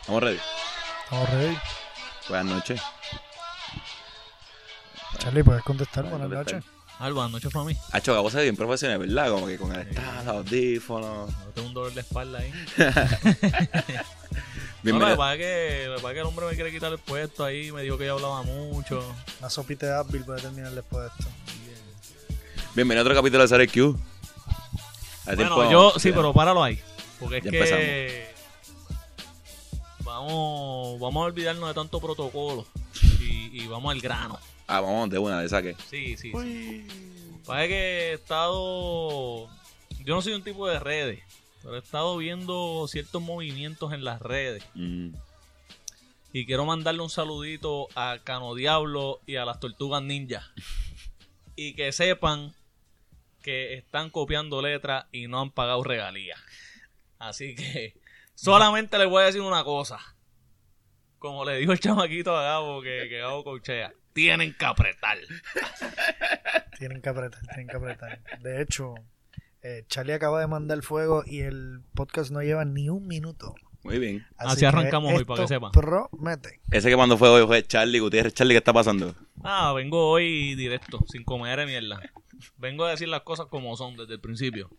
¿Estamos ready? Estamos ready. Buenas noches. Charlie, puedes contestar. Buenas contestar. noches. Ah, buenas noches para mí. Ha chocado cosas bien profesional, ¿verdad? Como que con el estado, los audífonos. No tengo un dolor de espalda ahí. No, lo Bienvenido. que pasa es que, lo que pasa es que el hombre me quiere quitar el puesto ahí. Me dijo que yo hablaba mucho. Una sopita de Advil puede terminar después de esto. Bienvenido a otro capítulo de Series Q. Bueno, tiempo- yo sí, pero páralo ahí. Porque es Ya que. Vamos, vamos a olvidarnos de tanto protocolo. Y, y vamos al grano. Ah, vamos de una, de saque. Sí, sí, sí. Pasa que he estado. Yo no soy un tipo de redes. Pero he estado viendo ciertos movimientos en las redes. Mm. Y quiero mandarle un saludito a Cano Diablo y a las Tortugas Ninja. Y que sepan que están copiando letras y no han pagado regalías. Así que solamente les voy a decir una cosa. Como le dijo el chamaquito a Gabo que, que Gabo cochea. Tienen que apretar. Tienen que apretar, tienen que apretar. De hecho, eh, Charlie acaba de mandar fuego y el podcast no lleva ni un minuto. Muy bien. Así arrancamos hoy, para que sepan. Promete. Ese que cuando fue hoy fue Charlie Gutiérrez. Charlie, ¿qué está pasando? Ah, vengo hoy directo, sin comer de mierda. Vengo a decir las cosas como son desde el principio.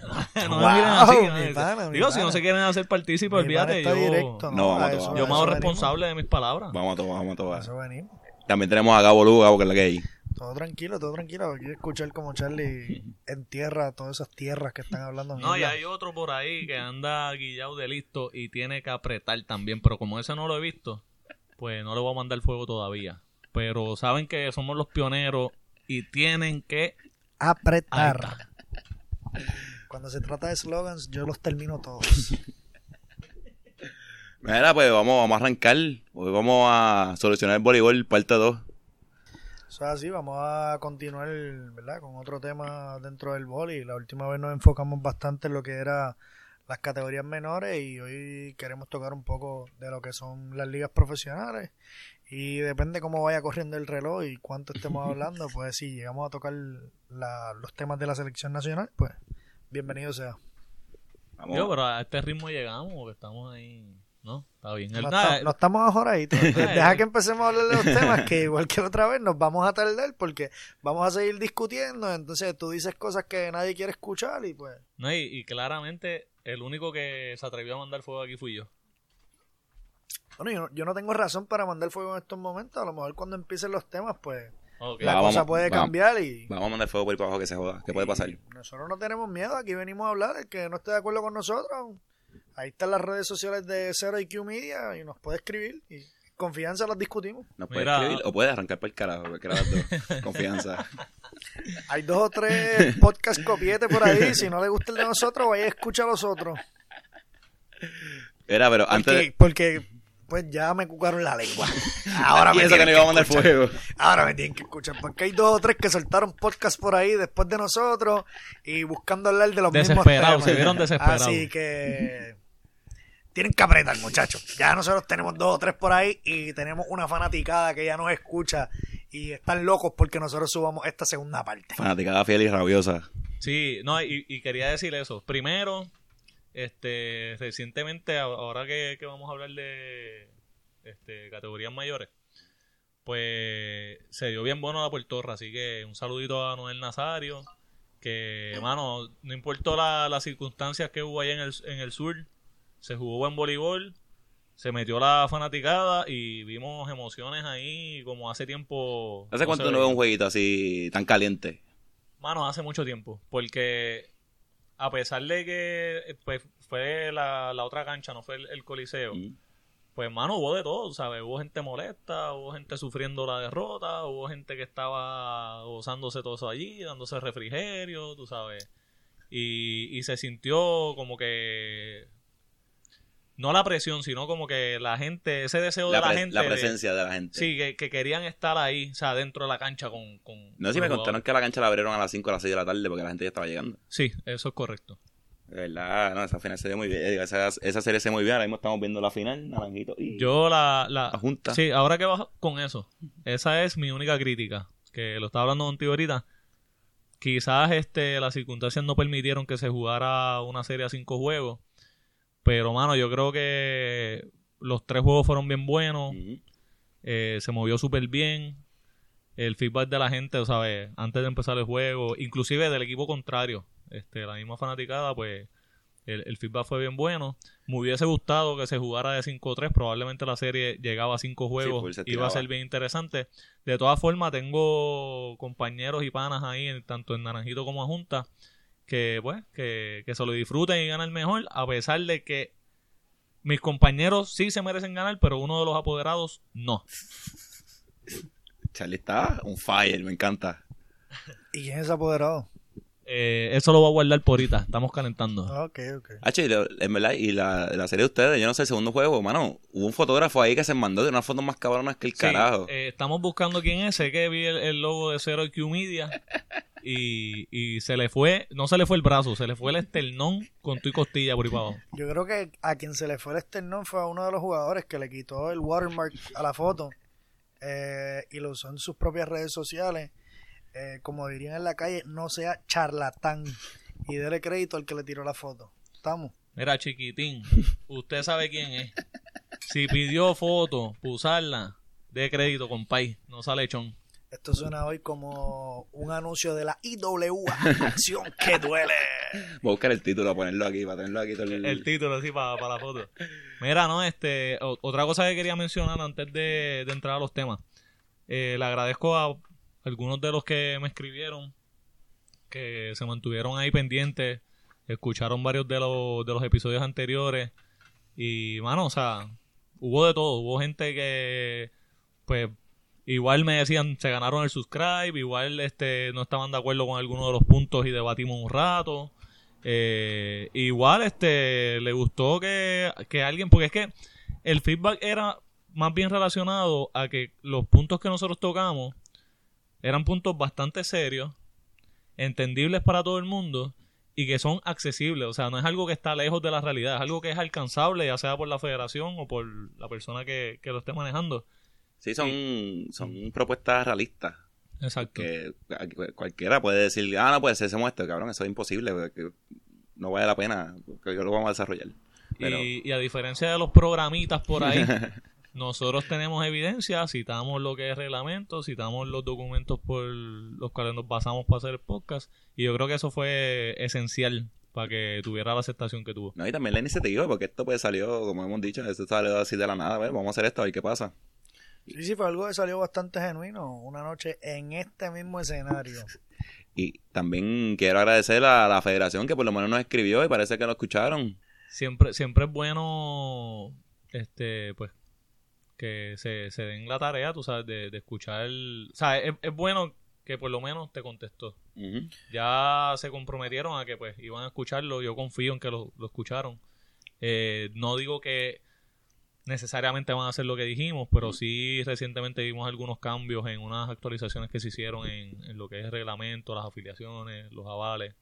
no Wow, me miren así. mi ¿no? pana, mi Digo, si pana. no se quieren hacer partícipes, olvídate. Yo, directo, No, vamos a A tomar. eso- yo a me hago venimos. responsable de mis palabras. Vamos a todos, vamos a todos. eso venimos. También tenemos a Gabo Lu, Gabo, que es la que hay. Todo tranquilo, todo tranquilo. Quiero escuchar como Charlie entierra todas esas tierras que están hablando. No, y hay otro por ahí que anda guillado de listo y tiene que apretar también. Pero como ese no lo he visto, pues no le voy a mandar fuego todavía. Pero saben que somos los pioneros y tienen que... Apretar. Cuando se trata de slogans, yo los termino todos. Mira, pues vamos, vamos a arrancar. Hoy vamos a solucionar el voleibol, parte 2. Eso es así, vamos a continuar ¿verdad? con otro tema dentro del vóley. La última vez nos enfocamos bastante en lo que era las categorías menores y hoy queremos tocar un poco de lo que son las ligas profesionales. Y depende cómo vaya corriendo el reloj y cuánto estemos hablando, pues si llegamos a tocar la- los temas de la selección nacional, pues bienvenido sea. Vamos. Yo, pero a este ritmo llegamos, porque estamos ahí... ¿No? Está bien. El- No, nada, está- no estamos ajoradito. Deja que empecemos a hablar de los temas que igual que otra vez nos vamos a tardar porque vamos a seguir discutiendo. Entonces tú dices cosas que nadie quiere escuchar y pues... No, y, y claramente el único que se atrevió a mandar fuego aquí fui yo. Bueno, yo no, yo no tengo razón para mandar fuego en estos momentos. A lo mejor cuando empiecen los temas, pues la Va, cosa vamos, puede vamos. cambiar y... Vamos a mandar fuego por ahí para abajo que se joda. ¿Qué puede pasar? Nosotros no tenemos miedo. Aquí venimos a hablar. El que no esté de acuerdo con nosotros, ahí están las redes sociales de Zero IQ Media y nos puede escribir. Y confianza las discutimos. Nos puede Mira. escribir o puede arrancar por el carajo. las dos. Confianza. Hay dos o tres podcast copietes por ahí. Si no le gusta el de nosotros, vaya a escuchar a los otros. Era, pero antes Porque, de... porque pues ya me cucaron la lengua. Ahora me que no iba a mandar escuchar. fuego. Ahora me tienen que escuchar. Porque hay dos o tres que soltaron podcast por ahí después de nosotros y buscando hablar de los mismos Desesperados, temas. se vieron desesperados. Así que tienen que apretar, muchachos. Ya nosotros tenemos dos o tres por ahí y tenemos una fanaticada que ya nos escucha y están locos porque nosotros subamos esta segunda parte. Fanaticada fiel y rabiosa. Sí, no, y, y quería decir eso. Primero, este, recientemente, ahora que, que vamos a hablar de este, categorías mayores, pues se dio bien bueno la Puertorra, así que un saludito a Noel Nazario, que, mano, no importó la- las circunstancias que hubo allá en el, en el sur, se jugó buen voleibol, se metió la fanaticada y vimos emociones ahí como hace tiempo. ¿Hace no cuánto no veo un jueguito así tan caliente? Mano, hace mucho tiempo. Porque a pesar de que eh, pues, fue la, la otra cancha, no fue el, el Coliseo, Mm. pues, mano, hubo de todo, ¿sabes? Hubo gente molesta, hubo gente sufriendo la derrota, hubo gente que estaba gozándose todo eso allí, dándose refrigerio, tú sabes. Y, y se sintió como que. No la presión, sino como que la gente, ese deseo La, de la gente. la presencia de la gente. sí, que, que querían estar ahí, o sea, dentro de la cancha con. con No sé si me contaron que la cancha la abrieron a las 5 o a las 6 de la tarde porque la gente ya estaba llegando. Sí, eso es correcto. De verdad, no, esa final se dio muy bien. Digo, Esa, esa serie se dio muy bien. Ahora mismo estamos viendo la final, Naranjito y Yo la, la, la Junta. Sí, ahora que vas con eso, esa es mi única crítica, que lo estaba hablando contigo ahorita. quizás este, las circunstancias no permitieron que se jugara una serie a cinco juegos. Pero, mano, yo creo que los tres juegos fueron bien buenos. Eh, se movió súper bien. El feedback de la gente, ¿sabes? Antes de empezar el juego, inclusive del equipo contrario, este, la misma fanaticada, pues el, el feedback fue bien bueno. Me hubiese gustado que se jugara de 5-3, probablemente la serie llegaba a 5 juegos, se iba a ser bien interesante. De todas formas, tengo compañeros y panas ahí, tanto en Naranjito como en Junta, que pues, que, que se lo disfruten y ganen mejor, a pesar de que mis compañeros sí se merecen ganar, pero uno de los apoderados no. Charlie está un fire, me encanta. ¿Y quién es apoderado? Eh, eso lo voy a guardar por ahorita. Estamos calentando. Ok, ok. Hacho, y lo- en verdad, y la, la serie de ustedes, yo no sé, el segundo juego, mano, hubo un fotógrafo ahí que se mandó de unas fotos más cabronas que el Sí, carajo. eh, estamos buscando quién es. Sé que vi el, el logo de Zero IQ Media. Y, y se le fue, no se le fue el brazo, se le fue el esternón con tu y costilla por ahí para abajo. Yo creo que a quien se le fue el esternón fue a uno de los jugadores que le quitó el watermark a la foto eh, y lo usó en sus propias redes sociales. Eh, como dirían en la calle, no sea charlatán y dele crédito al que le tiró la foto. ¿Estamos? Mira, chiquitín, usted sabe quién es. Si pidió foto, para usarla, de crédito, compay, no sale chon. Esto suena hoy como un anuncio de la IWA, acción que duele. Voy a buscar el título, a ponerlo aquí, para tenerlo aquí todo el... El título así para, la foto. Mira, no, este, otra cosa que quería mencionar antes de, de entrar a los temas. Eh, le agradezco a algunos de los que me escribieron, que se mantuvieron ahí pendientes, escucharon varios de los, de los episodios anteriores. Y, mano, o sea, hubo de todo. Hubo gente que, pues, igual me decían, se ganaron el subscribe, igual este no estaban de acuerdo con algunos de los puntos y debatimos un rato. Eh, igual este le gustó que, que alguien, porque es que el feedback era más bien relacionado a que los puntos que nosotros tocamos eran puntos bastante serios, entendibles para todo el mundo y que son accesibles. O sea, no es algo que está lejos de la realidad, es algo que es alcanzable, ya sea por la federación o por la persona que, que lo esté manejando. Sí, son, son propuestas realistas. Exacto. Que cualquiera puede decir, ah, no puede ser, se muestre, cabrón, eso es imposible, porque no vale la pena, que yo lo vamos a desarrollar. Pero, Y, y a diferencia de los programitas por ahí, nosotros tenemos evidencia, citamos lo que es reglamento, citamos los documentos por los cuales nos basamos para hacer el podcast, y yo creo que eso fue esencial para que tuviera la aceptación que tuvo. no, y también la iniciativa, porque esto pues salió, como hemos dicho, esto salió así de la nada, a ver, vamos a hacer esto, a ver qué pasa. Sí, sí, fue algo que salió bastante genuino. Una noche en este mismo escenario. Y también quiero agradecer a la federación que por lo menos nos escribió y parece que lo escucharon. Siempre, siempre es bueno, este, pues, que se, se den la tarea, tú sabes, de, de escuchar, el, o sea, es, es bueno que por lo menos te contestó. Ya se comprometieron a que pues iban a escucharlo. Yo confío en que lo, lo escucharon. Eh, no digo que necesariamente van a hacer lo que dijimos, pero sí recientemente vimos algunos cambios en unas actualizaciones que se hicieron en, en lo que es el reglamento, las afiliaciones, los avales.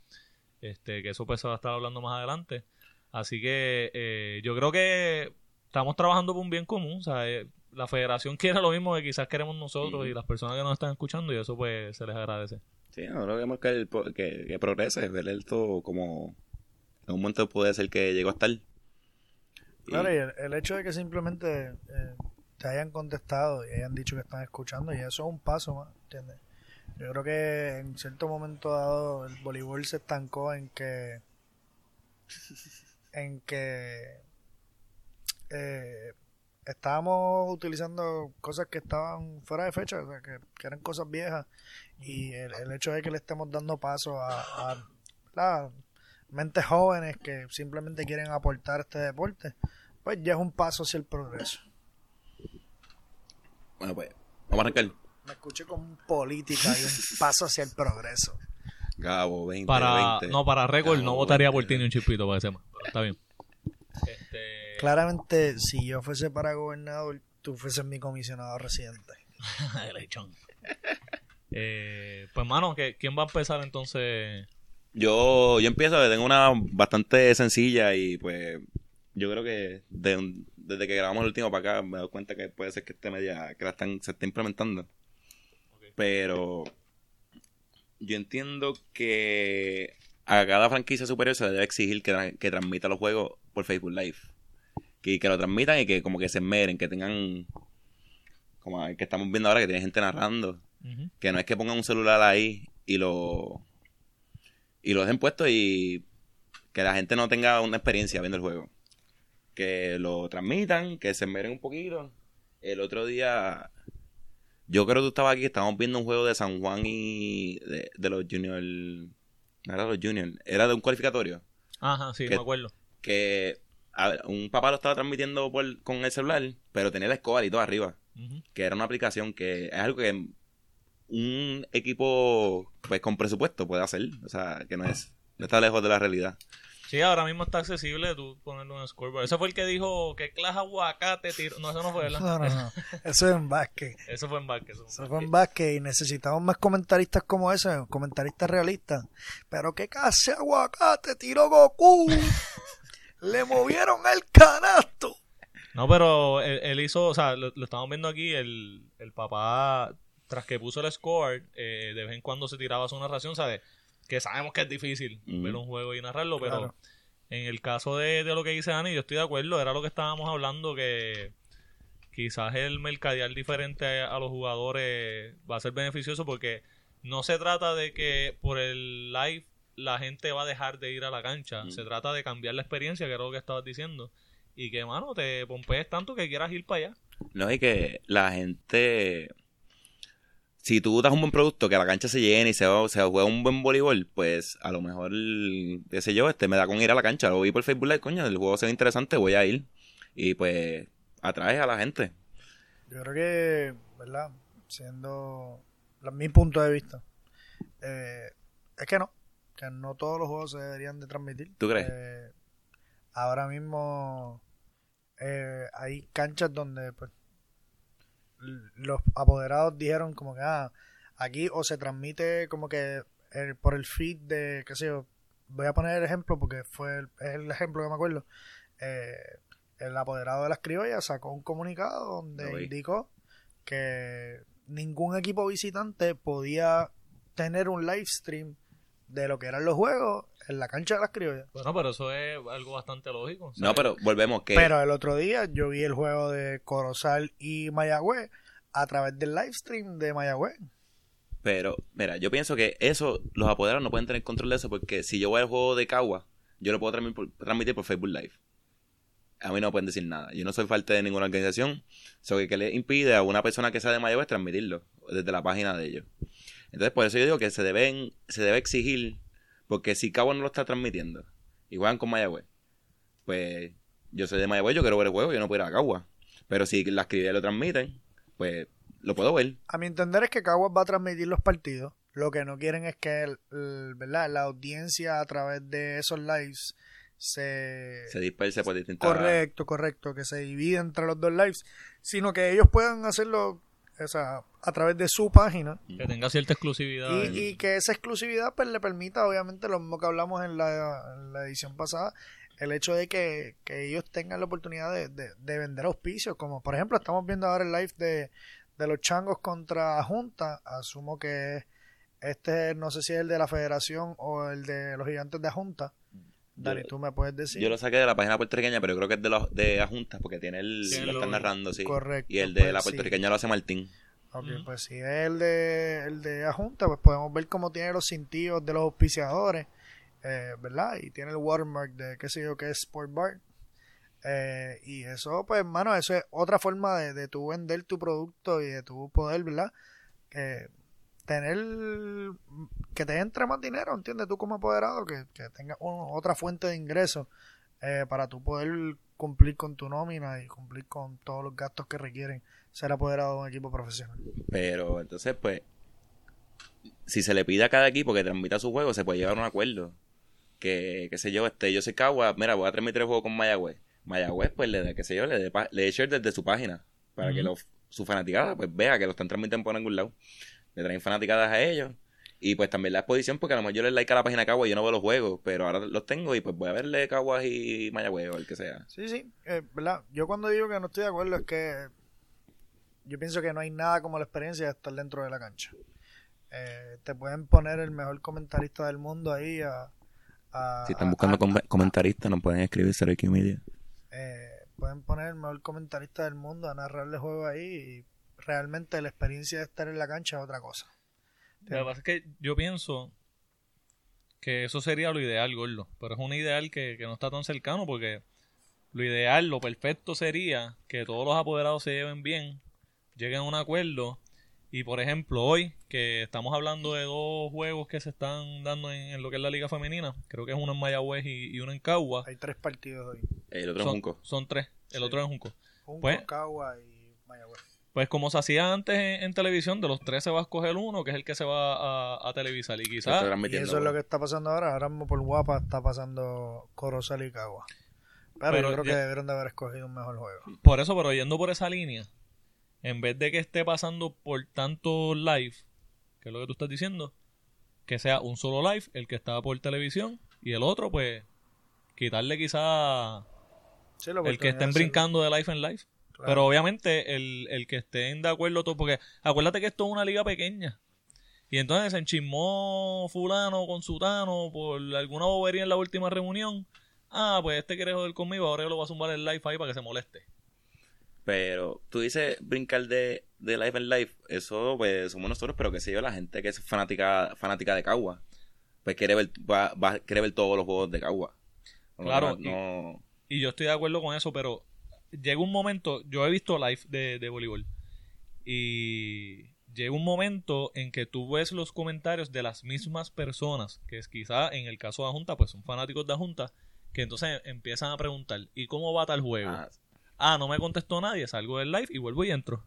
Este, que eso pues se va a estar hablando más adelante. Así que eh, yo creo que estamos trabajando por un bien común. O sea, eh, la federación quiere lo mismo que quizás queremos nosotros y las personas que nos están escuchando y eso pues se les agradece. Sí, ahora vemos que, el po- que, que progrese, ver esto como en un momento puede ser que llegó a estar. Y- Claro, y el, el hecho de que simplemente eh, te hayan contestado y hayan dicho que están escuchando, y eso es un paso más, ¿entiendes? Yo creo que en cierto momento dado el voleibol se estancó en que en que eh, estábamos utilizando cosas que estaban fuera de fecha, o sea, que, que eran cosas viejas, y el, el hecho de que le estemos dando paso a, a ¿verdad? mentes jóvenes que simplemente quieren aportar este deporte, pues ya es un paso hacia el progreso. Bueno, pues, vamos a arrancar. Me escuché como un política y un paso hacia el progreso. Gabo, 20, Para, 20. no, para récord, no votaría por 20. ti ni un chispito para ese está bien. Este, Claramente, si yo fuese para gobernador, tú fueses mi comisionado residente. Eh, pues, mano, ¿qué- ¿quién va a empezar entonces? Yo, yo empiezo, tengo una bastante sencilla y pues yo creo que de- desde que grabamos el último para acá me he dado cuenta que puede ser que esté media, que la están, se está implementando. Pero yo entiendo que a cada franquicia superior se le debe exigir que, que transmita los juegos por Facebook Live. Que, que lo transmitan y que como que se meren, que tengan... Como el que estamos viendo ahora, que tiene gente narrando. Que no es que pongan un celular ahí y lo... Y lo dejen puesto y que la gente no tenga una experiencia viendo el juego. Que lo transmitan, que se meren un poquito. El otro día... Yo creo que tú estabas aquí, estábamos viendo un juego de San Juan y de, de los Junior... No era los Junior, era de un cualificatorio. Ajá, sí, Que- me acuerdo. Que a un papá lo estaba transmitiendo por, con el celular, pero tenía la escoba y todo arriba. Que era una aplicación que es algo que un equipo pues con presupuesto puede hacer. O sea, que no es... No está lejos de la realidad. Sí, ahora mismo está accesible tú ponerlo en el scoreboard. Ese fue el que dijo que clase aguacate tiró. No, eso no fue, ¿verdad? No, no, no. Eso es en básquet. Eso fue en Vázquez. eso Eso fue en básquet y necesitamos más comentaristas como ese, comentaristas realistas. Pero qué casi aguacate tiró Goku. Le movieron el canasto. No, pero él, él hizo, o sea, lo, lo estamos viendo aquí, el, el papá, tras que puso el score, eh, de vez en cuando se tiraba su narración, ¿sabes? Que sabemos que es difícil ver un juego y narrarlo, pero Claro. en el caso de, de lo que dice Dani, yo estoy de acuerdo, era lo que estábamos hablando, que quizás el mercadear diferente a los jugadores va a ser beneficioso porque no se trata de que por el live la gente va a dejar de ir a la cancha, Mm. se trata de cambiar la experiencia, que era lo que estabas diciendo, y que, mano, te pompees tanto que quieras ir para allá. No, y que la gente... Si tú das un buen producto, que la cancha se llene y se, se juega un buen voleibol, pues a lo mejor, qué sé yo, este me da con ir a la cancha. Lo vi por Facebook Live, coño, el juego se ve interesante, voy a ir. Y pues atraes a la gente. Yo creo que, ¿verdad? Siendo la- mi punto de vista, eh, es que no, que no todos los juegos se deberían de transmitir. ¿Tú crees? Eh, ahora mismo eh, hay canchas donde pues, los apoderados dijeron como que ah, aquí o se transmite como que el- por el feed de, qué sé yo, voy a poner el ejemplo porque fue el, es el ejemplo que me acuerdo. Eh, el apoderado de las criollas sacó un comunicado donde indicó que ningún equipo visitante podía tener un live stream de lo que eran los juegos en la cancha de las criollas. Bueno, pero eso es algo bastante lógico. No, pero volvemos que... Pero el otro día yo vi el juego de Corozal y Mayagüez a través del live stream de Mayagüez. Pero, mira, yo pienso que eso, los apoderados no pueden tener control de eso porque si yo voy al juego de Cagua, yo lo puedo transmitir por, transmitir por Facebook Live. A mí no me pueden decir nada. Yo no soy parte de ninguna organización. Eso que, que le impide a una persona que sea de Mayagüez transmitirlo desde la página de ellos. Entonces, por eso yo digo que se deben, se debe exigir, porque si Cagua no lo está transmitiendo y juegan con Mayagüez, pues yo soy de Mayagüez, yo quiero ver el juego, yo no puedo ir a Cagua. Pero si las criollas lo transmiten, pues lo puedo ver. A mi entender es que Caguas va a transmitir los partidos. Lo que no quieren es que el- el- ¿verdad? la audiencia a través de esos lives se... Se disperse por distintas... Correcto, correcto, que se divide entre los dos lives, sino que ellos puedan hacerlo o sea, a través de su página Que tenga cierta exclusividad. y, y que esa exclusividad pues le permita, obviamente, lo mismo que hablamos en la, en la edición pasada, el hecho de que, que ellos tengan la oportunidad de, de- de vender auspicios, como por ejemplo estamos viendo ahora el live de, de los changos contra Junta, asumo que este no sé si es el de la federación o el de los gigantes de Junta. Dani, Yo- tú me puedes decir. Yo lo saqué de la página puertorriqueña, pero creo que es de los de Ajuntas, porque tiene el. Tiene lo están narrando, sí. Correcto, Y el de pues la sí. puertorriqueña lo hace Martín. Ok, pues si es el de, el de Ajunta, pues podemos ver cómo tiene los cintillos de los auspiciadores, eh, ¿verdad? Y tiene el watermark de qué sé yo que es Sport Bar. Eh, y eso, pues, hermano, eso es otra forma de, de tú vender tu producto y de tu poder, ¿verdad? Eh, tener que te entre más dinero, ¿entiendes? Tú como apoderado, que, que tengas otra fuente de ingresos eh, para tú poder cumplir con tu nómina y cumplir con todos los gastos que requieren ser apoderado de un equipo profesional. Pero entonces, pues. Si se le pide a cada equipo que transmita su juego, se puede llegar a un acuerdo. Que, qué sé yo, este, yo soy Cagua, mira, voy a transmitir el juego con Mayagüez. Mayagüez, pues le qué sé yo, le dé le share desde su página. Para que los, su fanaticada, pues vea que lo están transmitiendo por algún lado. Le traen fanaticadas a ellos. Y pues también la exposición, porque a lo mejor yo le like a la página de Cagua y yo no veo los juegos, pero ahora los tengo y pues voy a verle Caguas y Mayagüez o el que sea. Sí, sí, eh, ¿verdad? Yo cuando digo que no estoy de acuerdo es que yo pienso que no hay nada como la experiencia de estar dentro de la cancha. Eh, te pueden poner el mejor comentarista del mundo ahí a... a- Si están buscando a- com- comentaristas, nos pueden escribir Seroiki Media. eh, pueden poner el mejor comentarista del mundo a narrar el juego ahí y realmente la experiencia de estar en la cancha es otra cosa. Lo que pasa es que yo pienso que eso sería lo ideal, Gordo. Pero es un ideal que, que no está tan cercano porque lo ideal, lo perfecto sería que todos los apoderados se lleven bien, lleguen a un acuerdo. Y por ejemplo, hoy que estamos hablando de dos juegos que se están dando en, en lo que es la liga femenina, creo que es uno en Mayagüez y, y uno en Cagua. Hay tres partidos hoy. El otro Son, Junco. son tres, el Sí. otro es Junco. Junco, Pues- Cagua y Mayagüez. Pues como se hacía antes en, en televisión, de los tres se va a escoger uno, que es el que se va a, a televisar. Y quizás Y transmitiendo, eso es lo que está pasando ahora. Ahora mismo por Guapa está pasando Corozal y Cagua. Pero, Pero yo creo ya- que debieron de haber escogido un mejor juego. Por eso, pero yendo por esa línea, en vez de que esté pasando por tanto live, que es lo que tú estás diciendo, que sea un solo live, el que está por televisión, y el otro, pues, quitarle quizá Sí, el que estén brincando de live en live. Claro. Pero obviamente el, el que estén de acuerdo todo, porque acuérdate que esto es una liga pequeña. Y entonces se enchismó fulano con sutano por alguna bobería en la última reunión. Ah, pues este quiere joder conmigo, ahora yo lo voy a zumbar el live ahí para que se moleste. Pero tú dices brincar de, de live en live, eso pues somos nosotros, pero qué sé yo, la gente que es fanática fanática de Cagua, pues quiere ver, va, va, quiere ver todos los juegos de Cagua. No, Claro, no, no- Y yo estoy de acuerdo con eso, pero llega un momento, yo he visto live de, de voleibol, y llega un momento en que tú ves los comentarios de las mismas personas, que es quizá en el caso de la Junta, pues son fanáticos de la Junta, que entonces empiezan a preguntar, ¿y cómo va tal juego? ah, Ah, no me contestó nadie, salgo del live y vuelvo y entro.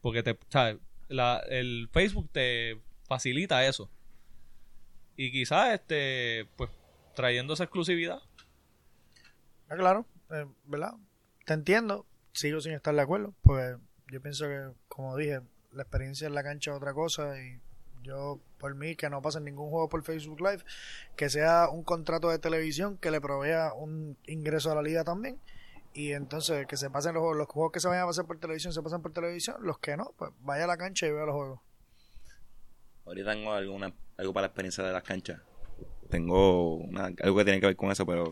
Porque te, ¿sabes? La, el Facebook te facilita eso. Y quizás, este, pues, trayendo esa exclusividad, Ah, claro, eh, ¿verdad? Te entiendo, sigo sin estar de acuerdo, pues yo pienso que, como dije, la experiencia en la cancha es otra cosa y yo, por mí, que no pase ningún juego por Facebook Live, que sea un contrato de televisión que le provea un ingreso a la liga también y entonces que se pasen los juegos, los juegos que se vayan a pasar por televisión se pasan por televisión, los que no, pues vaya a la cancha y vea los juegos. ahorita tengo alguna, algo para la experiencia de las canchas. Tengo una- algo que tiene que ver con eso, pero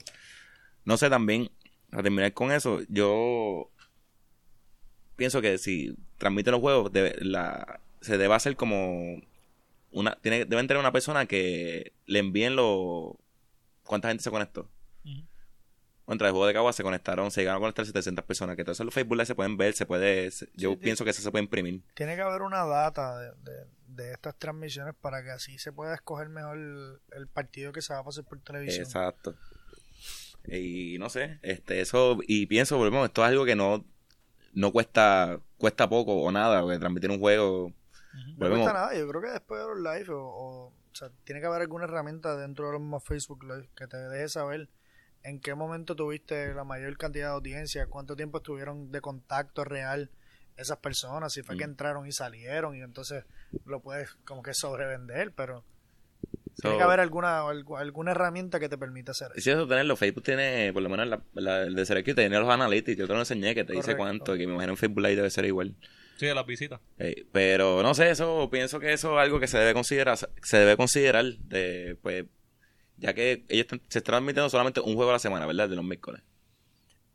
no sé también, a terminar con eso, yo pienso que si transmite los juegos, debe- la, se debe hacer como una, tiene, deben tener una persona que le envíen los cuánta gente se conectó. Contra el juego de Cagua se conectaron, se llegaron a conectar 700 personas, que todos los Facebook Live se pueden ver, se puede, se- yo Sí, pienso que eso se puede imprimir. Tiene que haber una data de, de- de estas transmisiones para que así se pueda escoger mejor el, el partido que se va a pasar por televisión. Exacto. Y no sé, este, eso, y pienso, volvemos, esto es algo que no, no cuesta, cuesta poco o nada, porque transmitir un juego, No volvemos, cuesta nada, yo creo que después de los live o, o, o sea, tiene que haber alguna herramienta dentro de los mismos Facebook Live que te deje saber en qué momento tuviste la mayor cantidad de audiencia, cuánto tiempo estuvieron de contacto real esas personas, si fue que Mm. entraron y salieron y entonces lo puedes como que sobrevender, pero so- tiene que haber alguna algu- alguna herramienta que te permita hacer y eso. si eso tenerlo, Facebook tiene, por lo menos la, la- el de Serequio tiene los analytics, yo te lo enseñé, que te dice cuánto, que me imagino en Facebook Live debe ser igual. sí, de las visitas. Eh, pero no sé, eso, pienso que eso es algo que se debe considerar, se debe considerar, de, pues, ya que ellos están- se están transmitiendo solamente un juego a la semana, ¿verdad? De los miércoles.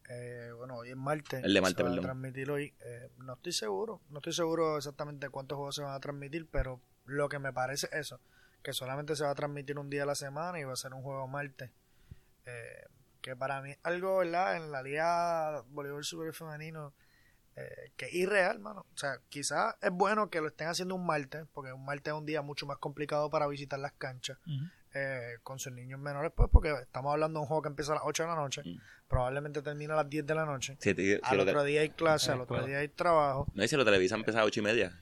Eh, bueno, hoy es martes. El de martes, se a perdón. transmitir hoy. Eh, no estoy seguro. No estoy seguro exactamente cuántos juegos se van a transmitir, pero lo que me parece es eso. Que solamente se va a transmitir un día a la semana y va a ser un juego martes. Eh, que para mí es algo, ¿verdad? En la liga voleibol super femenino eh, que es irreal, mano. O sea, quizás es bueno que lo estén haciendo un martes, porque un martes es un día mucho más complicado para visitar las canchas eh, con sus niños menores, pues, porque estamos hablando de un juego que empieza a las 8 de la noche, Mm. probablemente termina a las 10 de la noche. Te- Al otro día hay clase, al otro día hay trabajo. no, y si lo televisan empieza a las ocho y media.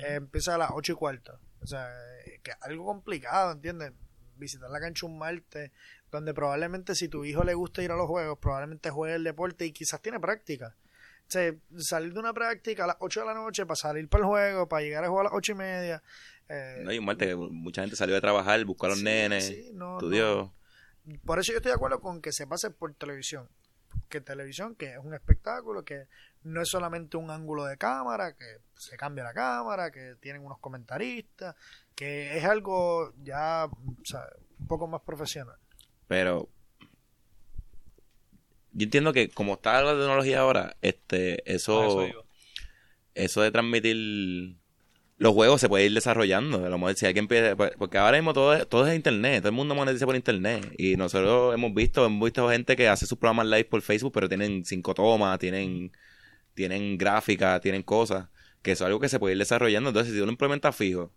Eh, empieza a las 8 y cuarto. O sea, que es algo complicado, ¿entiendes? Visitar la cancha un martes, donde probablemente si tu hijo le gusta ir a los juegos, probablemente juegue el deporte y quizás tiene práctica. O sea, salir de una práctica a las 8 de la noche para salir para el juego, para llegar a jugar a las 8 y media. eh, No hay un martes que mucha gente salió de trabajar, buscó a los sí, nenes, sí, no, estudió. no. Por eso yo estoy de acuerdo con que se pase por televisión. Que televisión, que es un espectáculo, que no es solamente un ángulo de cámara, que se cambia la cámara, que tienen unos comentaristas, que es algo ya o sea, un poco más profesional. Pero yo entiendo que como está la tecnología ahora, este, eso, eso eso de transmitir los juegos se puede ir desarrollando. A lo mejor si alguien pide, pues, porque ahora mismo todo es, todo es internet, todo el mundo monetiza por internet. Y nosotros hemos visto, hemos visto gente que hace sus programas live por Facebook, pero tienen cinco tomas, tienen, tienen gráficas, tienen cosas, que eso es algo que se puede ir desarrollando. Entonces, si tú lo implementas fijo,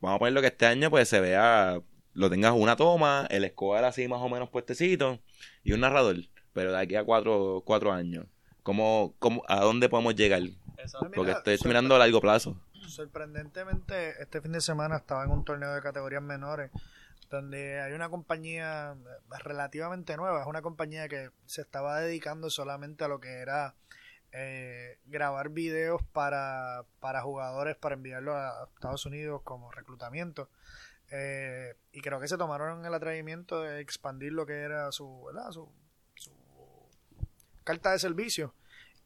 vamos a ponerlo que este año pues se vea, lo tengas una toma, el score así más o menos puestecito, y un narrador. Pero de aquí a cuatro, cuatro años, ¿cómo, cómo, ¿a dónde podemos llegar? Exacto. Porque estoy mirando a largo plazo. Sorprendentemente, este fin de semana estaba en un torneo de categorías menores donde hay una compañía relativamente nueva, es una compañía que se estaba dedicando solamente a lo que era eh, grabar videos para, para jugadores para enviarlos a Estados Unidos como reclutamiento. Eh, y creo que se tomaron el atrevimiento de expandir lo que era su, su, su carta de servicio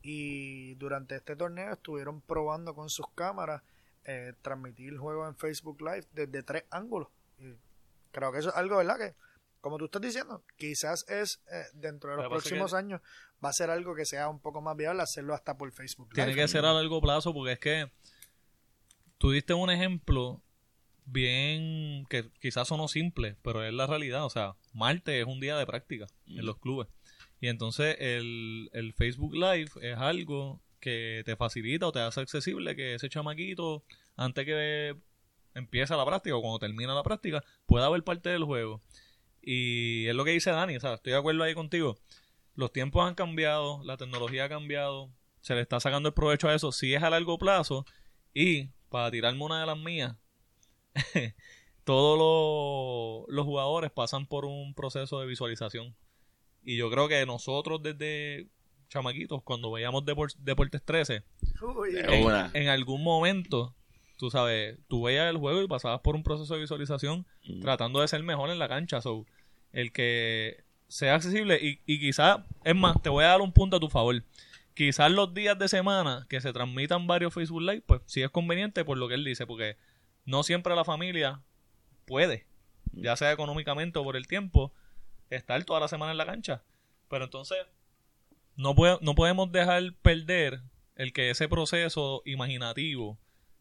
y durante este torneo estuvieron probando con sus cámaras eh, transmitir el juego en Facebook Live desde tres ángulos. Y creo que eso es algo, ¿verdad? Que, como tú estás diciendo, quizás es eh, dentro de los próximos que- años va a ser algo que sea un poco más viable hacerlo hasta por Facebook Tiene Live. que ser a largo plazo porque es que tú diste un ejemplo bien que quizás sonó simple, pero es la realidad. O sea, martes es un día de práctica en los clubes. Y entonces el, el Facebook Live es algo que te facilita o te hace accesible que ese chamaquito, antes que empiece la práctica o cuando termina la práctica, pueda ver parte del juego. Y es lo que dice Dani, o sea, estoy de acuerdo ahí contigo. Los tiempos han cambiado, la tecnología ha cambiado, se le está sacando el provecho a eso, si es a largo plazo. Y para tirarme una de las mías, todos los, los jugadores pasan por un proceso de visualización. Y yo creo que nosotros desde chamaquitos, cuando veíamos Depor- Deportes 13, Uy, De en, una. en algún momento, tú sabes, tú veías el juego y pasabas por un proceso de visualización Mm. tratando de ser mejor en la cancha. So, el que sea accesible y, y quizás, es más, te voy a dar un punto a tu favor. Quizás los días de semana que se transmitan varios Facebook Live, pues sí es conveniente por lo que él dice, porque no siempre la familia puede, ya sea económicamente o por el tiempo, estar toda la semana en la cancha. Pero entonces, no, puede- no podemos dejar perder el que ese proceso imaginativo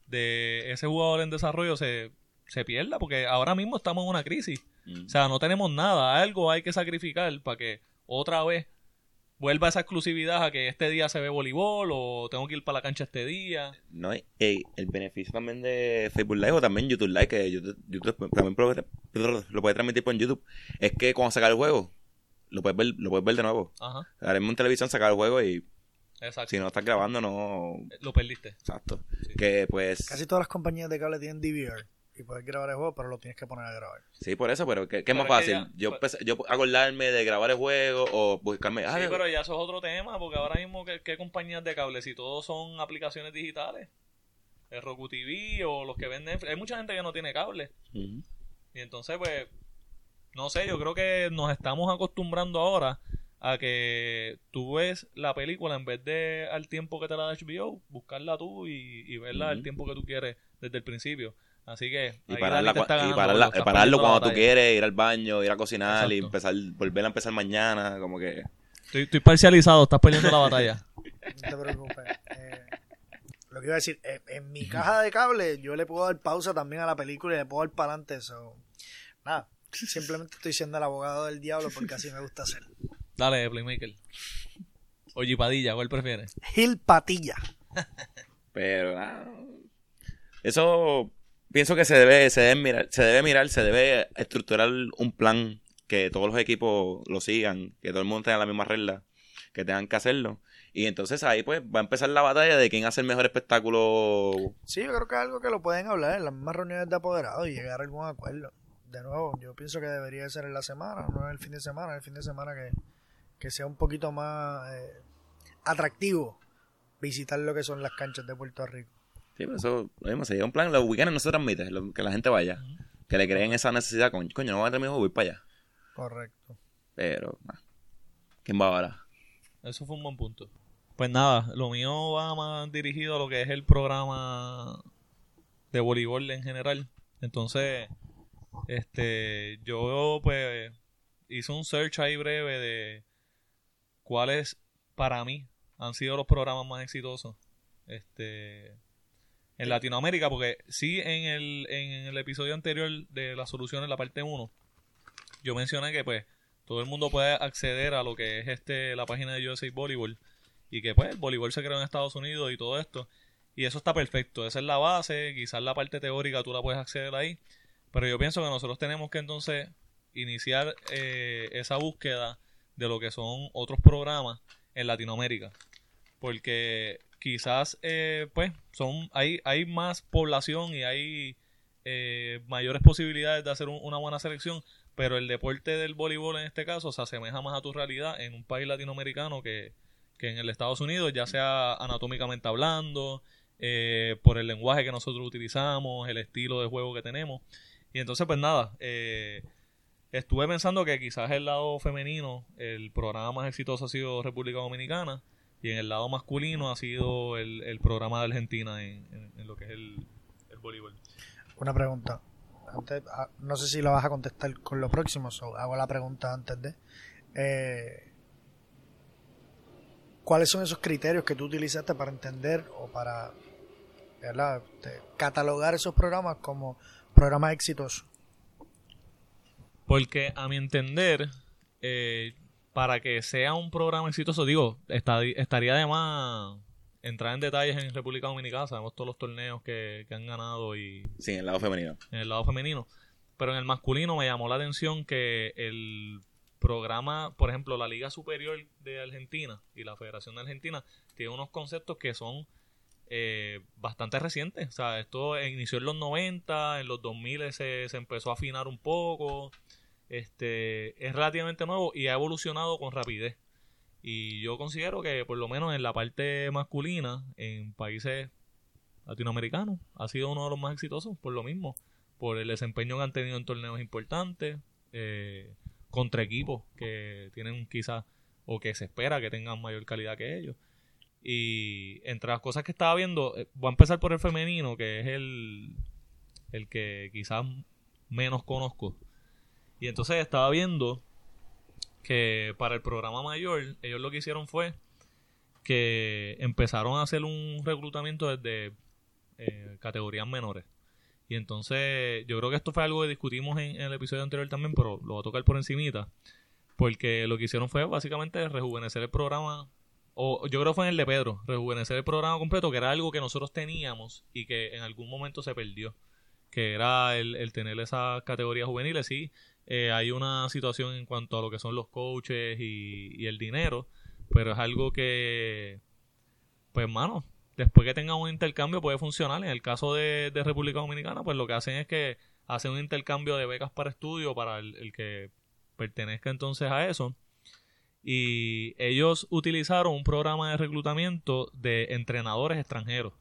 de ese jugador en desarrollo se, se pierda, porque ahora mismo estamos en una crisis. Mm. O sea, no tenemos nada, algo hay que sacrificar para que otra vez vuelva esa exclusividad a que este día se ve voleibol o tengo que ir para la cancha este día. No, ey, el beneficio también de Facebook Live o también YouTube Live, que YouTube, YouTube también lo, puede transmitir por YouTube, es que cuando saca el juego, lo puedes ver, lo puedes ver de nuevo. Ajá, Ahora mismo en televisión sacar el juego y exacto. si no estás grabando, no. Lo perdiste. Exacto. Sí. Que pues. Casi todas las compañías de cable tienen DVR y puedes grabar el juego, pero lo tienes que poner a grabar. Sí, por eso, pero que, que es Pero más fácil. ya- yo, pues- yo acordarme de grabar el juego o buscarme. ah, Sí, pero ya eso es otro tema, porque ahora mismo, ¿qué, qué compañías de cable? Si todos son aplicaciones digitales, el Roku TV o los que venden. Hay mucha gente que no tiene cable. Y entonces, pues, no sé, yo creo que nos estamos acostumbrando ahora a que tú ves la película en vez de al tiempo que te la da HBO, buscarla tú y, y verla al Ujú. tiempo que tú quieres desde el principio. Así que Y pararla, está y pararla- pararlo cuando tú quieres, ir al baño, ir a cocinar y empezar, volver a empezar mañana, como que... Estoy, estoy parcializado, estás perdiendo la batalla. No te preocupes. Eh, lo que iba a decir, eh, en mi caja de cable yo le puedo dar pausa también a la película y le puedo dar para adelante. So, nada, simplemente estoy siendo el abogado del diablo porque así me gusta hacer. Dale, Playmaker. Oye, Padilla, ¿cuál prefieres? Gil Patilla. Pero nada. Eso pienso que se debe, se debe mirar, se debe mirar, se debe estructurar un plan que todos los equipos lo sigan, que todo el mundo tenga la misma regla, que tengan que hacerlo. Y entonces ahí pues va a empezar la batalla de quién hace el mejor espectáculo. Sí, yo creo que es algo que lo pueden hablar en las mismas reuniones de apoderados y llegar a algún acuerdo. De nuevo, yo pienso que debería ser en la semana, no en el fin de semana, el fin de semana que, que sea un poquito más eh, atractivo visitar lo que son las canchas de Puerto Rico. Sí, pero eso, lo mismo, sería un plan, los weekends no se transmite, lo- que la gente vaya, que le creen esa necesidad, coño, coño no voy a tener voy para allá. Correcto. Pero, nah. ¿quién va ahora? Eso fue un buen punto. Pues nada, lo mío va más dirigido a lo que es el programa de voleibol en general. Entonces, este, yo pues hice un search ahí breve de cuáles para mí han sido los programas más exitosos este en Latinoamérica, porque sí en el, en el episodio anterior de la solución en la parte 1, yo mencioné que pues todo el mundo puede acceder a lo que es este la página de USA Volleyball y que pues el voleibol se creó en Estados Unidos y todo esto. Y eso está perfecto, esa es la base, quizás la parte teórica tú la puedes acceder ahí, pero yo pienso que nosotros tenemos que entonces iniciar eh, esa búsqueda de lo que son otros programas en Latinoamérica. Porque quizás, eh, pues, son hay, hay más población y hay eh, mayores posibilidades de hacer una buena selección, pero el deporte del voleibol en este caso se asemeja más a tu realidad en un país latinoamericano que, que en el Estados Unidos, ya sea anatómicamente hablando, eh, por el lenguaje que nosotros utilizamos, el estilo de juego que tenemos. Y entonces, pues nada, eh, estuve pensando que quizás el lado femenino, el programa más exitoso ha sido República Dominicana, y en el lado masculino ha sido el, programa de Argentina en, lo que es el, el voleibol. Una pregunta. Ah, no sé si la vas a contestar con lo próximo, hago la pregunta antes de. Eh, ¿Cuáles son esos criterios que tú utilizaste para entender o para catalogar esos programas como programas exitosos? Porque a mi entender, eh, para que sea un programa exitoso, digo, estaría de más entrar en detalles en República Dominicana, sabemos todos los torneos que, han ganado y... Sí, en el lado femenino. En el lado femenino. Pero en el masculino me llamó la atención que el programa, por ejemplo, la Liga Superior de Argentina y la Federación de Argentina tiene unos conceptos que son eh, bastante recientes. O sea, esto inició en los 90, en los 2000 se, se empezó a afinar un poco. Este, es relativamente nuevo y ha evolucionado con rapidez. Y yo considero que por lo menos en la parte masculina, en países latinoamericanos, ha sido uno de los más exitosos por lo mismo, por el desempeño que han tenido en torneos importantes. Eh, contra equipos que tienen quizás o que se espera que tengan mayor calidad que ellos. Y entre las cosas que estaba viendo, eh, voy a empezar por el femenino, que es el, el que quizás menos conozco. Y entonces estaba viendo que para el programa mayor, ellos lo que hicieron fue que empezaron a hacer un reclutamiento desde eh, categorías menores. Y entonces yo creo que esto fue algo que discutimos en, el episodio anterior también, pero lo voy a tocar por encimita. Porque lo que hicieron fue básicamente rejuvenecer el programa, o yo creo que fue en el de Pedro, rejuvenecer el programa completo, que era algo que nosotros teníamos y que en algún momento se perdió. Que era el, tener esas categorías juveniles. Sí, eh, hay una situación en cuanto a lo que son los coaches y, y el dinero, pero es algo que, pues, mano, después que tengan un intercambio puede funcionar. En el caso de, República Dominicana, pues lo que hacen es que hacen un intercambio de becas para estudio para el, que pertenezca entonces a eso. Y ellos utilizaron un programa de reclutamiento de entrenadores extranjeros.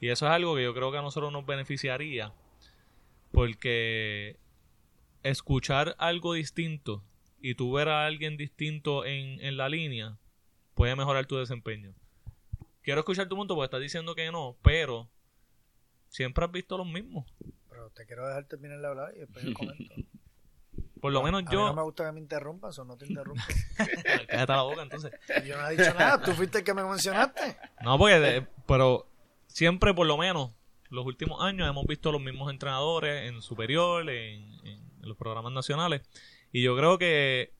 Y eso es algo que yo creo que a nosotros nos beneficiaría. Porque escuchar algo distinto y tú ver a alguien distinto en, en la línea puede mejorar tu desempeño quiero escuchar tu punto porque estás diciendo que no, pero siempre has visto los mismos. Pero te quiero dejar terminar de hablar y después yo comento. Por lo menos yo. no me gusta que me interrumpas o no te interrumpas. Cállate la boca entonces. Yo no he dicho nada, tú fuiste el que me mencionaste. No, porque. pero siempre, por lo menos, los últimos años hemos visto los mismos entrenadores en superior, en los programas nacionales. Y yo creo que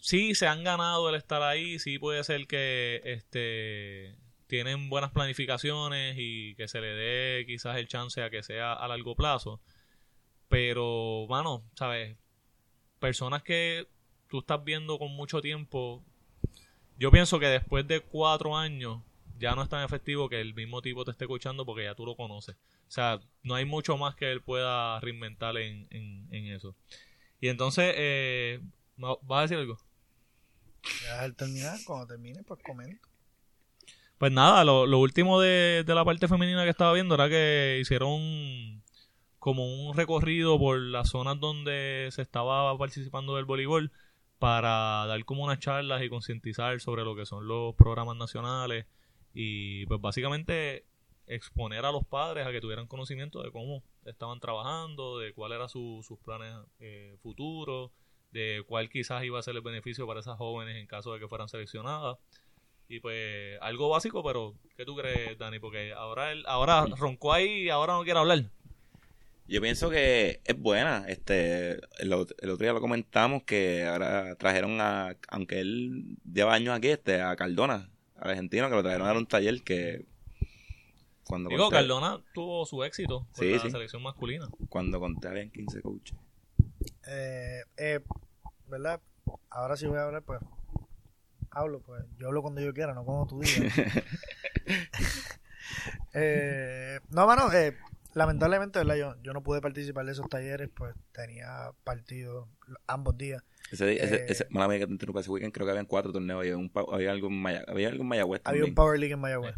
sí se han ganado el estar ahí, sí puede ser que este tienen buenas planificaciones y que se le dé quizás el chance a que sea a largo plazo. Pero, mano, ¿sabes? Personas que tú estás viendo con mucho tiempo, yo pienso que después de cuatro años ya no es tan efectivo que el mismo tipo te esté escuchando porque ya tú lo conoces. O sea, no hay mucho más que él pueda reinventar en, en eso. Y entonces, eh, ¿Vas a decir algo? Al terminar, cuando termine, pues comento. Pues nada, lo, último de, la parte femenina que estaba viendo era que hicieron como un recorrido por las zonas donde se estaba participando del voleibol para dar como unas charlas y concientizar sobre lo que son los programas nacionales y pues básicamente exponer a los padres a que tuvieran conocimiento de cómo estaban trabajando, de cuál eran sus planes eh, futuros, de cuál quizás iba a ser el beneficio para esas jóvenes en caso de que fueran seleccionadas. Y pues algo básico, pero ¿qué tú crees, Dani? Porque ahora él, ahora roncó ahí y ahora no quiere hablar. Yo pienso que es buena. Este, el, otro día lo comentamos que ahora trajeron a, aunque él lleva años aquí, este, a Cardona, argentino, que lo trajeron a un taller que cuando Digo, Cardona tuvo su éxito con la selección masculina. Cuando conté habían 15 coaches. Eh, eh, ¿Verdad? Ahora sí voy a hablar, pues. Hablo, pues. Yo hablo cuando yo quiera, no como tú digas. eh, no, mano, eh, lamentablemente, ¿verdad? Yo, yo no pude participar de esos talleres, pues tenía partido ambos días. Ese, ese, ese, mala mía que te interrumpa, ese weekend creo que habían cuatro torneos, había, un, había algo en Mayagüez, había algo en Mayagüez Había un Power League en Mayagüez.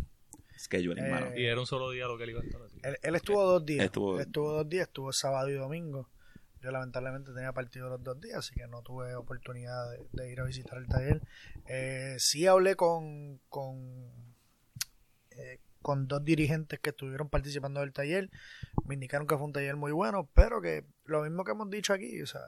Eh, y era un solo día lo que él iba a estar así. Él, estuvo dos días. Estuvo... dos días, estuvo sábado y domingo. Yo lamentablemente tenía partido los dos días, así que no tuve oportunidad de, ir a visitar el taller. Eh, sí hablé con, con, eh, con dos dirigentes que estuvieron participando del taller. Me indicaron que fue un taller muy bueno, pero que lo mismo que hemos dicho aquí, o sea,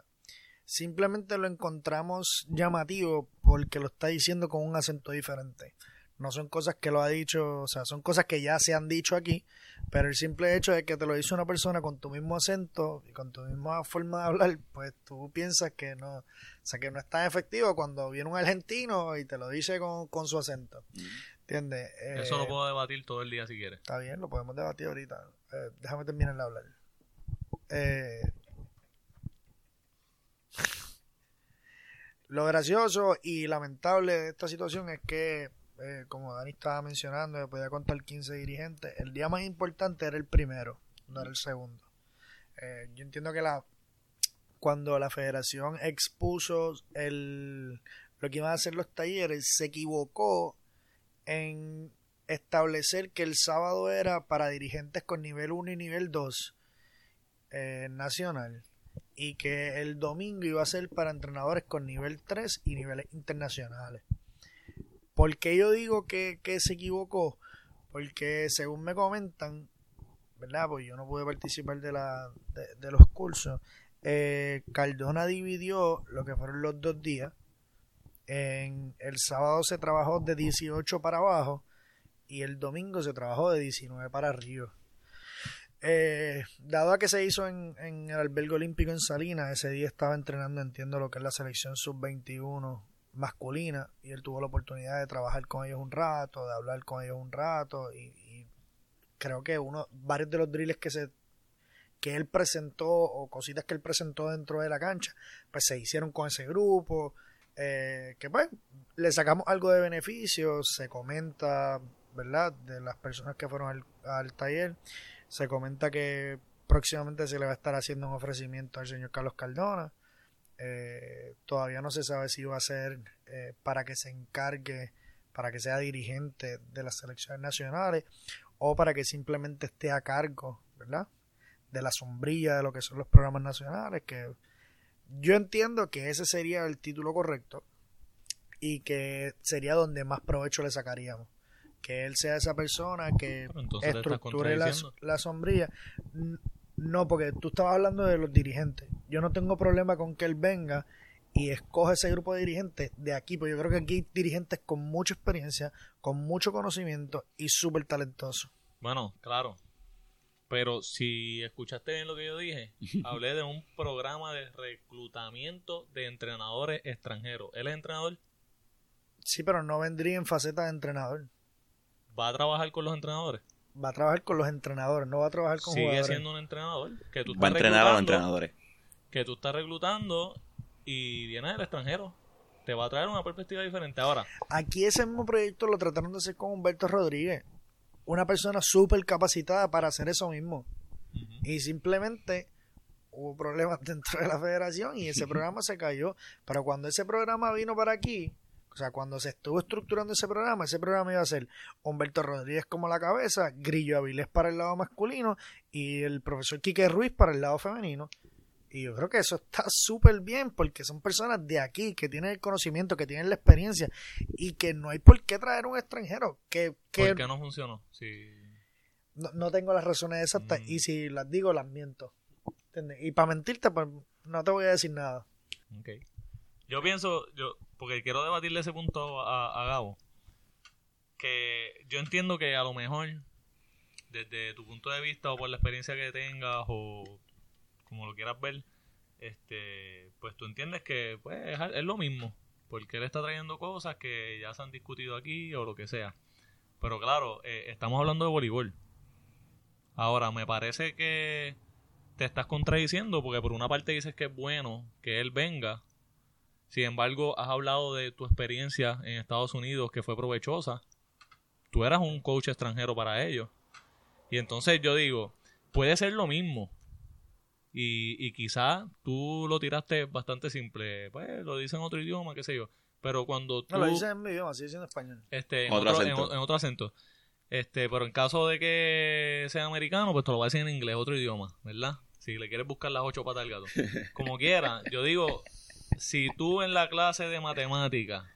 simplemente lo encontramos llamativo porque lo está diciendo con un acento diferente. No son cosas que lo ha dicho, o sea, son cosas que ya se han dicho aquí, pero el simple hecho de que te lo dice una persona con tu mismo acento y con tu misma forma de hablar, pues tú piensas que no, o sea, que no es tan efectivo cuando viene un argentino y te lo dice con, su acento. ¿Entiendes? Eso lo eh, puedo debatir todo el día si quieres. Está bien, lo podemos debatir ahorita. Eh, déjame terminar de hablar. Eh, lo gracioso y lamentable de esta situación es que eh, como Dani estaba mencionando, podía contar 15 dirigentes. El día más importante era el primero, no era el segundo. Yo entiendo que la cuando la federación expuso el, lo que iban a hacer los talleres, se equivocó en establecer que el sábado era para dirigentes con nivel 1 y nivel 2 eh, nacional y que el domingo iba a ser para entrenadores con nivel 3 y niveles internacionales. ¿Por qué yo digo que, se equivocó? Porque según me comentan, ¿verdad? Pues yo no pude participar de, la, de, los cursos. Eh, Cardona dividió lo que fueron los dos días. En el sábado se trabajó de 18 para abajo y el domingo se trabajó de 19 para arriba. Eh, dado a que se hizo en, el albergue olímpico en Salinas, ese día estaba entrenando, entiendo lo que es la selección sub-21 masculina y él tuvo la oportunidad de trabajar con ellos un rato, de hablar con ellos un rato y, creo que uno varios de los drills que se que él presentó o cositas que él presentó dentro de la cancha pues se hicieron con ese grupo eh, que pues le sacamos algo de beneficio se comenta verdad de las personas que fueron al, al taller se comenta que próximamente se le va a estar haciendo un ofrecimiento al señor Carlos Cardona eh, todavía no se sabe si va a ser eh, para que se encargue, para que sea dirigente de las selecciones nacionales o para que simplemente esté a cargo, ¿verdad? De la sombrilla de lo que son los programas nacionales, que yo entiendo que ese sería el título correcto y que sería donde más provecho le sacaríamos. Que él sea esa persona que estructure la, la sombrilla. No, porque tú estabas hablando de los dirigentes. Yo no tengo problema con que él venga y escoja ese grupo de dirigentes de aquí, porque yo creo que aquí hay dirigentes con mucha experiencia, con mucho conocimiento y súper talentosos. Bueno, claro. Pero si escuchaste bien lo que yo dije, hablé de un programa de reclutamiento de entrenadores extranjeros. ¿Él es entrenador? Sí, pero no vendría en faceta de entrenador. ¿Va a trabajar con los entrenadores? va a trabajar con los entrenadores, no va a trabajar con Sigue siendo un entrenador. Que tú va a entrenar a los entrenadores. Que tú estás reclutando y viene del extranjero. Te va a traer una perspectiva diferente. Ahora. Aquí ese mismo proyecto lo trataron de hacer con Humberto Rodríguez. Una persona súper capacitada para hacer eso mismo. Y simplemente hubo problemas dentro de la federación y ese programa se cayó. Pero cuando ese programa vino para aquí, o sea, cuando se estuvo estructurando ese programa, ese programa iba a ser Humberto Rodríguez como la cabeza, Grillo Avilés para el lado masculino y el profesor Quique Ruiz para el lado femenino. Y yo creo que eso está súper bien porque son personas de aquí que tienen el conocimiento, que tienen la experiencia y que no hay por qué traer un extranjero. Que, que ¿Por qué no funcionó? Sí. no, no tengo las razones exactas Mm. y si las digo las miento. ¿Entiendes? Y para mentirte, pues no te voy a decir nada. Ok. Yo pienso, yo, porque quiero debatirle ese punto a, a Gabo, que yo entiendo que a lo mejor, desde tu punto de vista o por la experiencia que tengas o como lo quieras ver, este, pues tú entiendes que pues, es, lo mismo, porque él está trayendo cosas que ya se han discutido aquí o lo que sea. Pero claro, eh, estamos hablando de voleibol. Ahora, me parece que te estás contradiciendo porque por una parte dices que es bueno que él venga. Sin embargo, has hablado de tu experiencia en Estados Unidos que fue provechosa. Tú eras un coach extranjero para ellos. Y entonces yo digo, puede ser lo mismo. Y, y quizá tú lo tiraste bastante simple. Pues lo dice en otro idioma, qué sé yo. Pero cuando tú No lo dicen en mi idioma, así dicen en español. este, en, Otro otro, en, acento. en otro acento. Este, pero en caso de que sea americano, pues te lo va a decir en inglés, otro idioma, ¿verdad? Si le quieres buscar las ocho patas del gato. Como quiera, yo digo, si tú en la clase de matemática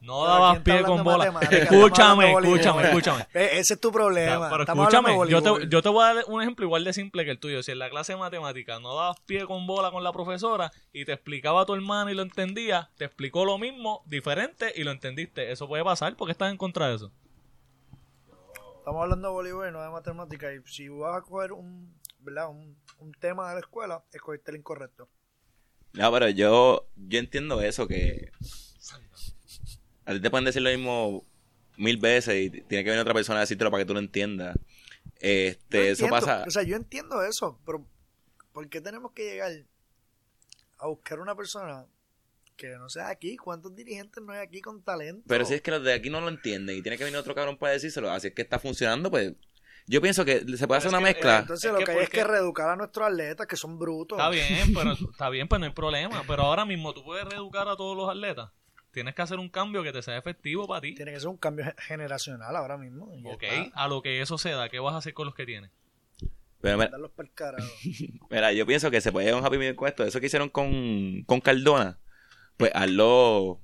no dabas ¿quién está pie con bola, escúchame, escúchame, escúchame. Eh, Ese es tu problema. pero escúchame, yo te, yo te voy a dar un ejemplo igual de simple que el tuyo. Si en la clase de matemática no dabas pie con bola con la profesora y te explicaba a tu hermano y lo entendía, te explicó lo mismo, diferente y lo entendiste. Eso puede pasar porque estás en contra de eso. Estamos hablando de voleibol y no de matemáticas. Y si vas a coger un, ¿verdad? un, un tema de la escuela, escogiste el incorrecto. No, pero yo, yo entiendo eso, que a ti te pueden decir lo mismo mil veces y tiene que venir otra persona a decírtelo para que tú lo entiendas. Este, eso entiendo, pasa. O sea, yo entiendo eso, pero ¿por qué tenemos que llegar a buscar una persona que no sea aquí? ¿Cuántos dirigentes no hay aquí con talento? Pero si es que los de aquí no lo entienden y tiene que venir otro cabrón para decírselo, así es que está funcionando, pues yo pienso que se puede hacer una que, mezcla. Entonces Es lo que que hay es que reeducar a nuestros atletas que son brutos. Está bien, pero está bien, pues no hay problema. Pero ahora mismo tú puedes reeducar a todos los atletas. Tienes que hacer un cambio que te sea efectivo para ti. Tiene que ser un cambio ge- generacional ahora mismo. Ok, está. a lo que eso se da, ¿qué vas a hacer con los que tienes? Pero mira, mira, yo pienso que se puede un happy medium con esto. Eso que hicieron con, con Cardona, pues hazlo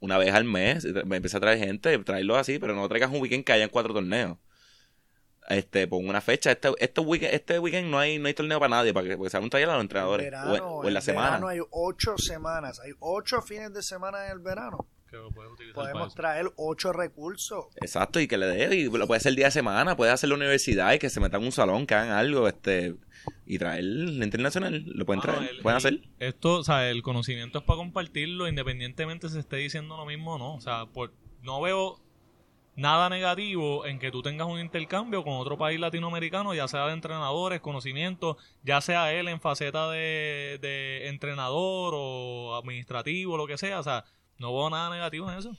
una vez al mes. Empieza a traer gente, traerlo así, pero no traigas un weekend que hayan cuatro torneos. Este, pon una fecha. Este, este, weekend, este weekend no hay, no hay torneo para nadie, para que porque se haga un taller a los entrenadores. En o, en- verano, o en la semana. verano hay ocho semanas. Hay ocho fines de semana en el verano. Que lo Podemos traer ocho recursos. Exacto, y que le dé, y lo puede hacer el día de semana, puede hacer la universidad y que se metan en un salón, que hagan algo, este, y traer la internacional, lo pueden traer, el- pueden hacer. Esto, o sea, el conocimiento es para compartirlo independientemente se esté diciendo lo mismo o no. O sea, por, no veo nada negativo en que tú tengas un intercambio con otro país latinoamericano, ya sea de entrenadores, conocimientos, ya sea él en faceta de, de entrenador o administrativo, lo que sea. O sea, no veo nada negativo en eso.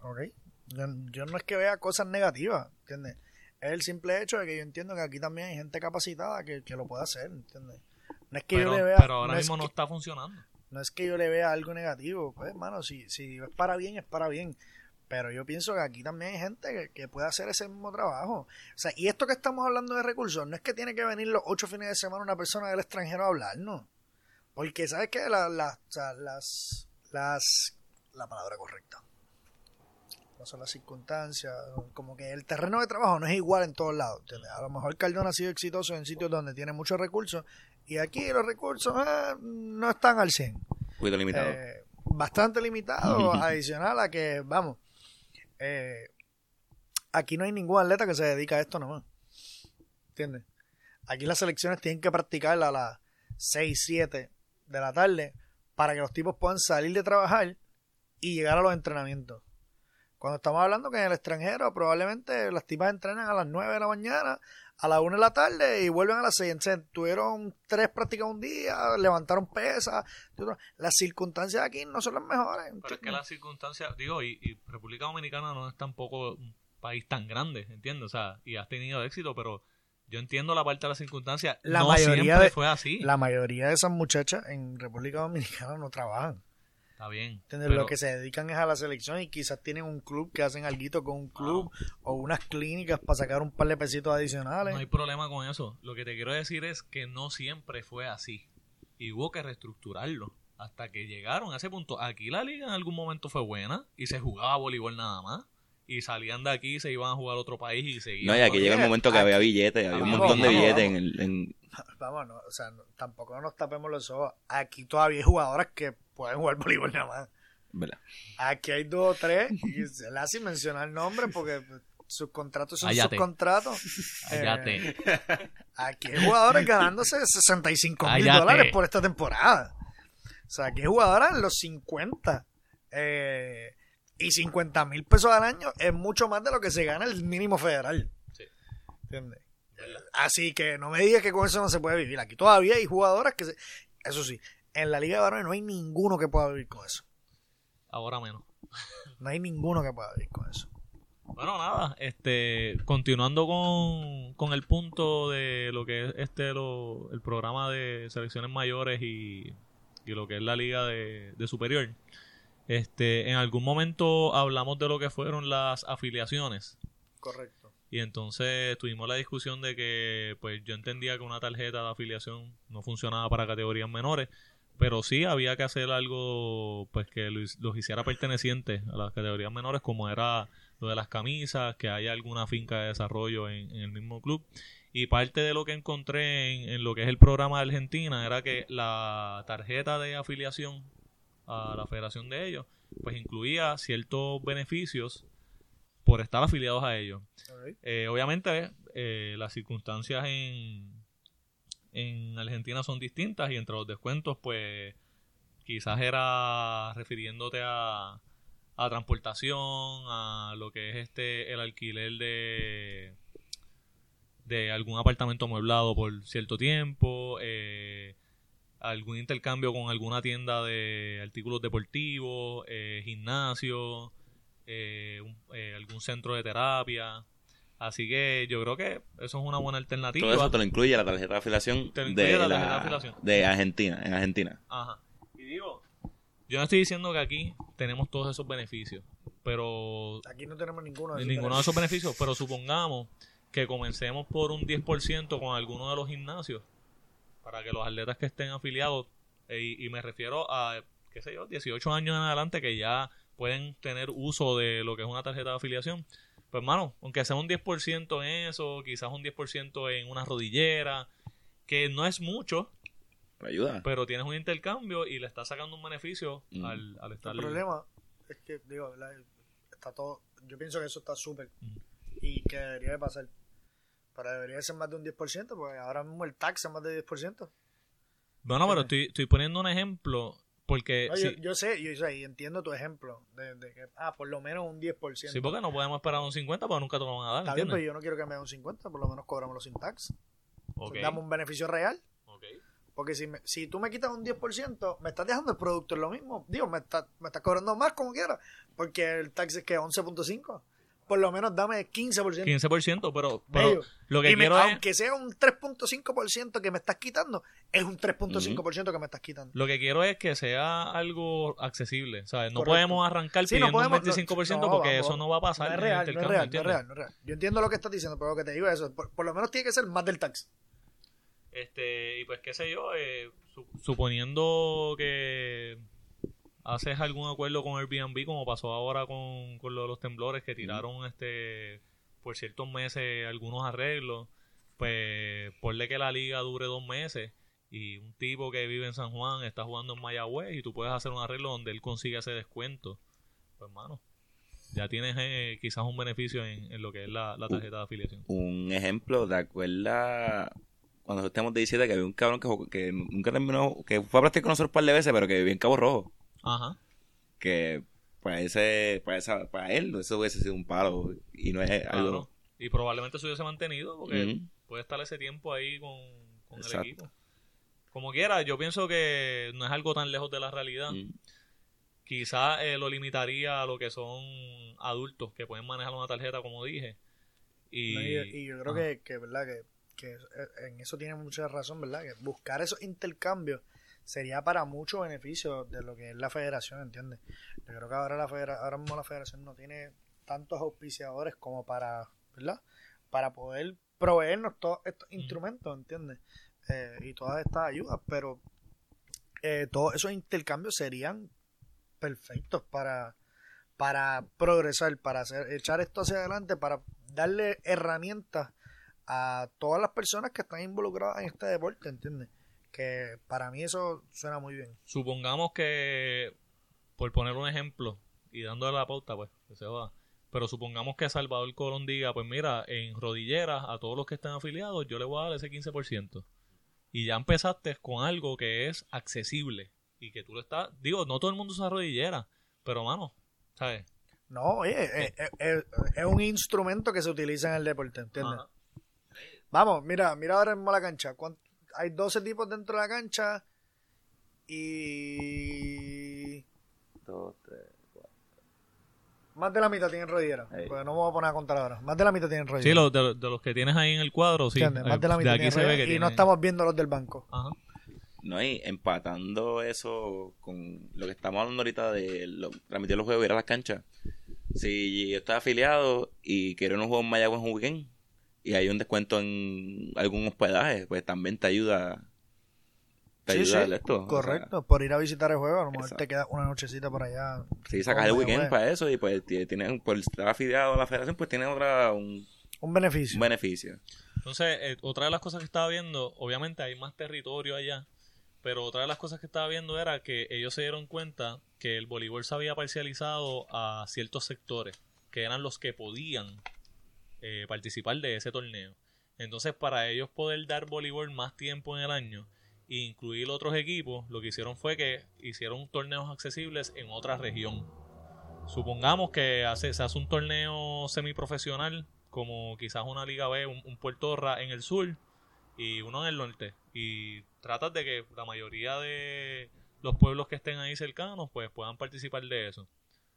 Ok. Yo, yo no es que vea cosas negativas, ¿entiendes? Es el simple hecho de que yo entiendo que aquí también hay gente capacitada que, que lo puede hacer, ¿entiendes? No es que Pero, yo le vea. pero ahora no es mismo no está funcionando. no es que yo le vea algo negativo, pues, hermano, si, si es para bien, es para bien. Pero yo pienso que aquí también hay gente que, que puede hacer ese mismo trabajo. O sea, y esto que estamos hablando de recursos, no es que tiene que venir los ocho fines de semana una persona del extranjero a hablarnos. Porque, ¿sabes qué? La- la- o sea, las, las, la palabra correcta. No son las circunstancias. Como que el terreno de trabajo no es igual en todos lados. ¿entiendes? A lo mejor Cardona ha sido exitoso en sitios donde tiene muchos recursos y aquí los recursos eh, no están al 100. Cuido limitado. Eh, bastante limitado, adicional a que, vamos, eh, aquí no hay ningún atleta que se dedica a esto nomás. ¿Entiendes? Aquí las selecciones tienen que practicar a las 6, 7 de la tarde para que los tipos puedan salir de trabajar y llegar a los entrenamientos. Cuando estamos hablando que en el extranjero probablemente las tipas entrenan a las 9 de la mañana, a las 1 de la tarde y vuelven a las 6. Entonces, tuvieron tres prácticas un día, levantaron pesas. Las circunstancias aquí no son las mejores. Pero es que las circunstancias, digo, y, y República Dominicana no es tampoco un país tan grande, ¿entiendes? O sea, y has tenido éxito, pero yo entiendo la parte de las circunstancias. La no mayoría siempre de- fue así. La mayoría de esas muchachas en República Dominicana no trabajan. Está bien. ¿Entiendes? pero- Lo que se dedican es a la selección y quizás tienen un club que hacen algo con un club o unas clínicas para sacar un par de pesitos adicionales. No hay problema con eso. Lo que te quiero decir es que no siempre fue así. Y hubo que reestructurarlo. Hasta que llegaron a ese punto. Aquí la liga en algún momento fue buena y se jugaba voleibol nada más. Y salían de aquí, se iban a jugar a otro país y seguían. No, y aquí llega el momento que había billetes, había un Vamos, montón de billetes en el... en- Vamos, no, o sea, no- tampoco nos tapemos los ojos. Aquí todavía hay jugadoras que pueden jugar voleibol nada más. ¿verdad? Aquí hay dos o tres y se le hace mencionar nombres porque sus contratos son subcontratos. Cállate. Eh, aquí hay jugadores ganándose 65 mil dólares por esta temporada. O sea, aquí hay jugadoras en los 50. eh, y 50 mil pesos al año es mucho más de lo que se gana el mínimo federal. Sí. ¿Entiendes? Así que no me digas que con eso no se puede vivir. Aquí todavía hay jugadoras que... se- eso sí, en la Liga de Varones no hay ninguno que pueda vivir con eso. Ahora menos. No hay ninguno que pueda vivir con eso. Bueno, nada, este, continuando con, con el punto de lo que es este lo, el programa de selecciones mayores y, y lo que es la liga de, de superior. Este, en algún momento hablamos de lo que fueron las afiliaciones Correcto. Y entonces tuvimos la discusión de que pues yo entendía que una tarjeta de afiliación no funcionaba para categorías menores, pero sí había que hacer algo pues que los, hiciera pertenecientes a las categorías menores como era lo de las camisas, que haya alguna finca de desarrollo en, en el mismo club. Y parte de lo que encontré en, en lo que es el programa de Argentina era que la tarjeta de afiliación a la federación de ellos pues incluía ciertos beneficios por estar afiliados a ellos. Eh, obviamente, eh, las circunstancias en, en Argentina son distintas y entre los descuentos, pues quizás era refiriéndote a, a transportación, a lo que es este el alquiler de de algún apartamento amueblado por cierto tiempo, eh, algún intercambio con alguna tienda de artículos deportivos, eh, gimnasio, eh, un- eh, algún centro de terapia. Así que yo creo que eso es una buena alternativa. Todo eso te lo incluye la tarjeta de afiliación, Te lo incluye de, la la- tarjeta de afiliación. de Argentina, en Argentina. Ajá. Y digo, yo no estoy diciendo que aquí tenemos todos esos beneficios, pero Aquí no tenemos ninguno de ninguno de esos beneficios, pero supongamos que comencemos por un 10% con alguno de los gimnasios para que los atletas que estén afiliados, eh, y, y me refiero a, qué sé yo, 18 años en adelante que ya pueden tener uso de lo que es una tarjeta de afiliación. Pues, hermano, aunque sea un 10% en eso, quizás un 10% en una rodillera, que no es mucho, Pero ayuda. pero tienes un intercambio y le estás sacando un beneficio Mm. al, al estar El problema es que, digo, está todo. Yo pienso que eso está súper Ujú. y que debería de pasar. Pero debería ser más de un 10%, porque ahora mismo el tax es más de 10%. Bueno, pero estoy, estoy poniendo un ejemplo porque No, yo, yo sé, yo sé, y entiendo tu ejemplo de, de que, ah, por lo menos un 10%. sí, porque no podemos esperar un 50 porque nunca te lo van a dar, Está bien, pero yo no quiero que me den un 50, por lo menos cobrámoslo sin tax. Ok, Dame un beneficio real. Porque si, me- si tú me quitas un 10%, me estás dejando el producto en lo mismo. Digo, me estás me estás cobrando más como quieras. Porque el tax es que 11.5. Por lo menos dame 15%. 15%, pero, pero lo que Y me- quiero es aunque sea un 3.5% que me estás quitando, es un 3.5% que me estás quitando. lo que quiero es que sea algo accesible, ¿sabes? No Correcto. podemos arrancar Sí, no pidiendo podemos- un 25% no, porque vamos, eso no va a pasar No es en el real, no es intercambio, real, no es real, no es real. Yo entiendo lo que estás diciendo, pero lo que te digo es eso. Por, por lo menos tiene que ser más del tax. Este, y pues qué sé yo, eh, su- suponiendo que haces algún acuerdo con Airbnb como pasó ahora con, con lo de los temblores que tiraron este por ciertos meses algunos arreglos, pues ponle que la liga dure dos meses y un tipo que vive en San Juan está jugando en Mayagüez y tú puedes hacer un arreglo donde él consiga ese descuento, pues hermano, ya tienes eh, quizás un beneficio en, en lo que es la, la tarjeta de afiliación. Un ejemplo, ¿te acuerdas cuando estábamos de 17 que había un cabrón que, que nunca terminó, que fue a practicar con nosotros un par de veces, pero que vivía en Cabo Rojo? Ajá. Que para ese, para esa, para él eso hubiese sido un palo y no es algo... Claro. Y probablemente se hubiese mantenido porque puede estar ese tiempo ahí con, con el equipo. Como quiera, yo pienso que no es algo tan lejos de la realidad. Mm. Quizás lo limitaría a lo que son adultos que pueden manejar una tarjeta, como dije. Y, ¿no? Y, y yo creo que, que, ¿verdad? Que, que en eso tiene mucha razón, ¿verdad? Que buscar esos intercambios sería para mucho beneficio de lo que es la federación, ¿entiendes? Yo creo que ahora, la federa- ahora mismo la federación no tiene tantos auspiciadores como para, ¿verdad? Para poder proveernos todos estos instrumentos, ¿entiendes? Eh, y todas estas ayudas, pero eh, todos esos intercambios serían perfectos para, para progresar, para hacer, echar esto hacia adelante, para darle herramientas a todas las personas que están involucradas en este deporte, ¿entiendes? Que para mí eso suena muy bien. Supongamos que, por poner un ejemplo, y dándole la pauta, pues, que se va. Pero supongamos que Salvador Colón diga, pues mira, en rodilleras, a todos los que están afiliados, yo le voy a dar ese 15%. Y ya empezaste con algo que es accesible. Y que tú lo estás... Digo, no todo el mundo usa rodillera, pero mano, ¿sabes? No, oye, eh, eh, eh, es un instrumento que se utiliza en el deporte, ¿entiendes? Ajá. Vamos, mira, mira ahora mismo la cancha. ¿Cuán- Hay 12 tipos dentro de la cancha y Dos, tres, cuatro. más de la mitad tienen rodillera. Pues no me voy a poner a contar ahora. Más de la mitad tienen rodillera. Sí, los, de, de los que tienes ahí en el cuadro, sí. ¿Entiendes? Más Eh, de la mitad aquí tienen se ve rodillera que y no estamos viendo los del banco. Ajá. No, y empatando eso con lo que estamos hablando ahorita de lo- transmitir los juegos y ir a las canchas. Si yo estoy afiliado y quiero ir a un juego en Mayagüez un weekend y hay un descuento en algún hospedaje, pues también te ayuda. Te Sí, ayuda sí, a esto. o sea, Correcto, por ir a visitar el juego, a lo mejor Exacto. te queda una nochecita por allá. Sí, sacas el weekend para eso y pues ti- tienes, por estar afiliado a la federación, pues tienes otra, un, Un beneficio. un beneficio. Entonces, eh, otra de las cosas que estaba viendo, obviamente hay más territorio allá, pero otra de las cosas que estaba viendo era que ellos se dieron cuenta que el voleibol se había parcializado a ciertos sectores, que eran los que podían eh, participar de ese torneo. Entonces, para ellos poder dar voleibol más tiempo en el año e incluir otros equipos, lo que hicieron fue que hicieron torneos accesibles en otra región. Supongamos que se hace un torneo semiprofesional, como quizás una Liga B, un, un Puerto en el sur y uno en el norte. Y tratas de que la mayoría de los pueblos que estén ahí cercanos pues puedan participar de eso.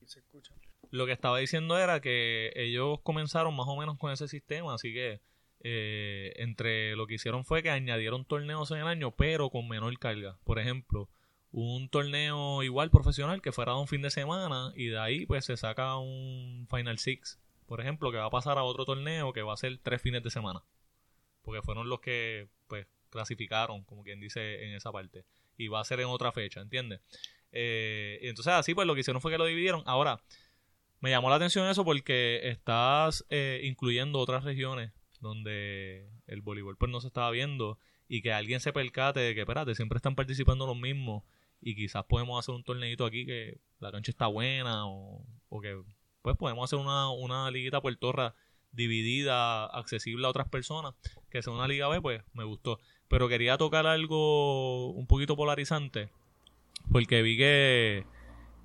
Se escucha. Lo que estaba diciendo era que ellos comenzaron más o menos con ese sistema, así que eh, entre lo que hicieron fue que añadieron torneos en el año, pero con menor carga. Por ejemplo, un torneo igual profesional que fuera un fin de semana y de ahí pues se saca un Final Six, por ejemplo, que va a pasar a otro torneo que va a ser tres fines de semana. Porque fueron los que pues clasificaron, como quien dice en esa parte. Y va a ser en otra fecha, ¿entiendes? Eh, entonces así pues lo que hicieron fue que lo dividieron. Ahora, me llamó la atención eso porque estás eh, incluyendo otras regiones donde el voleibol pues no se estaba viendo y que alguien se percate de que, espérate, siempre están participando los mismos y quizás podemos hacer un torneito aquí que la cancha está buena o, o que pues podemos hacer una, una liguita puertorra dividida, accesible a otras personas, que sea una liga B, pues me gustó. Pero quería tocar algo un poquito polarizante, porque vi que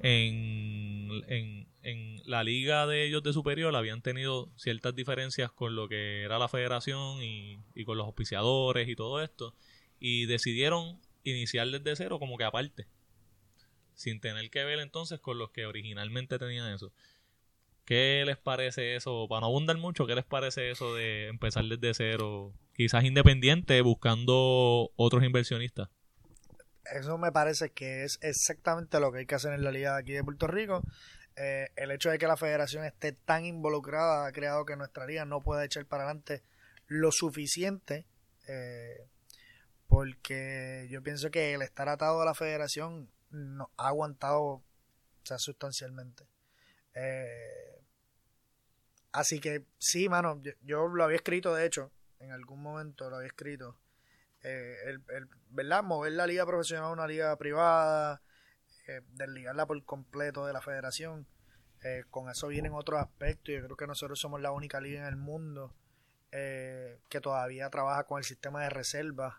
en, en, en la liga de ellos de superior habían tenido ciertas diferencias con lo que era la federación y, y con los auspiciadores y todo esto, y decidieron iniciar desde cero como que aparte, sin tener que ver entonces con los que originalmente tenían eso. ¿Qué les parece eso? Para no abundar mucho, ¿qué les parece eso de empezar desde cero? Quizás independiente, buscando otros inversionistas. Eso me parece que es exactamente lo que hay que hacer en la liga de aquí de Puerto Rico. Eh, el hecho de que la federación esté tan involucrada ha creado que nuestra liga no pueda echar para adelante lo suficiente. eh, porque yo pienso que el estar atado a la federación nos ha aguantado o sea, sustancialmente. Eh, así que sí, mano, yo, yo lo había escrito, de hecho, en algún momento lo había escrito. Eh, el, el- ¿verdad? Mover la liga profesional a una liga privada, eh, desligarla por completo de la federación. Eh, con eso vienen otros aspectos. Yo creo que nosotros somos la única liga en el mundo eh, que todavía trabaja con el sistema de reservas,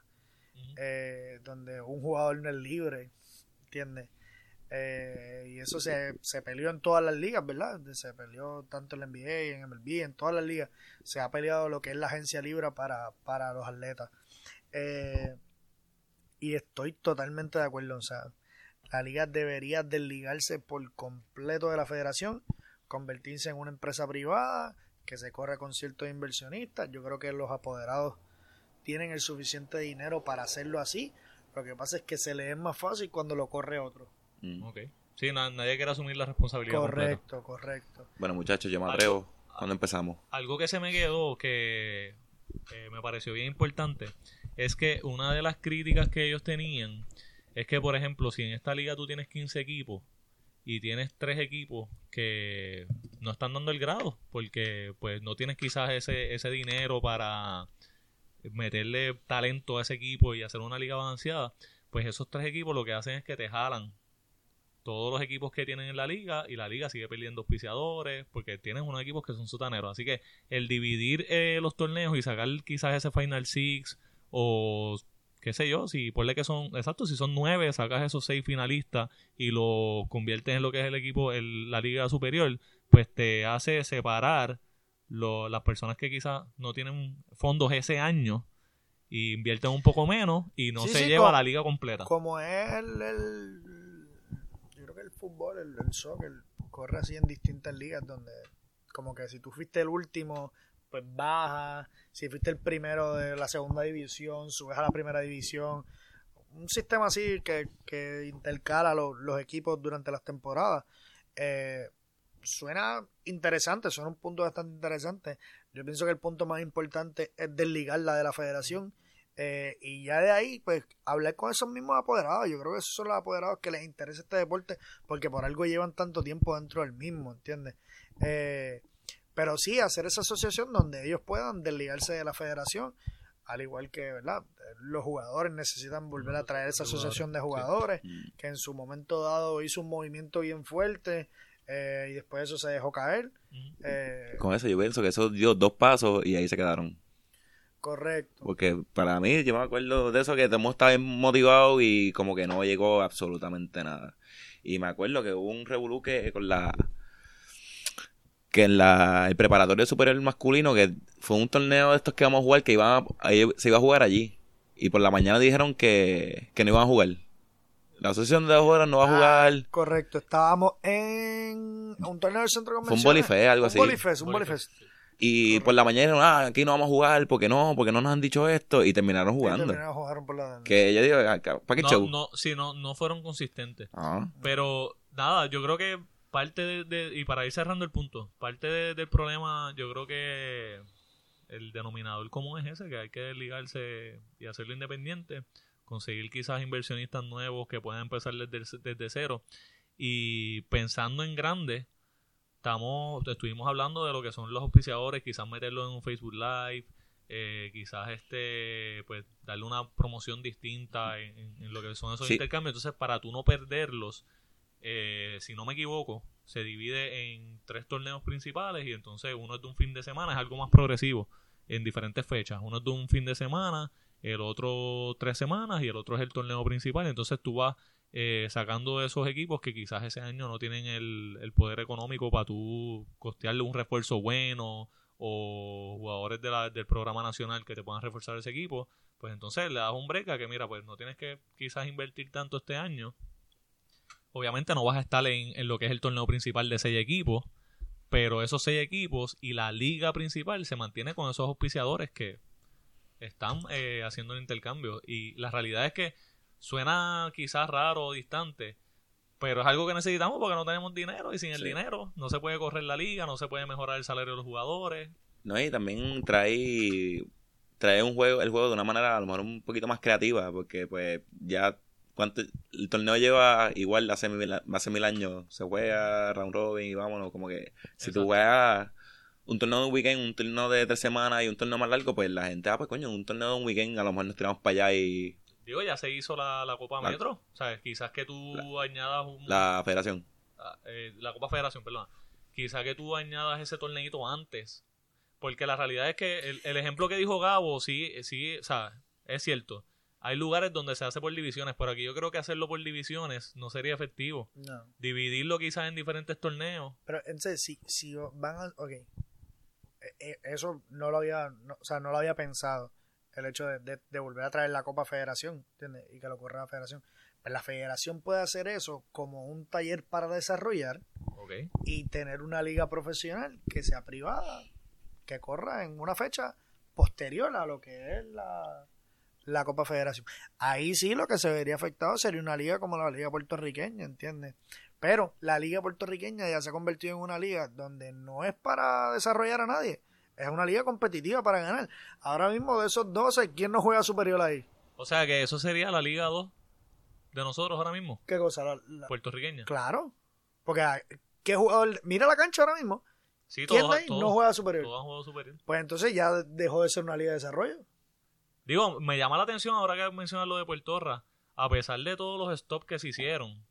donde un jugador no es libre, ¿entiendes? Y eso se, se peleó en todas las ligas, ¿verdad? Se peleó tanto en la NBA, en MLB, en todas las ligas. Se ha peleado lo que es la agencia libre para, para los atletas. Eh, y estoy totalmente de acuerdo. O sea, la liga debería desligarse por completo de la federación, convertirse en una empresa privada que se corre con ciertos inversionistas. Yo creo que los apoderados tienen el suficiente dinero para hacerlo así. Lo que pasa es que se le es más fácil cuando lo corre otro. Mm. Ok. Sí, na- nadie quiere asumir la responsabilidad. completa. Correcto, correcto. Bueno, muchachos, yo me atrevo. ¿Cuándo empezamos? Algo que se me quedó que eh, me pareció bien importante es que una de las críticas que ellos tenían es que, por ejemplo, si en esta liga tú tienes 15 equipos y tienes tres equipos que no están dando el grado porque pues no tienes quizás ese, ese dinero para meterle talento a ese equipo y hacer una liga balanceada, pues esos tres equipos lo que hacen es que te jalan todos los equipos que tienen en la liga y la liga sigue perdiendo auspiciadores porque tienes unos equipos que son sotaneros. Así que el dividir eh, los torneos y sacar quizás ese Final Six o qué sé yo, si ponle que son, exacto, si son nueve, sacas esos seis finalistas y lo conviertes en lo que es el equipo, el- la liga superior, pues te hace separar lo- las personas que quizás no tienen fondos ese año y invierten un poco menos y no Sí, se sí, lleva co- la liga completa. Como es el, el- Yo creo que el fútbol, el, el soccer, corre así en distintas ligas donde. Como que si tú fuiste el último, pues baja. Si fuiste el primero de la segunda división, subes a la primera división. Un sistema así que, que intercala los, los equipos durante las temporadas. Eh, suena interesante, suena un punto bastante interesante. Yo pienso que el punto más importante es desligarla de la federación. Eh, y ya de ahí, pues, hablar con esos mismos apoderados. Yo creo que esos son los apoderados que les interesa este deporte porque por algo llevan tanto tiempo dentro del mismo, ¿entiendes? Eh, pero sí, hacer esa asociación donde ellos puedan desligarse de la federación, al igual que, ¿verdad? Los jugadores necesitan volver a traer esa asociación de jugadores que en su momento dado hizo un movimiento bien fuerte eh, y después eso se dejó caer. Eh, Con eso yo pienso que eso dio dos pasos y ahí se quedaron. correcto. Porque para mí, yo me acuerdo de eso que Temo estaba motivado y como que no llegó absolutamente nada. Y me acuerdo que hubo un revolú que con la que en la el preparatorio superior masculino que fue un torneo de estos que vamos a jugar que iban a- ahí se iba a jugar allí y por la mañana dijeron que, que no iban a jugar la asociación de jugadores no va a Ah, jugar correcto. Estábamos en un torneo del centro fue un bolifé algo así Un bolifest, un bolifest. y por la mañana dijeron ah aquí no vamos a jugar porque no porque no nos han dicho esto y terminaron Y jugando terminaron, jugaron por la- que yo digo ¿para qué No, show? no, sí, no, no fueron consistentes. Ah. Pero nada, yo creo que parte de, de- y para ir cerrando el punto, parte de- del problema, yo creo que el denominador común es ese, que hay que desligarse y hacerlo independiente, conseguir quizás inversionistas nuevos que puedan empezar desde, desde cero y pensando en grande, estamos, estuvimos hablando de lo que son los auspiciadores, quizás meterlo en un Facebook Live, eh, quizás este pues darle una promoción distinta en, lo que son esos Sí. intercambios entonces para tú no perderlos eh, si no me equivoco se divide en tres torneos principales y entonces uno es de un fin de semana es algo más progresivo en diferentes fechas uno es de un fin de semana el otro tres semanas y el otro es el torneo principal entonces tú vas eh, sacando esos equipos que quizás ese año no tienen el, el poder económico para tú costearle un refuerzo bueno o jugadores de la- del programa nacional que te puedan reforzar ese equipo, pues entonces le das un break que mira, pues no tienes que quizás invertir tanto este año. Obviamente no vas a estar en, en lo que es el torneo principal de seis equipos, pero esos seis equipos y la liga principal se mantiene con esos auspiciadores que están eh, haciendo el intercambio. Y la realidad es que suena quizás raro o distante, pero es algo que necesitamos porque no tenemos dinero y sin el Sí. dinero no se puede correr la liga, no se puede mejorar el salario de los jugadores. No, y también trae, trae un juego, el juego de una manera a lo mejor un poquito más creativa, porque pues ya cuánto, el torneo lleva igual hace mil, hace mil años, se juega round robin y vámonos, como que si tú Exacto. juegas un torneo de un weekend, un torneo de tres semanas y un torneo más largo, pues la gente, ah, pues coño, un torneo de un weekend, a lo mejor nos tiramos para allá y Digo, ya se hizo la, la Copa La- Metro. O sea, quizás que tú añadas un, la federación. ah, eh, la Copa Federación, perdón. Quizás que tú añadas ese torneito antes. Porque la realidad es que el, el ejemplo que dijo Gabo, sí, sí, o sea, es cierto. Hay lugares donde se hace por divisiones, pero aquí yo creo que hacerlo por divisiones no sería efectivo. No. Dividirlo quizás en diferentes torneos. Pero entonces, si, si van a. Ok. Eh, eh, Eso no lo había. no- o sea, no lo había pensado. El hecho de, de- de volver a traer la Copa Federación. ¿Entiendes? Y que lo corra la Federación. Pues la Federación puede hacer eso como un taller para desarrollar Ok. y tener una liga profesional que sea privada, que corra en una fecha posterior a lo que es la, la Copa Federación. Ahí sí lo que se vería afectado sería una liga como la liga puertorriqueña, ¿entiendes? Pero la liga puertorriqueña ya se ha convertido en una liga donde no es para desarrollar a nadie, es una liga competitiva para ganar. Ahora mismo de esos 12, ¿quién no juega superior ahí? O sea que eso sería la Liga 2 de nosotros ahora mismo, ¿Qué cosa? La- la- puertorriqueña. Claro. Porque, ah, ¿qué jugador? Mira la cancha ahora mismo. Sí, ¿Quién todos, de ahí todos- no juega superior? todos han jugado superior. Pues entonces ya dejó de ser una liga de desarrollo. Digo, me llama la atención ahora que mencionas lo de Puerto Rico, a pesar de todos los stops que se hicieron.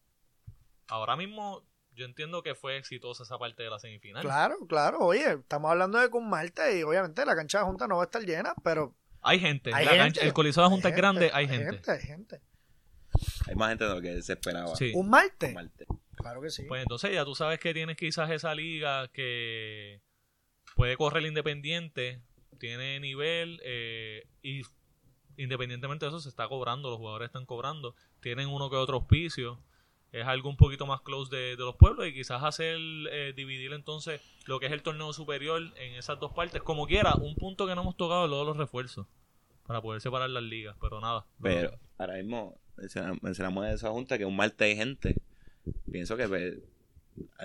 Ahora mismo yo entiendo que fue exitosa esa parte de la semifinal. Claro, claro. Oye, estamos hablando de con Marte y obviamente la cancha de Junta no va a estar llena, pero Hay gente. hay la gente. cancha- el coliseo de Hay Junta es gente, grande, hay gente. Hay gente. Hay más gente de lo que se esperaba. Sí. ¿Un Marte? Marte. Claro que sí. Pues entonces ya tú sabes que tienes quizás esa liga que puede correr independiente, tiene nivel eh, y independientemente de eso se está cobrando, los jugadores están cobrando, tienen uno que otro auspicio, es algo un poquito más close de, de los pueblos y quizás hacer, eh, dividir entonces lo que es el torneo superior en esas dos partes, como quiera, un punto que no hemos tocado es lo de los refuerzos, para poder separar las ligas, pero nada. Pero ahora mismo menciona- mencionamos de esa junta que un Marte hay gente. Pienso que pues,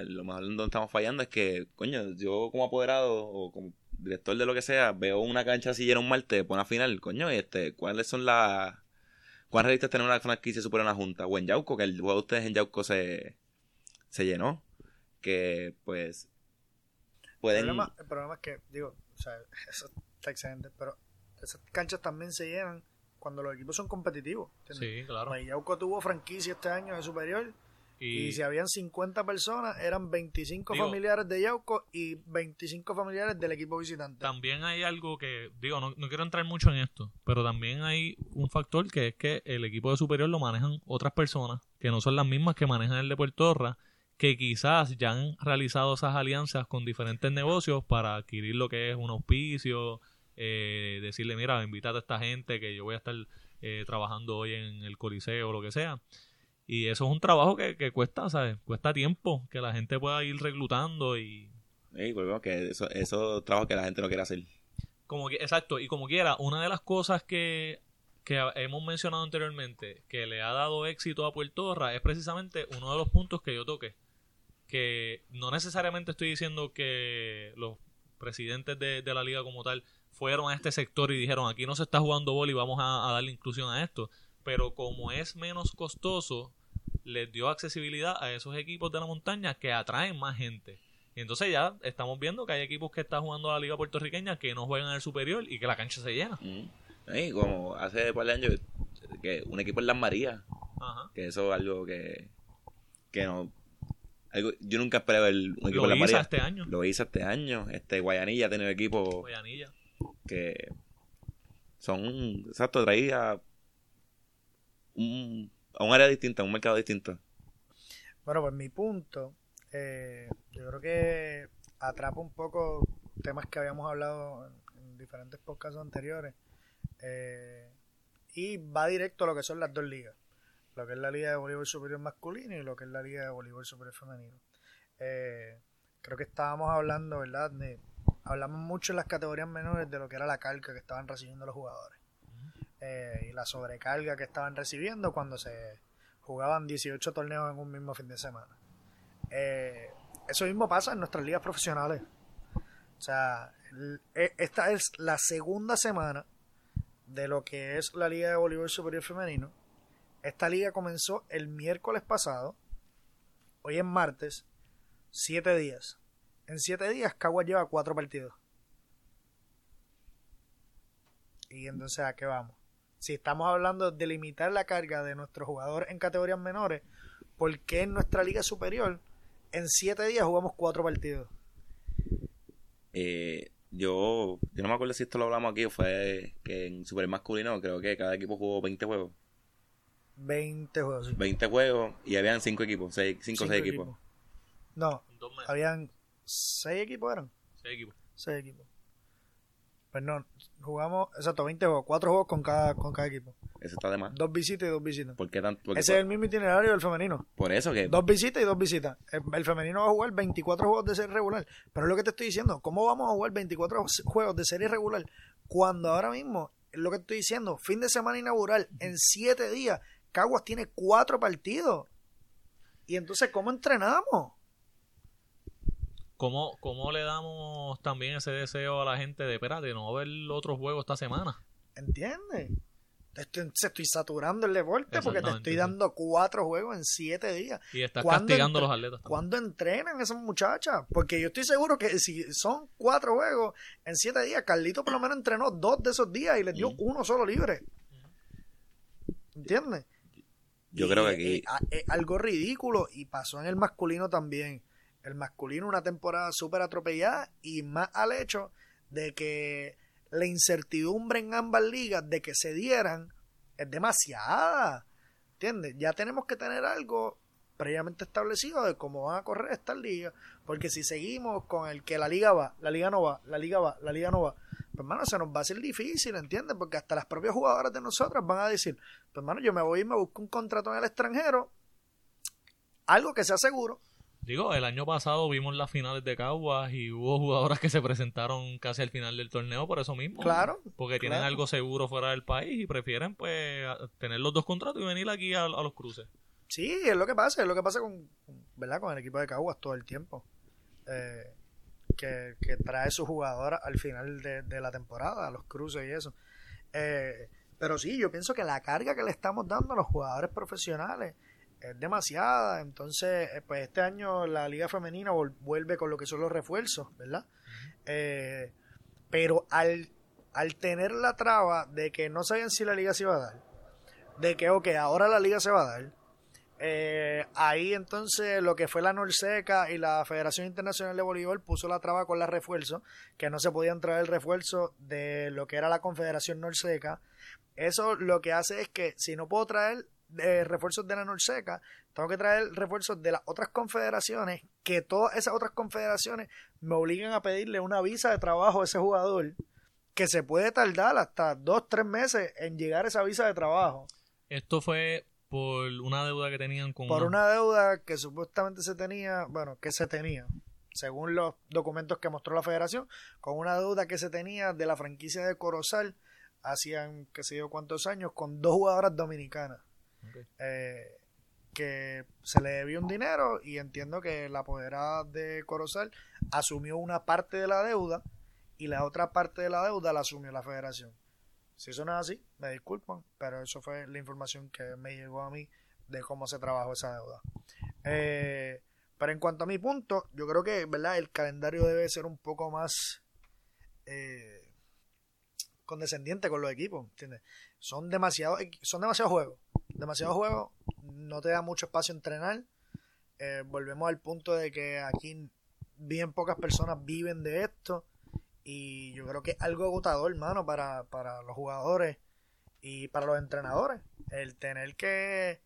lo mejor donde estamos fallando es que, coño, yo como apoderado o como director de lo que sea, veo una cancha así llena un Marte por una final, coño, y este, ¿cuáles son las... ¿Cuán realistas tener una franquicia supera una junta? O en Yauco, que el juego de ustedes en Yauco se, se llenó. Que pues el, pueden... problema, el problema es que, digo, o sea, eso está excelente, pero esas canchas también se llenan cuando los equipos son competitivos. ¿entiendes? Sí, claro. Pues Yauco tuvo franquicia este año de superior y, Y, si habían 50 personas, eran 25 Digo- familiares de Yauco y 25 familiares del equipo visitante. también hay algo que, digo, no, no quiero entrar mucho en esto, pero también hay un factor que es que el equipo de superior lo manejan otras personas que no son las mismas que manejan el de Puerto Rico, que quizás ya han realizado esas alianzas con diferentes negocios para adquirir lo que es un auspicio, eh, decirle, mira, invítate a esta gente que yo voy a estar eh, trabajando hoy en el Coliseo o lo que sea. Y eso es un trabajo que, que cuesta, ¿sabes? Cuesta tiempo que la gente pueda ir reclutando y, Ey, volvemos que eso, eso es trabajo que la gente no quiere hacer. como que, exacto, y como quiera, una de las cosas que, que hemos mencionado anteriormente que le ha dado éxito a Puerto Rico es precisamente uno de los puntos que yo toqué. Que no necesariamente estoy diciendo que los presidentes de, de la liga como tal fueron a este sector y dijeron aquí no se está jugando bol y vamos a, a darle inclusión a esto. Pero como es menos costoso, les dio accesibilidad a esos equipos de la montaña que atraen más gente. Y entonces ya estamos viendo que hay equipos que están jugando a la liga puertorriqueña que no juegan en el superior y que la cancha se llena. Mm. Como hace par de años que un equipo en Las Marías, Ajá. que eso es algo que, que no... Algo, yo nunca esperé ver un equipo Lo en Las Marías. este año. Lo hice este año. Este Guayanilla tiene un equipo Guayanilla. que son, exacto, traía un, a un área distinta, a un mercado distinto. Bueno, pues mi punto, eh, yo creo que atrapa un poco temas que habíamos hablado en, en diferentes podcasts anteriores eh, y va directo a lo que son las dos ligas, lo que es la Liga de Voleibol Superior Masculino y lo que es la Liga de Voleibol Superior Femenino. Eh, creo que estábamos hablando, ¿verdad? De, hablamos mucho en las categorías menores de lo que era la carga que estaban recibiendo los jugadores eh, y la sobrecarga que estaban recibiendo cuando se jugaban 18 torneos en un mismo fin de semana. Eh, eso mismo pasa en nuestras ligas profesionales. O sea, e- esta es la segunda semana de lo que es la Liga de Voleibol Superior Femenino. Esta liga comenzó el miércoles pasado. Hoy es martes. Siete días. En siete días, Caguas lleva cuatro partidos. Y entonces, ¿a qué vamos? Si estamos hablando de limitar la carga de nuestros jugadores en categorías menores, ¿por qué en nuestra liga superior en siete días jugamos cuatro partidos? Eh, yo, yo no me acuerdo si esto lo hablamos aquí o fue que en Super Masculino creo que cada equipo jugó 20 juegos. 20 juegos. sí. 20 juegos y habían 5 equipos, 5 o Cinco 6 equipos. No, habían seis equipos, eran. Seis equipos. Seis equipos. Pues no, jugamos, exacto, 20 juegos, cuatro juegos con cada, con cada equipo. Eso está de más. Dos visitas y dos visitas. ¿Por qué tanto? Porque Ese es el mismo itinerario del femenino. por, eso que Dos visitas y dos visitas. El, el femenino va a jugar 24 juegos de serie regular. Pero es lo que te estoy diciendo. ¿Cómo vamos a jugar 24 juegos de serie regular cuando ahora mismo es lo que estoy diciendo, fin de semana inaugural, en siete días, Caguas tiene cuatro partidos. Y entonces, ¿cómo entrenamos? ¿Cómo, ¿Cómo le damos también ese deseo a la gente de, espérate, no ver otro juego esta semana? ¿Entiendes? Te estoy, estoy saturando el deporte porque te estoy dando cuatro juegos en siete días. Y estás ¿Cuándo castigando a los atletas. también. ¿Cuándo entrenan esas muchachas? Porque yo estoy seguro que si son cuatro juegos en siete días, Carlito por lo menos entrenó dos de esos días y les dio Mm. uno solo libre. ¿Entiendes? Yo Y, creo que eh, aquí- eh, a- Es algo ridículo y pasó en el masculino también. El masculino una temporada súper atropellada y más al hecho de que la incertidumbre en ambas ligas de que se dieran es demasiada. ¿Entiendes? Ya tenemos que tener algo previamente establecido de cómo van a correr estas ligas. Porque si seguimos con el que la liga va, la liga no va, la liga va, la liga no va, pues hermano, se nos va a hacer difícil, ¿entiendes? Porque hasta las propias jugadoras de nosotras van a decir, pues hermano, yo me voy y me busco un contrato en el extranjero, algo que sea seguro. Digo, el año pasado vimos las finales de Caguas y hubo jugadoras que se presentaron casi al final del torneo por eso mismo. Claro, Porque tienen claro. algo seguro fuera del país y prefieren pues tener los dos contratos y venir aquí a, a los cruces. Sí, es lo que pasa, es lo que pasa con, ¿verdad? con el equipo de Caguas todo el tiempo. Eh, que, que trae sus jugadoras al final de, de la temporada, a los cruces y eso. Eh, pero sí, yo pienso que la carga que le estamos dando a los jugadores profesionales es demasiada. Entonces, eh, pues este año la liga femenina vuelve con lo que son los refuerzos, ¿verdad? Eh, pero al, al tener la traba de que no sabían si la liga se iba a dar, de que, ok, ahora la liga se va a dar, eh, ahí entonces lo que fue la Norseca y la Federación Internacional de Voleibol puso la traba con la refuerzo, que no se podían traer el refuerzo de lo que era la Confederación Norseca. Eso lo que hace es que si no puedo traer eh, refuerzos de la Norseca, tengo que traer refuerzos de las otras confederaciones, que todas esas otras confederaciones me obligan a pedirle una visa de trabajo a ese jugador, que se puede tardar hasta dos, tres meses en llegar a esa visa de trabajo. Esto fue por una deuda que tenían con por una deuda que supuestamente se tenía, bueno, que se tenía, según los documentos que mostró la federación, con una deuda que se tenía de la franquicia de Corozal hacían qué sé yo cuántos años con dos jugadoras dominicanas Eh, que se le debió un dinero y entiendo que la apoderada de Corozal asumió una parte de la deuda y la otra parte de la deuda la asumió la federación. Si eso no es así, me disculpan, pero eso fue la información que me llegó a mí de cómo se trabajó esa deuda. Eh, pero en cuanto a mi punto, yo creo que verdad el calendario debe ser un poco más eh, condescendiente con los equipos, ¿entiendes? Son demasiados son demasiados juegos, demasiados juegos, no te da mucho espacio entrenar. Eh, volvemos al punto de que aquí bien pocas personas viven de esto y yo creo que es algo agotador, hermano, para, para los jugadores y para los entrenadores. El tener que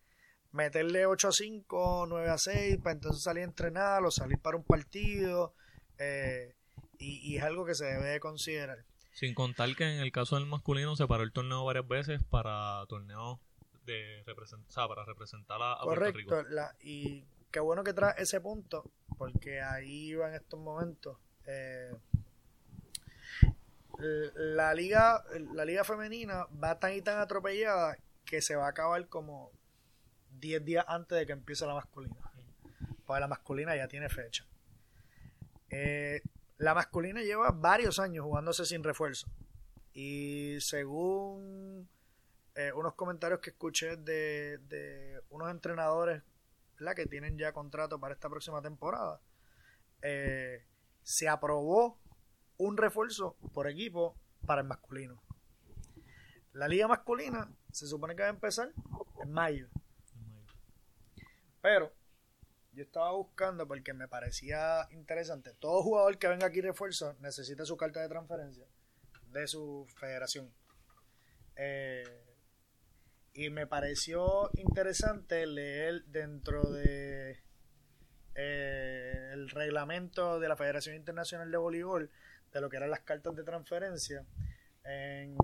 meterle 8 a 5, 9 a 6 para entonces salir a entrenar o salir para un partido eh, y, y es algo que se debe de considerar. Sin contar que en el caso del masculino se paró el torneo varias veces para torneos de represent- o sea, para representar a, a Puerto Rico. Correcto, la, y qué bueno que trae ese punto, porque ahí va en estos momentos. eh, la liga la liga femenina va tan y tan atropellada que se va a acabar como 10 días antes de que empiece la masculina. Porque la masculina ya tiene fecha. Eh, la masculina lleva varios años jugándose sin refuerzo. Y según eh, unos comentarios que escuché de, de unos entrenadores ¿verdad? que tienen ya contrato para esta próxima temporada, eh, se aprobó un refuerzo por equipo para el masculino. La liga masculina se supone que va a empezar en mayo. Pero yo estaba buscando porque me parecía interesante. Todo jugador que venga aquí refuerzo necesita su carta de transferencia de su federación. Eh, y me pareció interesante leer dentro de eh, el reglamento de la Federación Internacional de Voleibol de lo que eran las cartas de transferencia en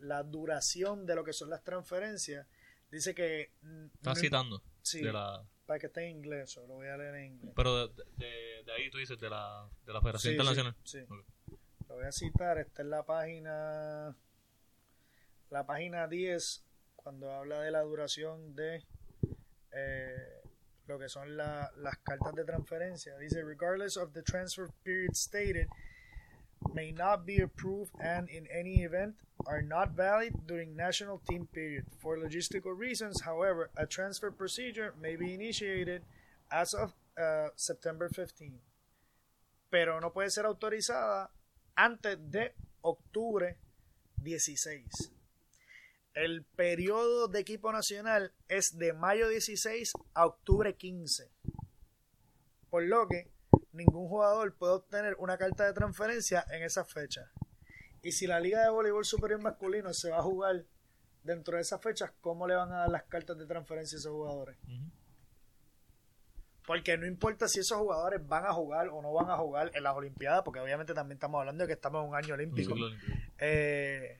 la duración de lo que son las transferencias dice que no- citando sí, de la para que esté en inglés o lo voy a leer en inglés pero de, de- de ahí tú dices de la, de la Federación Sí, Internacional. sí. Lo voy a citar, está en la página la página 10, cuando habla de la duración de eh, lo que son la- las cartas de transferencia, dice, regardless of the transfer period stated, may not be approved and in any event are not valid during national team period. For logistical reasons, however, a transfer procedure may be initiated as of uh, September 15, pero no puede ser autorizada antes de octubre 16. El periodo de equipo nacional es de mayo 16 a octubre 15. Por lo que ningún jugador puede obtener una carta de transferencia en esa fecha. Y si la Liga de Voleibol Superior Masculino se va a jugar dentro de esas fechas, ¿cómo le van a dar las cartas de transferencia a esos jugadores? Porque no importa si esos jugadores van a jugar o no van a jugar en las Olimpiadas, porque obviamente también estamos hablando de que estamos en un año olímpico. Eh,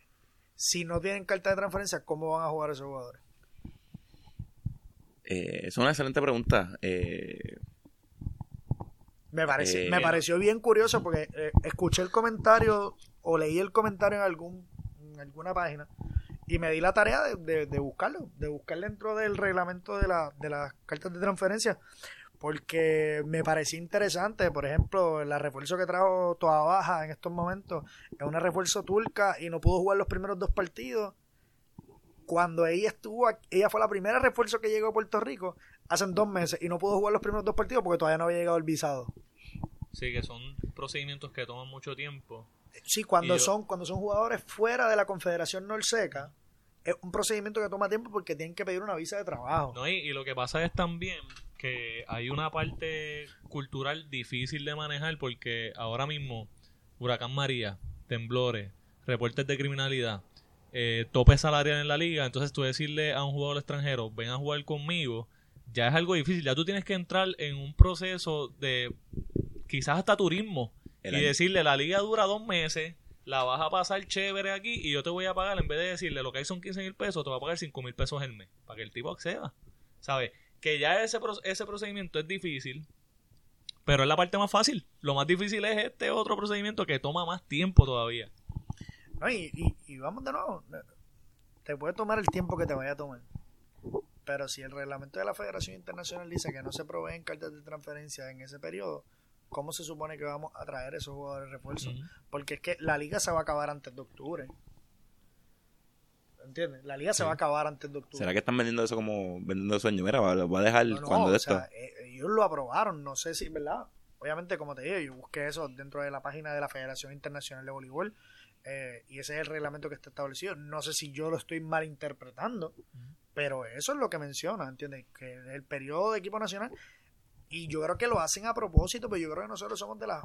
si no tienen carta de transferencia, ¿cómo van a jugar esos jugadores? Eh, es una excelente pregunta. Eh, Me, pareció, Eh, me pareció bien curioso porque eh, escuché el comentario o leí el comentario en, algún, en alguna página y me di la tarea de, de- de buscarlo, de buscar dentro del reglamento de, la, de las cartas de transferencia porque me pareció interesante, por ejemplo, la refuerzo que trajo Toa Baja en estos momentos es una refuerzo turca y no pudo jugar los primeros dos partidos. Cuando ella estuvo, ella fue la primera refuerzo que llegó a Puerto Rico hace dos meses y no pudo jugar los primeros dos partidos porque todavía no había llegado el visado. Sí, que son procedimientos que toman mucho tiempo. Sí, cuando Y yo- son cuando son jugadores fuera de la Confederación Norseca es un procedimiento que toma tiempo porque tienen que pedir una visa de trabajo. ¿no? Y, y lo que pasa es también que hay una parte cultural difícil de manejar porque ahora mismo Huracán María, temblores, reportes de criminalidad, eh, tope salarial en la liga, entonces tú decirle a un jugador extranjero, ven a jugar conmigo, ya es algo difícil, ya tú tienes que entrar en un proceso de quizás hasta turismo El y año. decirle la liga dura dos meses, la vas a pasar chévere aquí y yo te voy a pagar, en vez de decirle lo que hay son 15 mil pesos, te voy a pagar 5 mil pesos el mes, para que el tipo acceda. ¿Sabes? Que ya ese, ese procedimiento es difícil, pero es la parte más fácil. Lo más difícil es este otro procedimiento que toma más tiempo todavía. No, y, y- y vamos de nuevo. Te puede tomar el tiempo que te vaya a tomar. Pero si el reglamento de la Federación Internacional dice que no se proveen cartas de transferencia en ese periodo, ¿cómo se supone que vamos a traer esos jugadores de refuerzo? Ujú. Porque es que la liga se va a acabar antes de octubre. ¿Entiendes? La liga se va a acabar antes de octubre. ¿Será que están vendiendo eso como vendiendo sueño? Mira, va, va a dejar No, no, cuando esto. sea, eh, ellos lo aprobaron, no sé si, ¿verdad? Obviamente, como te digo, yo busqué eso dentro de la página de la Federación Internacional de Voleibol eh, y ese es el reglamento que está establecido. No sé si yo lo estoy malinterpretando, pero eso es lo que menciona, ¿entiendes? Que el periodo de equipo nacional y yo creo que lo hacen a propósito, pero yo creo que nosotros somos de las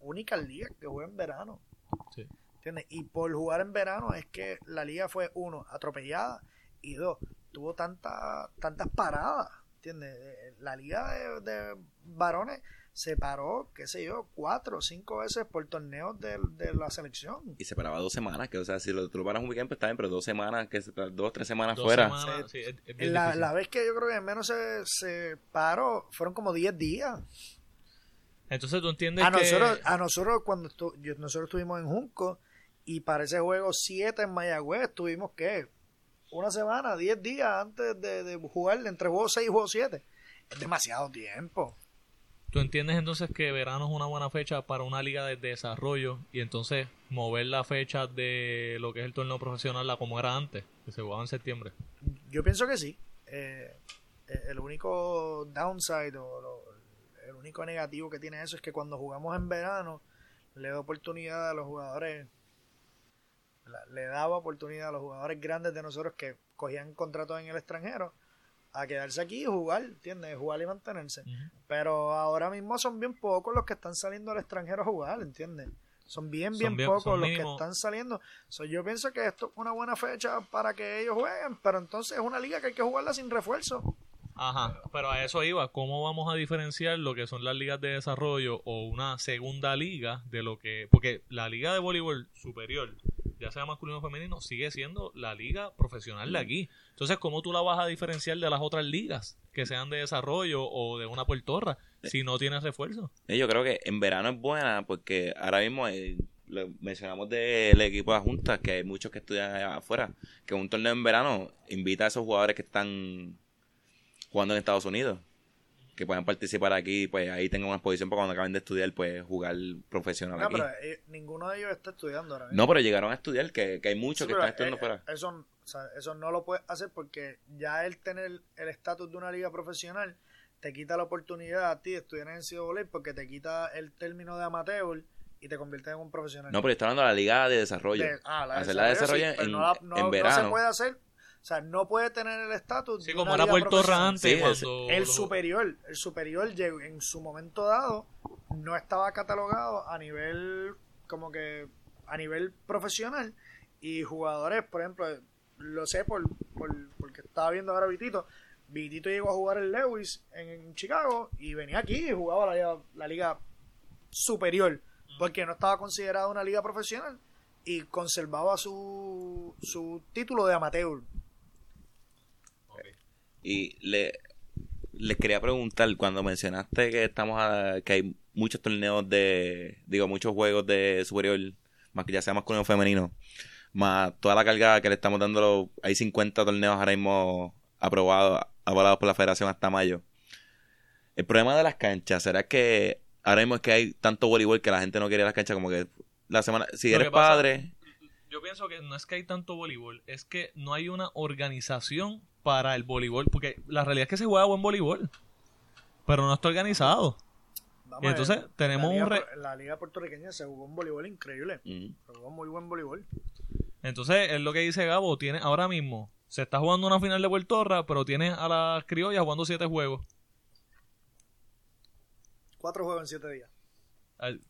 únicas ligas que juegan en verano. Sí. ¿Entiendes? Y por jugar en verano es que la liga fue, uno, atropellada y dos, tuvo tanta, tantas paradas. ¿Entiendes? Eh, La liga de, de varones se paró, qué sé yo, cuatro o cinco veces por torneos de, de la selección. Y se paraba dos semanas, que o sea, si lo, tú lo paras un weekend, pues está bien, pero dos semanas, que se- dos, tres semanas Dos fuera. semanas, sí, es- es bien La, la vez que yo creo que menos se, se paró fueron como 10 días. Entonces tú entiendes A que... nosotros, a nosotros cuando estu- nosotros estuvimos en Junco y para ese juego 7 en Mayagüez tuvimos que una semana, 10 días antes de, de jugar entre juego 6 y juego 7. Es demasiado tiempo. ¿Tú entiendes entonces que verano es una buena fecha para una liga de desarrollo y entonces mover la fecha de lo que es el torneo profesional a como era antes, que se jugaba en septiembre? Yo pienso que sí. Eh, eh, el único downside o lo- el único negativo que tiene eso es que cuando jugamos en verano le da oportunidad a los jugadores, la- le daba oportunidad a los jugadores grandes de nosotros que cogían contratos en el extranjero a quedarse aquí y jugar, ¿entiendes? Jugar y mantenerse. Pero ahora mismo son bien pocos los que están saliendo al extranjero a jugar, ¿entiendes? Son bien, Son bien, bien- pocos son los mínimo- que están saliendo. So, yo pienso que esto es una buena fecha para que ellos jueguen, pero entonces es una liga que hay que jugarla sin refuerzo. Ajá, pero a eso iba. ¿Cómo vamos a diferenciar lo que son las ligas de desarrollo o una segunda liga de lo que... Porque la liga de voleibol superior, ya sea masculino o femenino, sigue siendo la liga profesional de aquí. Entonces, ¿cómo tú la vas a diferenciar de las otras ligas que sean de desarrollo o de una puertorra si no tienes refuerzo? Yo creo que en verano es buena porque ahora mismo, eh, lo mencionamos del equipo de juntas, que hay muchos que estudian allá afuera, que un torneo en verano invita a esos jugadores que están jugando en Estados Unidos, que puedan participar aquí, pues ahí tengan una exposición para cuando acaben de estudiar, pues jugar profesional No, aquí. pero eh, ninguno de ellos está estudiando ahora mismo. No, pero llegaron a estudiar, que, que hay muchos Sí, que están estudiando eh, fuera. Eso, o sea, eso no lo puedes hacer porque ya el tener el estatus de una liga profesional te quita la oportunidad a ti de estudiar en NCAA porque te quita el término de amateur y te convierte en un profesional. No, pero está hablando de la liga de desarrollo. De- ah, la Hacer la de desarrollo, desarrollo sí, en- no la- no- en no verano. se puede hacer, o sea, no puede tener el estatus Sí, de como era Puerto antes Sí, cuando... El superior, el superior llegó en su momento dado no estaba catalogado a nivel como que a nivel profesional y jugadores, por ejemplo, lo sé por, por porque estaba viendo ahora a Vitito, Vitito llegó a jugar en Lewis en, en Chicago y venía aquí y jugaba la liga, la liga superior porque no estaba considerada una liga profesional y conservaba su, su título de amateur. Y le, les quería preguntar, cuando mencionaste que estamos a- que hay muchos torneos de, digo, muchos juegos de superior, más que ya sea masculino o femenino, más toda la carga que le estamos dando, hay 50 torneos ahora mismo aprobados, avalados por la federación hasta mayo. El problema de las canchas, ¿será que ahora mismo es que hay tanto voleibol que la gente no quiere las canchas como que la semana, si eres padre, Yo pienso que no es que hay tanto voleibol, es que no hay una organización para el voleibol, porque la realidad es que se juega buen voleibol, pero no está organizado. Vamos Y a entonces, ver, tenemos la liga, un re- la liga puertorriqueña se jugó un voleibol increíble. mm, Se jugó muy buen voleibol. Entonces, es lo que dice Gabo, tiene ahora mismo, se está jugando una final de Puertorra, pero tiene a las criollas jugando siete juegos. Cuatro juegos en siete días.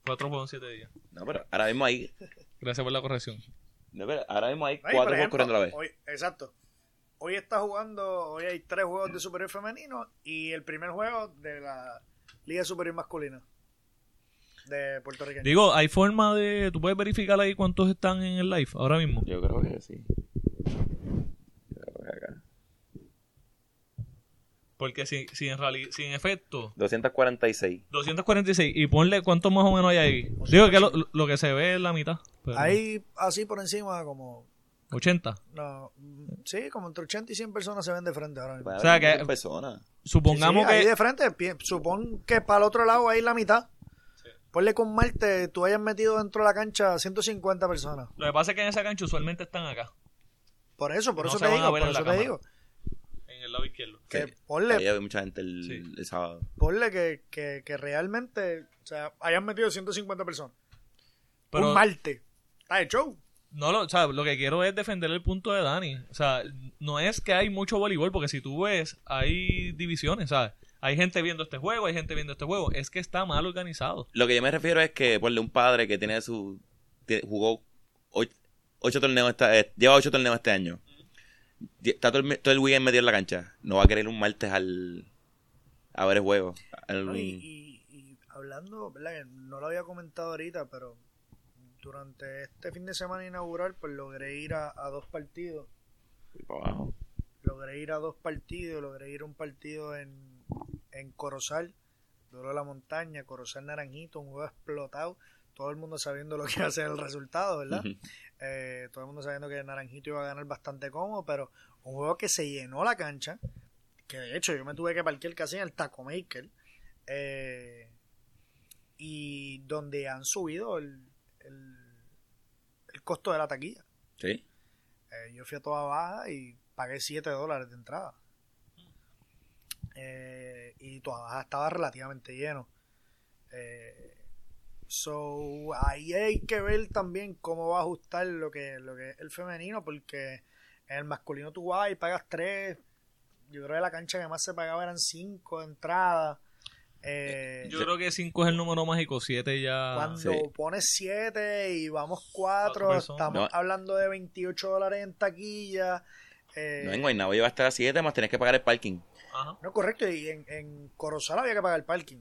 Cuatro juegos en siete días. no, pero ahora mismo hay, Gracias por la corrección. Ahora mismo hay cuatro juegos corriendo a la vez. Hoy, exacto. Hoy está jugando, hoy hay tres juegos de superior femenino y el primer juego de la Liga Superior Masculina de puertorriqueño. Digo, hay forma de, tú puedes verificar ahí cuántos están en el live ahora mismo. Yo creo que sí. Yo creo que acá. Porque si, si en realidad, si en efecto 246. 246 y ponle cuántos más o menos hay ahí. Digo que lo, lo que se ve es la mitad. pero- Hay así por encima como, 80. no, sí, como entre 80 y 100 personas se ven de frente ahora mismo. O sea que- personas. Supongamos Sí, sí, ahí que de frente, supón que para el otro lado hay la mitad. Ponle con Marte, tú hayas metido dentro de la cancha 150 personas. lo que pasa es que en esa cancha usualmente están acá, Por eso, por No eso te van a digo, por eso te cámara. digo. Lado izquierdo. Que Sí. ponle, Ahí había mucha gente el, Sí. el sábado. ponle que, que, que realmente, o sea, hayan metido 150 personas. Pero un Marte. Está de show. no lo, o sea, lo que quiero es defender el punto de Dani. O sea, no es que hay mucho voleibol, porque si tú ves, hay divisiones, ¿sabes? Hay gente viendo este juego, hay gente viendo este juego. Es que está mal organizado. Lo que yo me refiero es que, ponle un padre que tiene su. tiene- jugó ocho, ocho torneos, esta, eh, lleva ocho torneos este año. Está todo el, todo el weekend metido en la cancha. No va a querer un martes al. a ver el juego. Al- ¿no? Y, y- y hablando, No lo había comentado ahorita, pero durante este fin de semana inaugural, pues logré ir a, a dos partidos. y para abajo. Logré ir a dos partidos. Logré ir a un partido en, en Corozal, Duro de la Montaña, Corozal Naranjito, un juego explotado. Todo el mundo sabiendo lo que iba a ser el resultado, ¿verdad? Eh, todo el mundo sabiendo que Naranjito iba a ganar bastante cómodo, pero un juego que se llenó la cancha, que de hecho yo me tuve que parquear casi en el Taco Maker, eh, y donde han subido el, el, el costo de la taquilla. Sí. Eh, yo fui a toda baja y pagué 7 dólares de entrada. Eh, y toda baja estaba relativamente lleno. So, ahí hay que ver también cómo va a ajustar lo que, lo que es el femenino, porque en el masculino tú vas y pagas 3. Yo creo que la cancha que más se pagaba eran 5 de entrada. Eh, Yo creo que 5 es el número mágico, 7 ya... cuando Sí. pones 7 y vamos Cuatro 4, personas. estamos No. hablando de 28 dólares en taquilla. eh, No, en Guaynabo iba a estar a 7, más tenés que pagar el parking. Ajá. no, correcto, y en, en Corozal había que pagar el parking.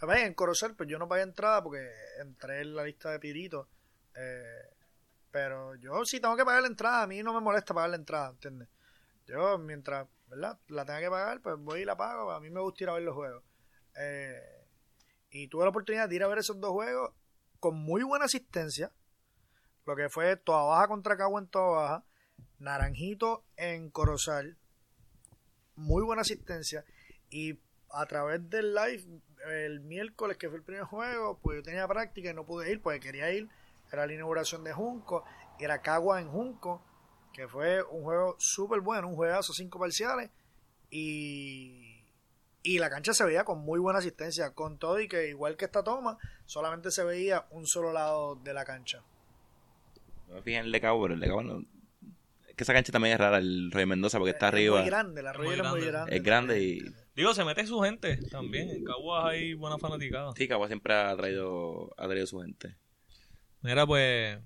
Además, en Corozal, pues yo no pagué entrada porque entré en la lista de Pirito. eh, pero yo sí tengo que pagar la entrada, a mí no me molesta pagar la entrada, ¿entiendes? Yo, mientras, ¿verdad? La tenga que pagar, pues voy y la pago, a mí me gusta ir a ver los juegos. Eh, y tuve la oportunidad de ir a ver esos dos juegos con muy buena asistencia. lo que fue Toa Baja contra Cagua en Toa Baja, Naranjito en Corozal, muy buena asistencia y a través del live el miércoles que fue el primer juego, pues yo tenía práctica y no pude ir porque quería ir, era la inauguración de Junco, y era Cagua en Junco, que fue un juego súper bueno, un juegazo, cinco parciales y, y la cancha se veía con muy buena asistencia, con todo y que igual que esta toma, solamente se veía un solo lado de la cancha. No me fijé en el de Cabo, pero el de Cabo no. Es que esa cancha también es rara, el Rey Mendoza, porque está Es arriba. muy grande, la Es muy Royal es muy grande. grande. Es grande y. Digo, se mete su gente también. En Caguas hay buena fanaticada. Sí, Cabo siempre ha traído, ha traído su gente. Mira, pues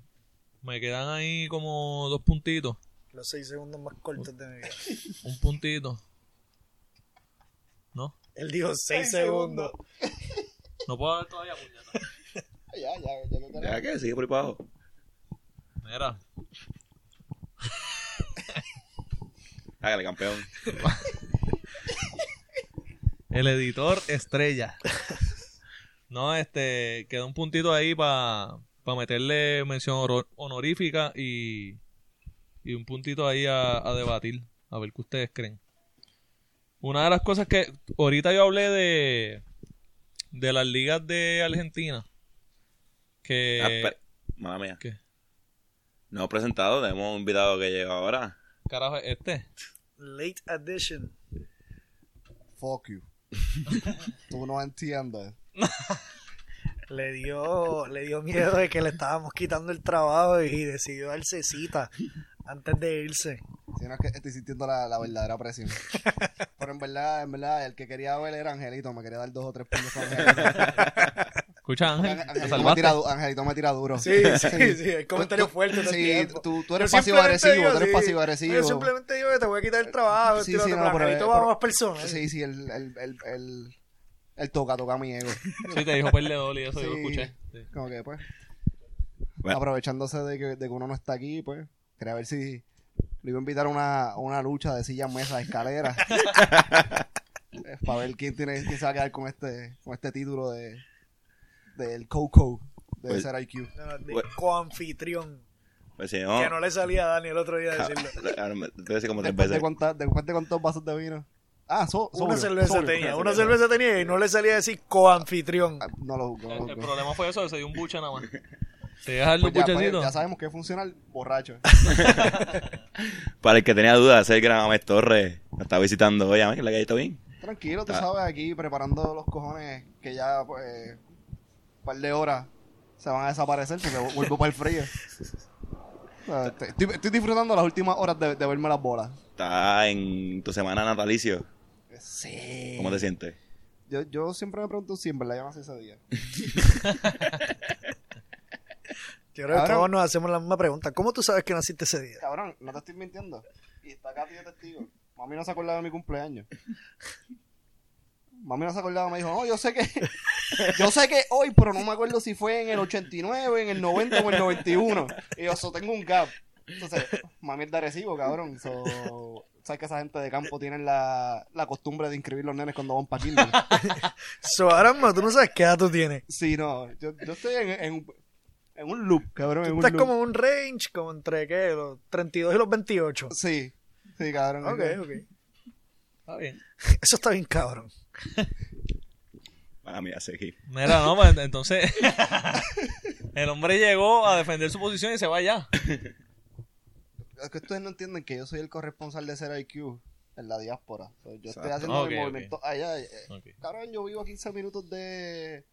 me quedan ahí como dos puntitos. Los seis segundos más cortos de mi vida. Un puntito. ¿No? Él dijo seis segundos. No puedo dar todavía puñeta. Ya, ya, ya que Ya que sigue por ahí para abajo. Mira, Hágale, campeón. El editor estrella. No, este, queda un puntito ahí para meterle mención honorífica y, y un puntito ahí a, a debatir, a ver qué ustedes creen. Una de las cosas que ahorita yo hablé de, de las ligas de Argentina, que... Ah, mía. ¿Qué? No hemos presentado, tenemos un invitado que llega ahora. Carajo, este. Late edition. Fuck you. Tú no entiendes. Le dio, le dio miedo de que le estábamos quitando el trabajo y decidió darse cita antes de irse. Si no es que estoy sintiendo la, la verdadera presión. Pero en verdad, en verdad, el que quería ver era Angelito. Me quería dar dos o tres Angelito. Escucha, Ángel, Ángel- ¿te Angelito, me tira, Angelito me tira duro. Sí, sí, sí, el comentario Tú- fuerte Sí, tú, tú eres pasivo agresivo. digo, Tú eres sí, pasivo agresivo. Yo simplemente digo que te voy a quitar el trabajo. Sí, Sí, sí, no, pero- Angelito va a más personas. Sí, sí, el, el, el, el, el toca, toca mi ego. Sí, te dijo perdedor y eso yo lo Sí. escuché. Sí. Como que, pues, Bueno. aprovechándose de que, de que uno no está aquí, pues, quería ver si le iba a invitar a una, una lucha de sillas, mesas, escaleras. Para ver quién tiene quién se va a quedar con este, con este título de del Coco de Pues- ser IQ. No, no, de Bueno. coanfitrión. Pues si no. Que no le salía a Dani el otro día decirlo. A decir como tres de, veces. cuántas- después de cuántos vasos de vino. Ah, so, Una sobrio, cerveza sobrio. tenía, una cerveza tenía y no le salía a decir coanfitrión. Ah, No lo juzgo, no El, el problema fue eso, se dio un buche nada más. Te dejas el Pues ya, pues, buchecito. ya sabemos que es funcional borracho. Para el que tenía dudas, ese gran Ames Torres nos está visitando hoy. ¿La que está bien? Tranquilo, tú Ah. sabes, aquí preparando los cojones que ya, pues, un par de horas se van a desaparecer porque vuelvo para el frío. O sea, Estoy, estoy disfrutando las últimas horas de, de verme las bolas. Está en tu semana natalicio. Sí. ¿Cómo te sientes? Yo, yo siempre me pregunto si en verdad nací ese día. Yo creo que todos nos hacemos la misma pregunta. ¿Cómo tú sabes que naciste ese día? Cabrón, no te estoy mintiendo. Y está Katy de testigo. Mami no se acordaba de mi cumpleaños. Mami no se acordaba, me dijo, no, yo sé que, yo sé que hoy, pero no me acuerdo si fue en el 89, en el 90 o en el 91. Y yo, eso tengo un gap. Entonces, mami es de Arecibo, cabrón. So, sabes que esa gente de campo tienen la, la costumbre de inscribir los nenes cuando van para kinder. So, ahora mismo tú no sabes qué edad tú tienes. Sí, no, yo, yo estoy en, en, un- en un loop, cabrón, en Tú un estás loop. como en un range, como entre, ¿qué? Los 32 y los 28. Sí, sí, cabrón. Ok, ok. Está bien. Eso está bien cabrón. Para mí, seguir. Mira, no, pues, entonces el hombre llegó a defender su posición y se va ya. Es que ustedes no entienden que yo soy el corresponsal de ser IQ en la diáspora. Yo estoy haciendo mi movimiento allá. eh, Ok. Cabrón, yo vivo a 15 minutos de.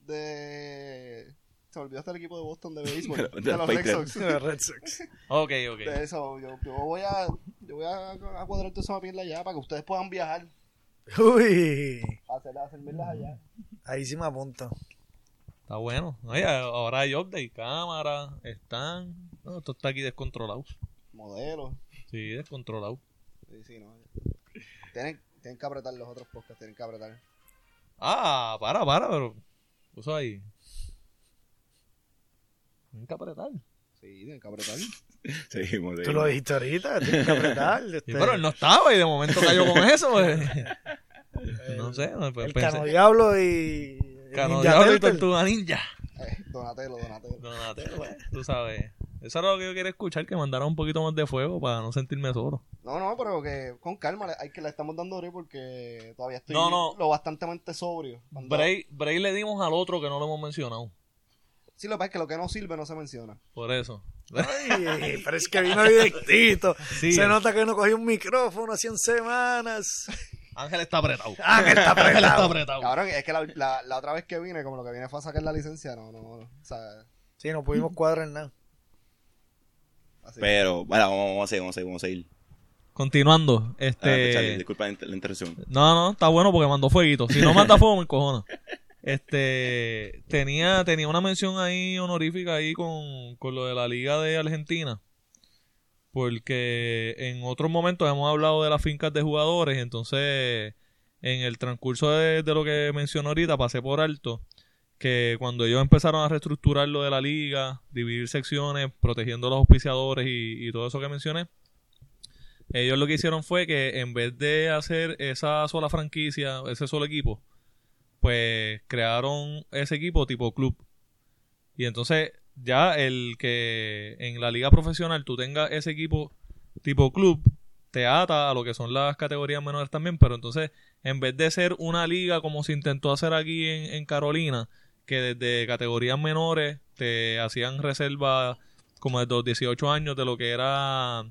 de. Se me olvidó hasta el equipo de Boston de béisbol. De- de, de los Red. Sox. Los Red Sox. Ok, ok. De eso, yo, yo voy a. Yo voy a, a cuadrar toda esa mierda allá para que ustedes puedan viajar. Uy. A hacer, a hacer mierdas allá. Ahí sí me apunto. Está bueno. Oye, ahora hay update, cámara, están. No, esto está aquí descontrolado. Modelos. Sí, descontrolado. Sí, sí, no. Tienen, tienen que apretar los otros podcasts, tienen que apretar. Ah, para, para, pero. Puso ahí. Tienen que apretar. Sí, tienen que apretar. Seguimos. Tú lo dijiste ahorita, tienes que apretar. Sí, este, pero él no estaba y de momento cayó con eso. pues. no sé, no, pues, el pensé- Cano Diablo y. Cano Ninja Diablo y. Tortuga Ninja. Eh, Donatello, Donatello. Donatello, pues, tú sabes. Eso era lo que yo quería escuchar, que mandara un poquito más de fuego para no sentirme solo. No, no, pero que con calma, hay que le estamos dando break porque todavía estoy No, no. lo bastantemente sobrio. Bray, Bray le dimos al otro que no lo hemos mencionado. Sí, lo que pasa es que lo que no sirve no se menciona. Por eso. Ay, pero es que vino directito. Sí. Se nota que no cogió un micrófono hace 100 semanas. Ángel está apretado. Ah, que está Ángel está apretado. apretado. Cabrón, es que la, la, la otra vez que vine, como lo que vine fue a sacar la licencia, no, no, no, o sea, Sí, no pudimos cuadrar nada. así. Pero, bueno, vamos, vamos a seguir, vamos a seguir, vamos a seguir. Continuando, Charlie, este... disculpa la, inter- la interrupción. No, no, está bueno porque mandó fueguito. Si no manda fuego, me encojona. Este, tenía, tenía una mención ahí honorífica ahí con, con lo de la Liga de Argentina. Porque en otros momentos hemos hablado de las fincas de jugadores. Entonces, en el transcurso de, de lo que mencionó ahorita, pasé por alto que cuando ellos empezaron a reestructurar lo de la liga, dividir secciones, protegiendo a los auspiciadores y, y todo eso que mencioné, ellos lo que hicieron fue que en vez de hacer esa sola franquicia, ese solo equipo, pues crearon ese equipo tipo club. Y entonces ya el que en la liga profesional tú tengas ese equipo tipo club, te ata a lo que son las categorías menores también, pero entonces en vez de ser una liga como se intentó hacer aquí en, en Carolina, que desde categorías menores te hacían reserva como desde los 18 años de lo que era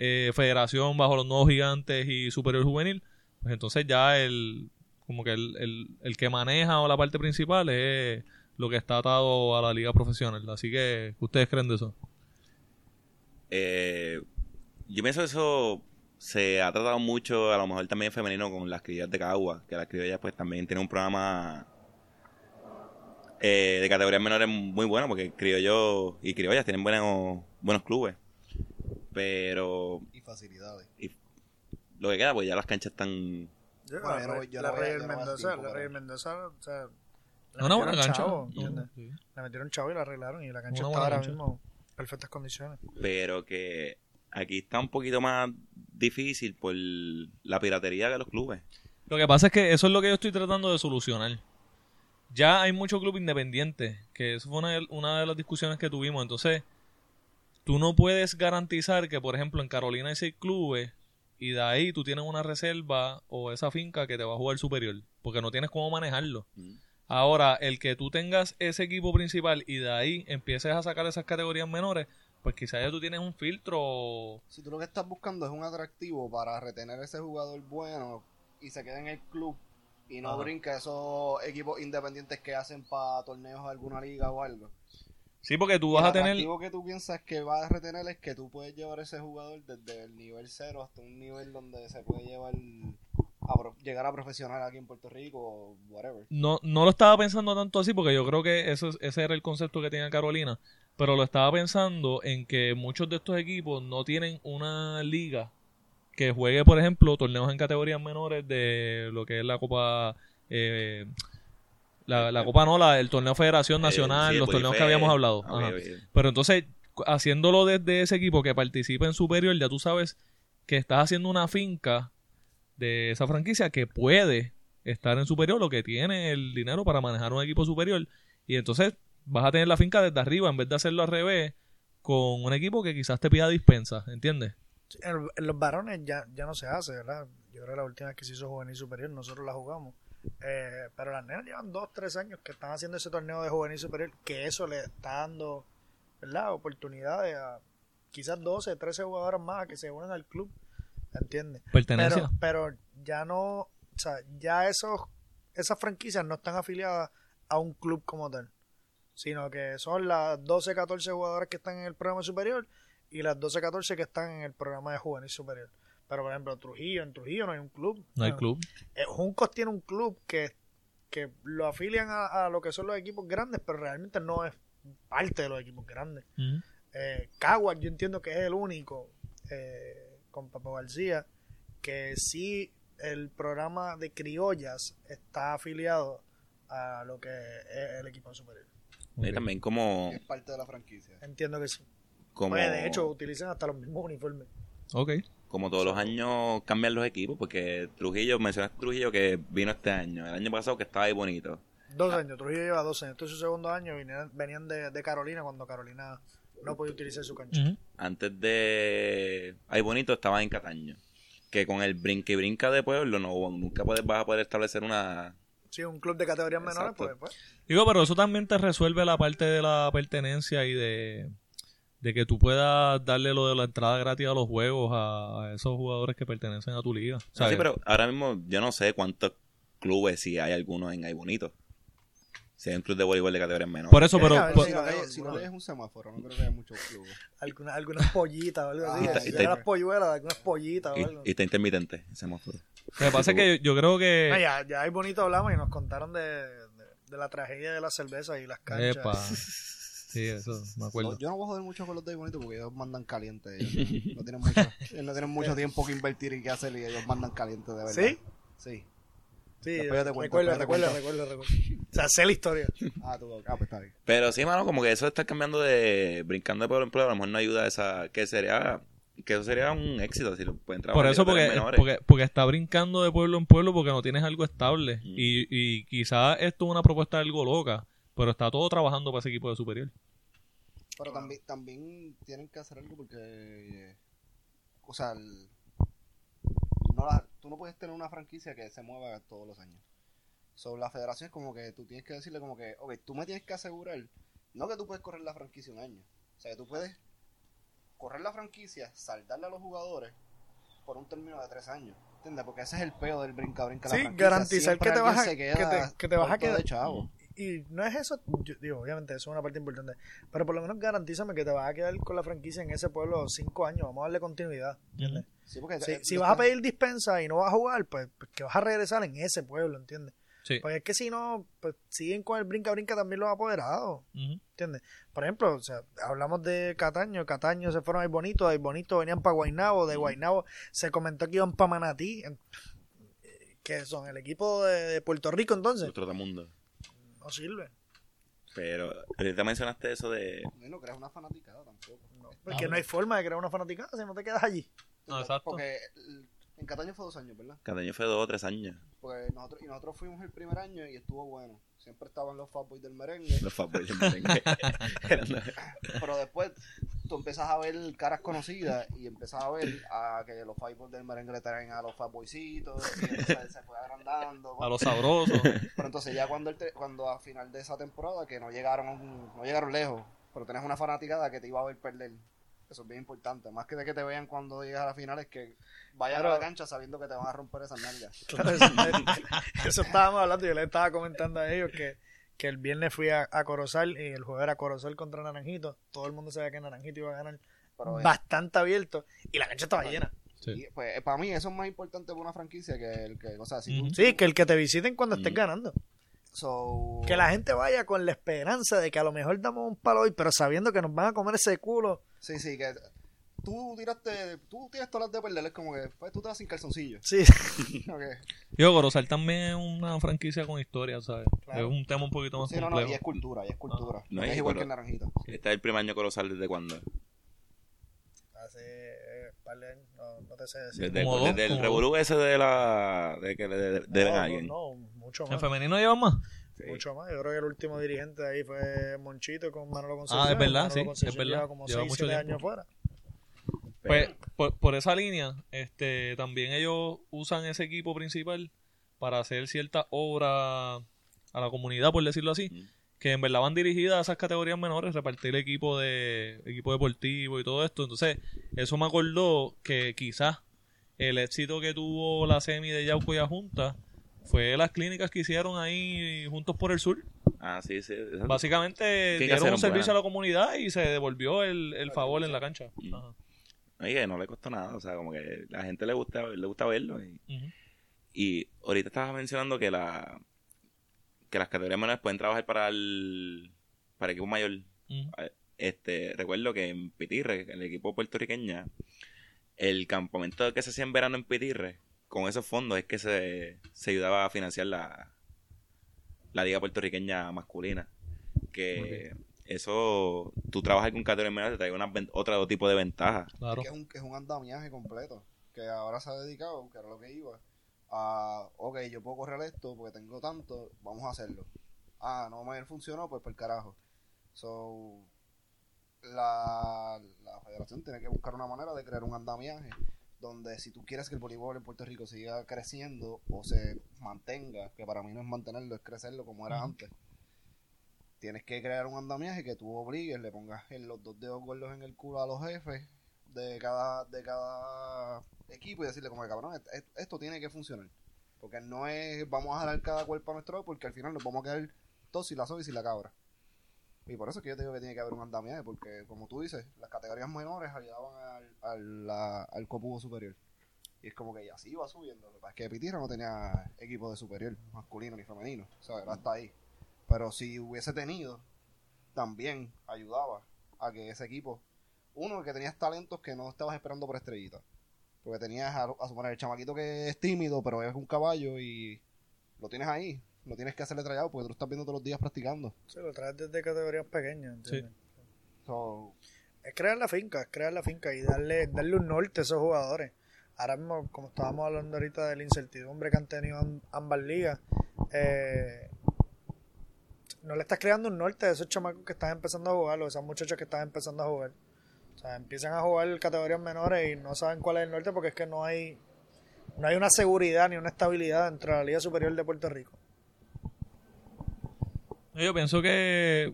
eh, federación bajo los nuevos gigantes y superior juvenil, pues entonces ya el como que el, el, el que maneja o la parte principal es lo que está atado a la liga profesional. Así que, ¿qué ustedes creen de eso? Eh, yo pienso que eso se ha tratado mucho, a lo mejor también femenino, con las criollas de Cagua, que las criollas pues también tienen un programa eh, de categorías menores muy bueno, porque criollos y criollas tienen buenos, buenos clubes. Pero Y facilidades. lo que queda, pues ya las canchas están... Yo, Bueno, la, yo yo la no voy a- Rey yo no voy a Mendoza, la pero- Rey Mendoza, o sea, Una buena cancha. chavo. Le metieron chavo y la arreglaron y la cancha está ahora mismo en perfectas condiciones. Pero que aquí está un poquito más difícil por la piratería de los clubes. Lo que pasa es que eso es lo que yo estoy tratando de solucionar. Ya hay muchos clubes independientes, que eso fue una de, una de las discusiones que tuvimos. Entonces, tú no puedes garantizar que, por ejemplo, en Carolina hay seis clubes y de ahí tú tienes una reserva o esa finca que te va a jugar superior, porque no tienes cómo manejarlo. Mm. Ahora, el que tú tengas ese equipo principal y de ahí empieces a sacar esas categorías menores, pues quizás ya tú tienes un filtro Si tú lo que estás buscando es un atractivo para retener ese jugador bueno y se quede en el club y no Ajá. brinca esos equipos independientes que hacen para torneos de alguna liga o algo. Sí, porque tú vas el a tener... atractivo que tú piensas que vas a retener es que tú puedes llevar ese jugador desde el nivel cero hasta un nivel donde se puede llevar a pro- llegar a profesional aquí en Puerto Rico o whatever. No, no lo estaba pensando tanto así porque yo creo que eso, es- ese era el concepto que tenía Carolina, pero lo estaba pensando en que muchos de estos equipos no tienen una liga que juegue, por ejemplo, torneos en categorías menores de lo que es la Copa... eh, la, la Copa no, la, el torneo Federación Nacional, Eh, sí, los pues, torneos que habíamos hablado. Ah, Ajá. Pero entonces, haciéndolo desde ese equipo que participa en superior, ya tú sabes que estás haciendo una finca de esa franquicia que puede estar en superior o que tiene el dinero para manejar un equipo superior. Y entonces vas a tener la finca desde arriba en vez de hacerlo al revés con un equipo que quizás te pida dispensa, ¿entiendes? En, en los varones ya, ya no se hace, ¿verdad? Yo creo que la última vez que se hizo juvenil superior, nosotros la jugamos. Eh, pero las nenas llevan dos, tres años que están haciendo ese torneo de juvenil superior, que eso le está dando, ¿verdad? Oportunidades a quizás 12, 13 jugadoras más que se unan al club, ¿entiendes? Pero, pero ya no, o sea, ya esos, esas franquicias no están afiliadas a un club como tal, sino que son las 12, 14 jugadoras que están en el programa superior y las 12, 14 que están en el programa de juvenil superior. Pero, por ejemplo, Trujillo, en Trujillo no hay un club. no hay Ah, club. eh, Juncos tiene un club que, que lo afilian a, a lo que son los equipos grandes, pero realmente no es parte de los equipos grandes. Ujú. Eh, Caguas, yo entiendo que es el único, eh, con Papo García, que sí el programa de criollas está afiliado a lo que es el equipo superior. Y Ok. también como... Es parte de la franquicia. Entiendo que sí. como Pues, de hecho, utilizan hasta los mismos uniformes. Ok. Como todos los años cambian los equipos, porque Trujillo, mencionaste Trujillo que vino este año, el año pasado que estaba ahí bonito. Dos años, Trujillo lleva dos años. Este es su segundo año. Venían, venían de, de Carolina cuando Carolina no podía utilizar su cancha. Antes de Ay Bonito estaba en Cataño. Que con el brinque y brinca de pueblo no, nunca puedes, vas a poder establecer una... Sí, un club de categorías menores, pues, pues. Digo, pero eso también te resuelve la parte de la pertenencia y de, de que tú puedas darle lo de la entrada gratis a los juegos a, a esos jugadores que pertenecen a tu liga. Sí, pero ahora mismo yo no sé cuántos clubes, si hay algunos en Ay Bonito. Si hay un club de voleibol de categorías menores. Por eso, pero... por-. Si no, hay si no un semáforo, no creo que haya muchos clubes. Alguna- algunas pollitas o algo Ah, así. y y las polluelas, algunas pollitas o y, algo. y está intermitente ese semáforo. Lo que pasa es que yo, yo creo que... Ah, ya, ya hay bonito hablamos y nos contaron de, de, de la tragedia de la cerveza y las canchas. Epa. Sí, eso, me acuerdo. No, yo no voy a joder mucho con los de bonito porque ellos mandan caliente. Ellos no, tienen mucho, ellos no tienen mucho tiempo que invertir y que hacer y ellos mandan caliente de verdad. ¿Sí? Sí. Sí, Después yo te cuento, recuerdo, recuerdo, recuerdo, recuerdo. O sea, sé la historia. Ah, tú, ah, pues está bien. Pero sí, mano, como que eso está cambiando de... Brincando de pueblo en pueblo, a lo mejor no ayuda a esa... Que sería... Que eso sería un éxito si lo pueden trabajar. Por eso, porque, porque está brincando de pueblo en pueblo porque no tienes algo estable. Mm. Y, y quizás esto es una propuesta algo loca, pero está todo trabajando para ese equipo de superior. Pero también, también tienen que hacer algo porque, eh, o sea, el- no la- tú no puedes tener una franquicia que se mueva todos los años. Sobre la federación es como que tú tienes que decirle como que, ok, tú me tienes que asegurar, no que tú puedes correr la franquicia un año, o sea, que tú puedes correr la franquicia, saldarle a los jugadores por un término de tres años. ¿Entiendes? Porque ese es el peo del brinca-brinca. la Sí, franquicia. garantizar que te vas a- que te- que te vas a quedar- de chavo. Y no es eso, yo digo, obviamente, eso es una parte importante. Pero por lo menos garantízame que te vas a quedar con la franquicia en ese pueblo cinco años. Vamos a darle continuidad. ¿entiendes? Sí, porque Si, eh, si vas a pedir dispensa y no vas a jugar, pues, pues que vas a regresar en ese pueblo, ¿entiendes? Sí. Porque es que si no, pues siguen con el brinca-brinca también los apoderados. ¿Entiendes? Por ejemplo, o sea, hablamos de Cataño, Cataño se fueron a Bonito, de Bonito venían para Guaynabo, de Guaynabo se comentó que iban para Manatí, en- que son el equipo de, de Puerto Rico entonces, Otro mundo. No sirve, Pero ahorita mencionaste eso de... No, no creas una fanaticada tampoco. no, porque no hay forma de crear una fanaticada si no te quedas allí. No, exacto. Porque el- en Cataño fue dos años, ¿verdad? Cataño fue dos o tres años. Porque nosotros, y nosotros fuimos el primer año y estuvo bueno. Siempre estaban los Fatboys del merengue. Los Fatboys del merengue. Pero después tú empiezas a ver caras conocidas y empiezas a ver a que los Fatboys del merengue le traen a los Fatboycitos y entonces se fue agrandando. A los sabrosos. Pero entonces ya cuando, el te- cuando a final de esa temporada, que no llegaron no llegaron lejos, pero tenés una fanaticada que te iba a ver perder. Eso es bien importante. Más que de que te vean cuando llegas a la final, es que Claro. a la cancha sabiendo que te van a romper esas nalgas. Claro, eso, eso estábamos hablando, yo le estaba comentando a ellos que, que el viernes fui a, a Corozal y el juego era Corozal contra Naranjito, todo el mundo sabía que Naranjito iba a ganar Pero eh, bastante abierto y la cancha estaba llena. Sí. y, pues, para mí eso es más importante para una franquicia que el que, o sea, si tú-. Sí, que el que te visiten cuando estés Mm. ganando. so- Que la gente vaya con la esperanza de que a lo mejor damos un palo hoy, pero sabiendo que nos van a comer ese culo. Sí, sí, que tú tiraste, tú tienes todas las de perder, es como que pues, tú te vas sin calzoncillo. Sí. Yo, Corozal también es una franquicia con historia, ¿sabes? Claro. Es un tema un poquito más Sí, no, no, complejo. y es cultura, y es cultura. No, es igual que el naranjito. Este es el primer año Corozal desde cuándo? hace eh, par de años, no, no te sé decir. Desde, Como desde el como revolú ese de la... de que le de- deben no, a alguien. no, no, mucho ¿En más. femenino llevan más? Mucho más. Yo creo que el último dirigente de ahí fue Monchito con Manolo Concepción. Ah, es verdad, Manolo sí, es verdad. Lleva como Lleva 6, mucho 7 tiempo. años fuera. Pues, por, por esa línea, este, también ellos usan ese equipo principal para hacer ciertas obras a la comunidad, por decirlo así, Mm. que en verdad van dirigidas a esas categorías menores, repartir equipo de equipo deportivo y todo esto. Entonces, eso me acordó que quizás el éxito que tuvo la semi de Yauco y Ajunta fue las clínicas que hicieron ahí juntos por el sur. Ah, sí, sí. exacto. Básicamente dieron un servicio a la comunidad y se devolvió el, el favor en la cancha. Mm. Ajá. Oye, no le costó nada. O sea, como que la gente le gusta, le gusta verlo. Y, y ahorita estabas mencionando que la que las categorías menores pueden trabajar para el para el equipo mayor. Ujú. Este, recuerdo que en Pitirre, el equipo puertorriqueña, el campamento que se hacía en verano en Pitirre, con esos fondos es que se, se ayudaba a financiar la, la liga puertorriqueña masculina. Que eso, tú trabajas con categorías menores, te trae una, otro tipo de ventaja. Claro. Que es un, que es un andamiaje completo. Que ahora se ha dedicado, que era lo que iba, a, ok, yo puedo correr esto porque tengo tanto, vamos a hacerlo. Ah, no me funcionó, pues por el carajo. So, la, la federación tiene que buscar una manera de crear un andamiaje donde si tú quieres que el voleibol en Puerto Rico siga creciendo o se mantenga, que para mí no es mantenerlo, es crecerlo como era antes, tienes que crear un andamiaje que tú obligues, le pongas en los dos dedos gordos en el culo a los jefes de cada, de cada equipo y decirle como que cabrón, est- est- esto tiene que funcionar. Porque no es vamos a jalar cada cuerpo a nuestro porque al final nos vamos a quedar todos sin la soga y la cabra. Y por eso es que yo te digo que tiene que haber un andamiaje, porque como tú dices, las categorías menores ayudaban al, al, al superior. Y es como que ya iba subiendo. Lo que pasa es que no tenía equipo de superior, masculino ni femenino. O sea, era hasta ahí. Pero si hubiese tenido, también ayudaba a que ese equipo, uno, que tenías talentos que no estabas esperando por estrellita. Porque tenías a, a suponer el chamaquito que es tímido, pero es un caballo y lo tienes ahí. No tienes que hacerle trayado porque tú lo estás viendo todos los días practicando. Sí, lo traes desde categorías pequeñas, ¿entiendes? So, Es crear la finca, es crear la finca y darle, darle un norte a esos jugadores. Ahora mismo, como estábamos hablando ahorita de la incertidumbre que han tenido am- ambas ligas, eh, no le estás creando un norte a esos chamacos que están empezando a jugar o esos muchachos que están empezando a jugar. O sea, empiezan a jugar categorías menores y no saben cuál es el norte porque es que no hay no hay una seguridad ni una estabilidad dentro de la Liga Superior de Puerto Rico. Yo pienso que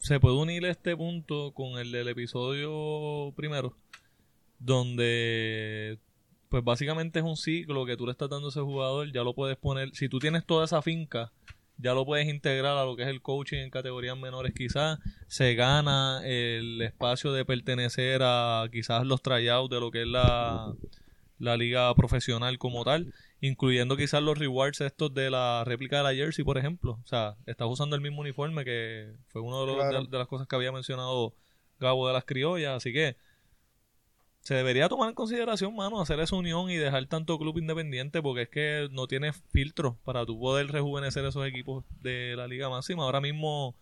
se puede unir este punto con el del episodio primero, donde pues básicamente es un ciclo que tú le estás dando a ese jugador, ya lo puedes poner, si tú tienes toda esa finca, ya lo puedes integrar a lo que es el coaching en categorías menores quizás, se gana el espacio de pertenecer a quizás los tryouts de lo que es la, la liga profesional como tal, incluyendo quizás los rewards estos de la réplica de la jersey, por ejemplo. O sea, estás usando el mismo uniforme que fue una de, Claro. de- de las cosas que había mencionado Gabo de las criollas, así que se debería tomar en consideración, mano, hacer esa unión y dejar tanto club independiente porque es que no tiene filtro para tu poder rejuvenecer esos equipos de la liga máxima. Ahora mismo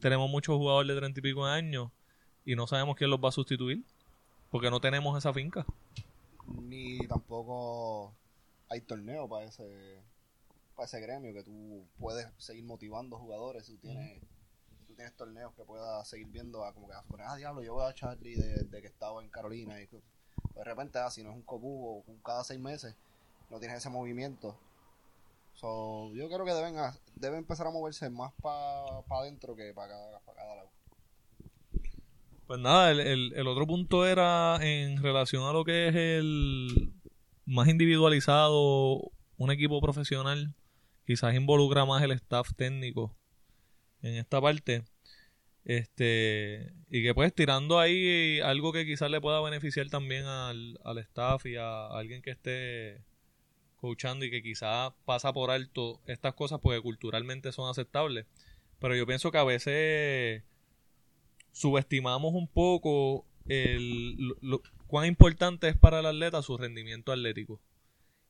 tenemos muchos jugadores de treinta y pico de años y no sabemos quién los va a sustituir porque no tenemos esa finca. ni tampoco hay torneo para ese para ese gremio que tú puedes seguir motivando jugadores tú tienes tú tienes torneos que puedas seguir viendo a como que a suponer, ah diablo yo veo a Charlie de, de que estaba en Carolina y pues, de repente ah, si no es un copubo cada seis meses no tienes ese movimiento. So, yo creo que deben a- deben empezar a moverse más para adentro que para cada, pa' cada lado. Pues nada, el, el- el otro punto era en relación a lo que es el más individualizado, un equipo profesional, quizás involucra más el staff técnico en esta parte. Este, y que pues tirando ahí algo que quizás le pueda beneficiar también al, al staff y a alguien que esté coachando y que quizás pasa por alto estas cosas porque culturalmente son aceptables. Pero yo pienso que a veces subestimamos un poco el, cuán importante es para el atleta su rendimiento atlético.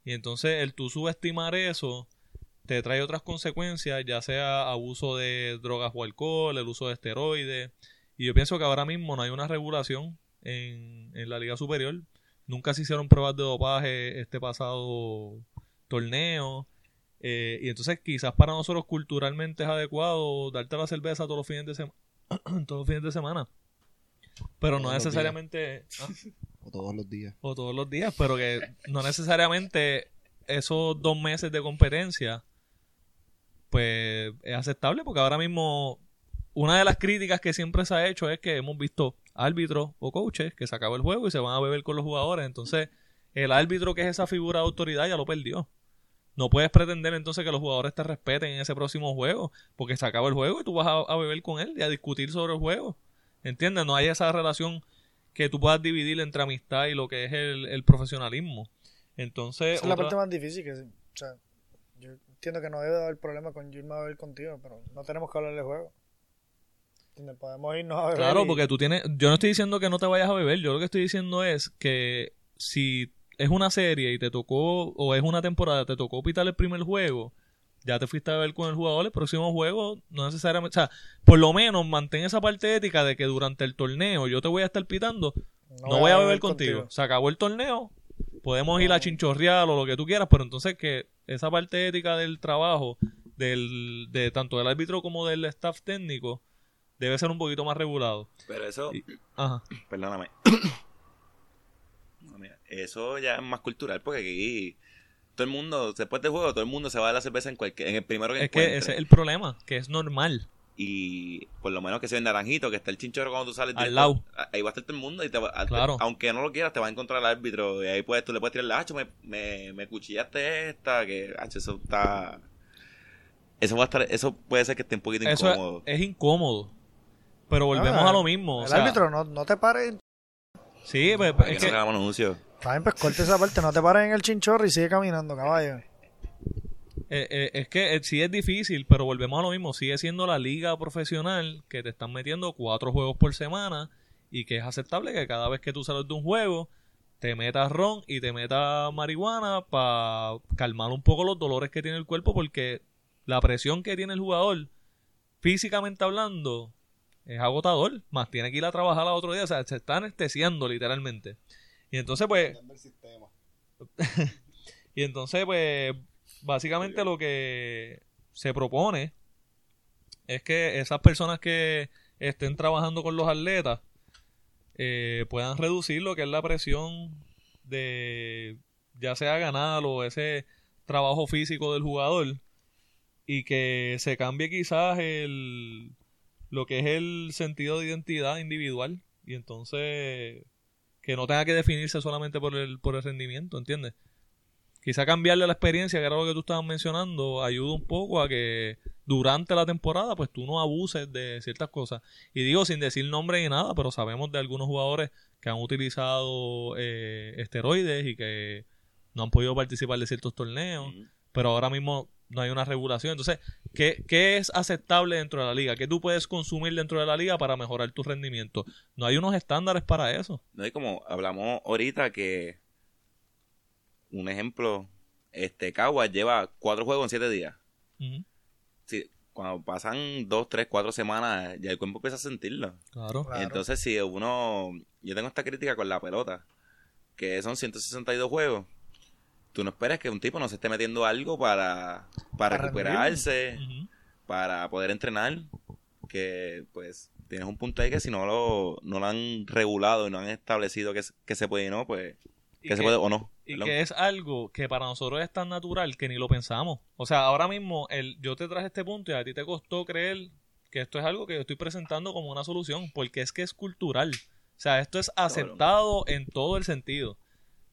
Y entonces el tú subestimar eso te trae otras consecuencias, ya sea abuso de drogas o alcohol, el uso de esteroides. Y yo pienso que ahora mismo no hay una regulación en, en la liga superior. Nunca se hicieron pruebas de dopaje este pasado torneo. Eh, y entonces quizás para nosotros culturalmente es adecuado darte la cerveza todos los fines de semana. todos los fines de semana. Pero no necesariamente... ¿ah? o todos los días o todos los días, pero que no necesariamente esos dos meses de competencia, pues es aceptable, porque ahora mismo una de las críticas que siempre se ha hecho es que hemos visto árbitros o coaches que se acabó el juego y se van a beber con los jugadores, entonces el árbitro que es esa figura de autoridad ya lo perdió. No puedes pretender entonces que los jugadores te respeten en ese próximo juego, porque se acaba el juego y tú vas a, a beber con él y a discutir sobre el juego. ¿Entiendes? No hay esa relación que tú puedas dividir entre amistad y lo que es el, el profesionalismo. Entonces, Esa es la parte más difícil. que O sea, yo entiendo que no debe de haber problema con yo irme a beber contigo, pero no tenemos que hablar de juego. ¿Entiendes? Podemos irnos a beber. claro, y- porque tú tienes, yo no estoy diciendo que no te vayas a beber, yo lo que estoy diciendo es que si es una serie y te tocó, o es una temporada, te tocó pitar el primer juego, ya te fuiste a beber con el jugador, el próximo juego no necesariamente, o sea, por lo menos mantén esa parte ética de que durante el torneo yo te voy a estar pitando, no, voy a beber contigo. Se acabó el torneo, podemos ir a chinchorrear o lo que tú quieras, pero entonces que esa parte ética del trabajo, del, de tanto del árbitro como del staff técnico, debe ser un poquito más regulado. Pero eso, Y- Ajá. perdóname. No, mira, eso ya es más cultural porque aquí todo el mundo, después del juego, todo el mundo se va a la cerveza en cualquier, en el primero que Es que ese es el problema, que es normal. Y por lo menos que sea en naranjito, que está el chinchorro cuando tú sales. Al directo, lado. Ahí va a estar todo el mundo y te va, a- Claro. aunque no lo quieras, te va a encontrar el árbitro. Y ahí puedes, tú le puedes tirar el hacho, me, me, me cuchillaste esta, que hacho, eso está... Eso va a estar, eso puede ser que esté un poquito Eso es, incómodo. es incómodo. Pero volvemos Ah, a lo mismo. o El sea, árbitro, no, no te pares. Sí, pues, Para es que que no. Está bien, pues corta esa parte. No te pares en el chinchorro y sigue caminando, caballo. Eh, eh, es que eh, sí es difícil, pero volvemos a lo mismo. Sigue siendo la liga profesional que te están metiendo cuatro juegos por semana y que es aceptable que cada vez que tú sales de un juego te metas ron y te metas marihuana para calmar un poco los dolores que tiene el cuerpo porque la presión que tiene el jugador físicamente hablando es agotador, más tiene que ir a trabajar al otro día, o sea, se está anestesiando literalmente. Y entonces pues y entonces, pues, básicamente lo que se propone es que esas personas que estén trabajando con los atletas eh, puedan reducir lo que es la presión de ya sea ganar o ese trabajo físico del jugador y que se cambie quizás el lo que es el sentido de identidad individual. Y entonces que no tenga que definirse solamente por el, por el rendimiento, ¿entiendes? Quizá cambiarle la experiencia, que era lo que tú estabas mencionando, ayuda un poco a que durante la temporada pues tú no abuses de ciertas cosas. Y digo sin decir nombre ni nada, pero sabemos de algunos jugadores que han utilizado eh, esteroides y que no han podido participar de ciertos torneos, pero ahora mismo no hay una regulación. Entonces, ¿qué, ¿qué es aceptable dentro de la liga? ¿Qué tú puedes consumir dentro de la liga para mejorar tu rendimiento? No hay unos estándares para eso. No, y como hablamos ahorita que un ejemplo, este Caguas lleva cuatro juegos en siete días. Sí, cuando pasan dos, tres, cuatro semanas, ya el cuerpo empieza a sentirlo. Claro. Claro. Entonces, si uno. Yo tengo esta crítica con la pelota, que son 162 juegos. Tú no esperas que un tipo no se esté metiendo algo para, para, Para recuperarse, para poder entrenar. Que pues tienes un punto ahí que si no lo, no lo han regulado y no han establecido que, se- que se puede y no, pues que se puede o no. Y Perdón. que es algo que para nosotros es tan natural que ni lo pensamos. O sea, ahora mismo el, yo te traje este punto y a ti te costó creer que esto es algo que yo estoy presentando como una solución, porque es que es cultural. O sea, esto es aceptado en todo el sentido.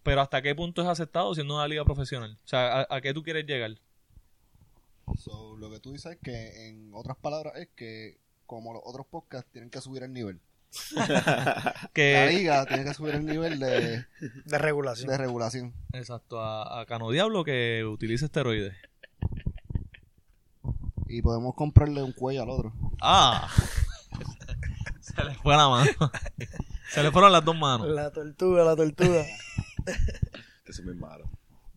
Pero ¿hasta qué punto es aceptado siendo una liga profesional? O sea, ¿a, a qué tú quieres llegar? So, lo que tú dices es que, en otras palabras, es que como los otros podcasts tienen que subir el nivel. La Que, liga tiene que subir el nivel de, De regulación. de regulación. exacto, a, a Cano Diablo que utilice esteroides. Y podemos comprarle un cuello al otro. ¡Ah! Se le fue la mano. Se le fueron las dos manos. La tortuga, la tortuga. Eso es muy malo.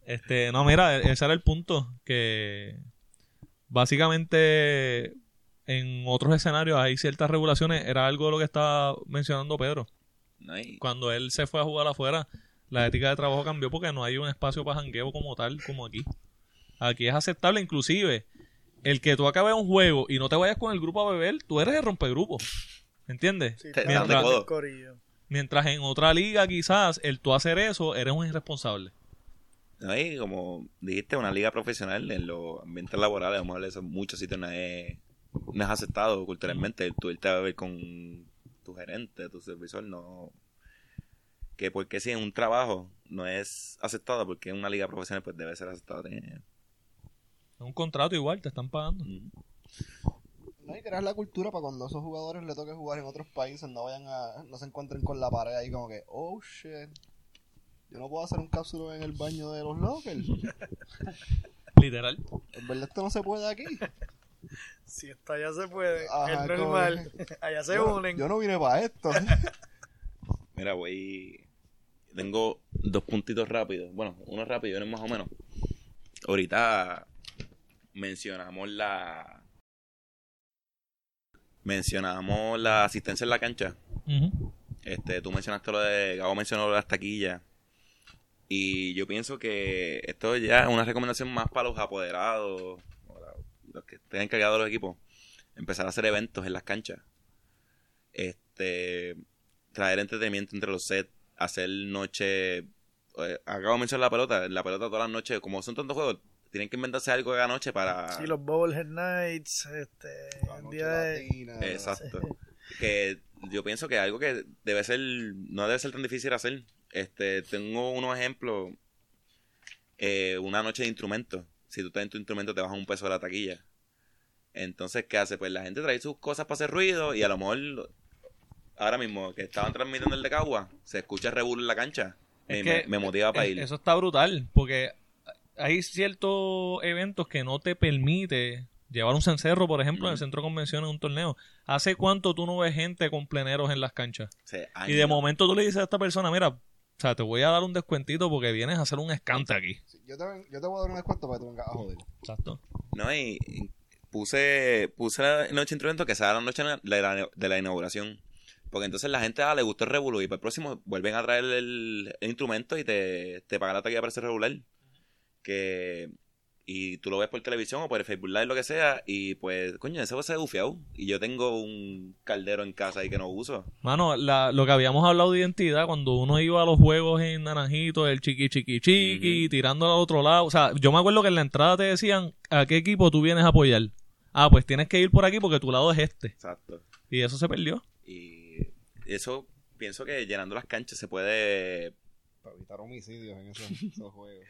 Este, no, mira, ese era el punto. Que básicamente en otros escenarios hay ciertas regulaciones. Era algo de lo que estaba mencionando Pedro. Cuando él se fue a jugar afuera, la ética de trabajo cambió porque no hay un espacio para jangueo como tal, como aquí. Aquí es aceptable, inclusive, el que tú acabes un juego y no te vayas con el grupo a beber, tú eres el rompegrupo. ¿Entiendes? Sí, Te- Mientras en otra liga, quizás, el tú hacer eso, eres un irresponsable. ¿no? Y como dijiste, una liga profesional en los ambientes laborales, vamos a hablar de eso, muchos sitios no es, no es aceptado culturalmente. Tú irte a ver con tu gerente, tu supervisor, no. Que porque si en un trabajo no es aceptado, porque en una liga profesional pues debe ser aceptado. Un contrato igual, te están pagando. Mm. No hay que crear la cultura para cuando a esos jugadores le toque jugar en otros países no vayan a no se encuentren con la pared ahí como que oh shit yo no puedo hacer un cápsulo en el baño de los lockers Literal. en verdad esto no se puede aquí Si esto allá se puede, Ajá, es como normal. Allá se yo, unen. yo no vine para esto Mira, voy. Tengo dos puntitos rápidos. Bueno, uno rápido y uno más o menos. Ahorita mencionamos la. Mencionamos la asistencia en la cancha. Este, tú mencionaste lo de. Gabo mencionó lo de las taquillas. Y yo pienso que esto ya es una recomendación más para los apoderados, los que estén encargados de los equipos. Empezar a hacer eventos en las canchas. este traer entretenimiento entre los sets, hacer noche. eh, acabo de mencionar la pelota, la pelota todas las noches, como son tantos juegos, tienen que inventarse algo cada noche para. Sí, los Bobblehead Nights, este, La el noche día de... latina, Exacto. Que yo pienso que algo que debe ser, no debe ser tan difícil hacer. Este, tengo unos ejemplos. Eh, una noche de instrumentos. Si tú estás en tu instrumento, te bajan un peso de la taquilla. Entonces, ¿qué hace? Pues la gente trae sus cosas para hacer ruido y a lo mejor, ahora mismo que estaban transmitiendo el de Cagua, se escucha revuelo en la cancha. Es Me, que me motiva para ir. Eso está brutal, porque hay ciertos eventos que no te permite llevar un cencerro, por ejemplo, en el centro de convenciones, un torneo. ¿Hace cuánto tú no ves gente con pleneros en las canchas? Hace Y de momento tú le dices a esta persona, mira, o sea, te voy a dar un descuentito porque vienes a hacer un escante aquí. Sí, Yo te, yo te voy a dar un descuento para que tú vengas a joder. Exacto. No, y, y puse, puse la noche de instrumento que sea la noche de la, de la inauguración. Porque entonces la gente ah, le gustó el Revolu y para el próximo vuelven a traer el, el instrumento y te, te pagan la taquilla para ese regular. Que, y tú lo ves por televisión o por el Facebook Live, lo que sea, y pues, coño, ese va a ser bufiado. Y yo tengo un caldero en casa ahí que no uso. Mano, la, lo que habíamos hablado de identidad, cuando uno iba a los juegos en Naranjito, el chiqui chiqui chiqui, Ujú. tirando al otro lado. O sea, yo me acuerdo que en la entrada te decían a qué equipo tú vienes a apoyar. Ah, pues tienes que ir por aquí porque tu lado es este. Exacto. Y eso se perdió. Y eso pienso que llenando las canchas se puede Para evitar homicidios en esos, esos juegos.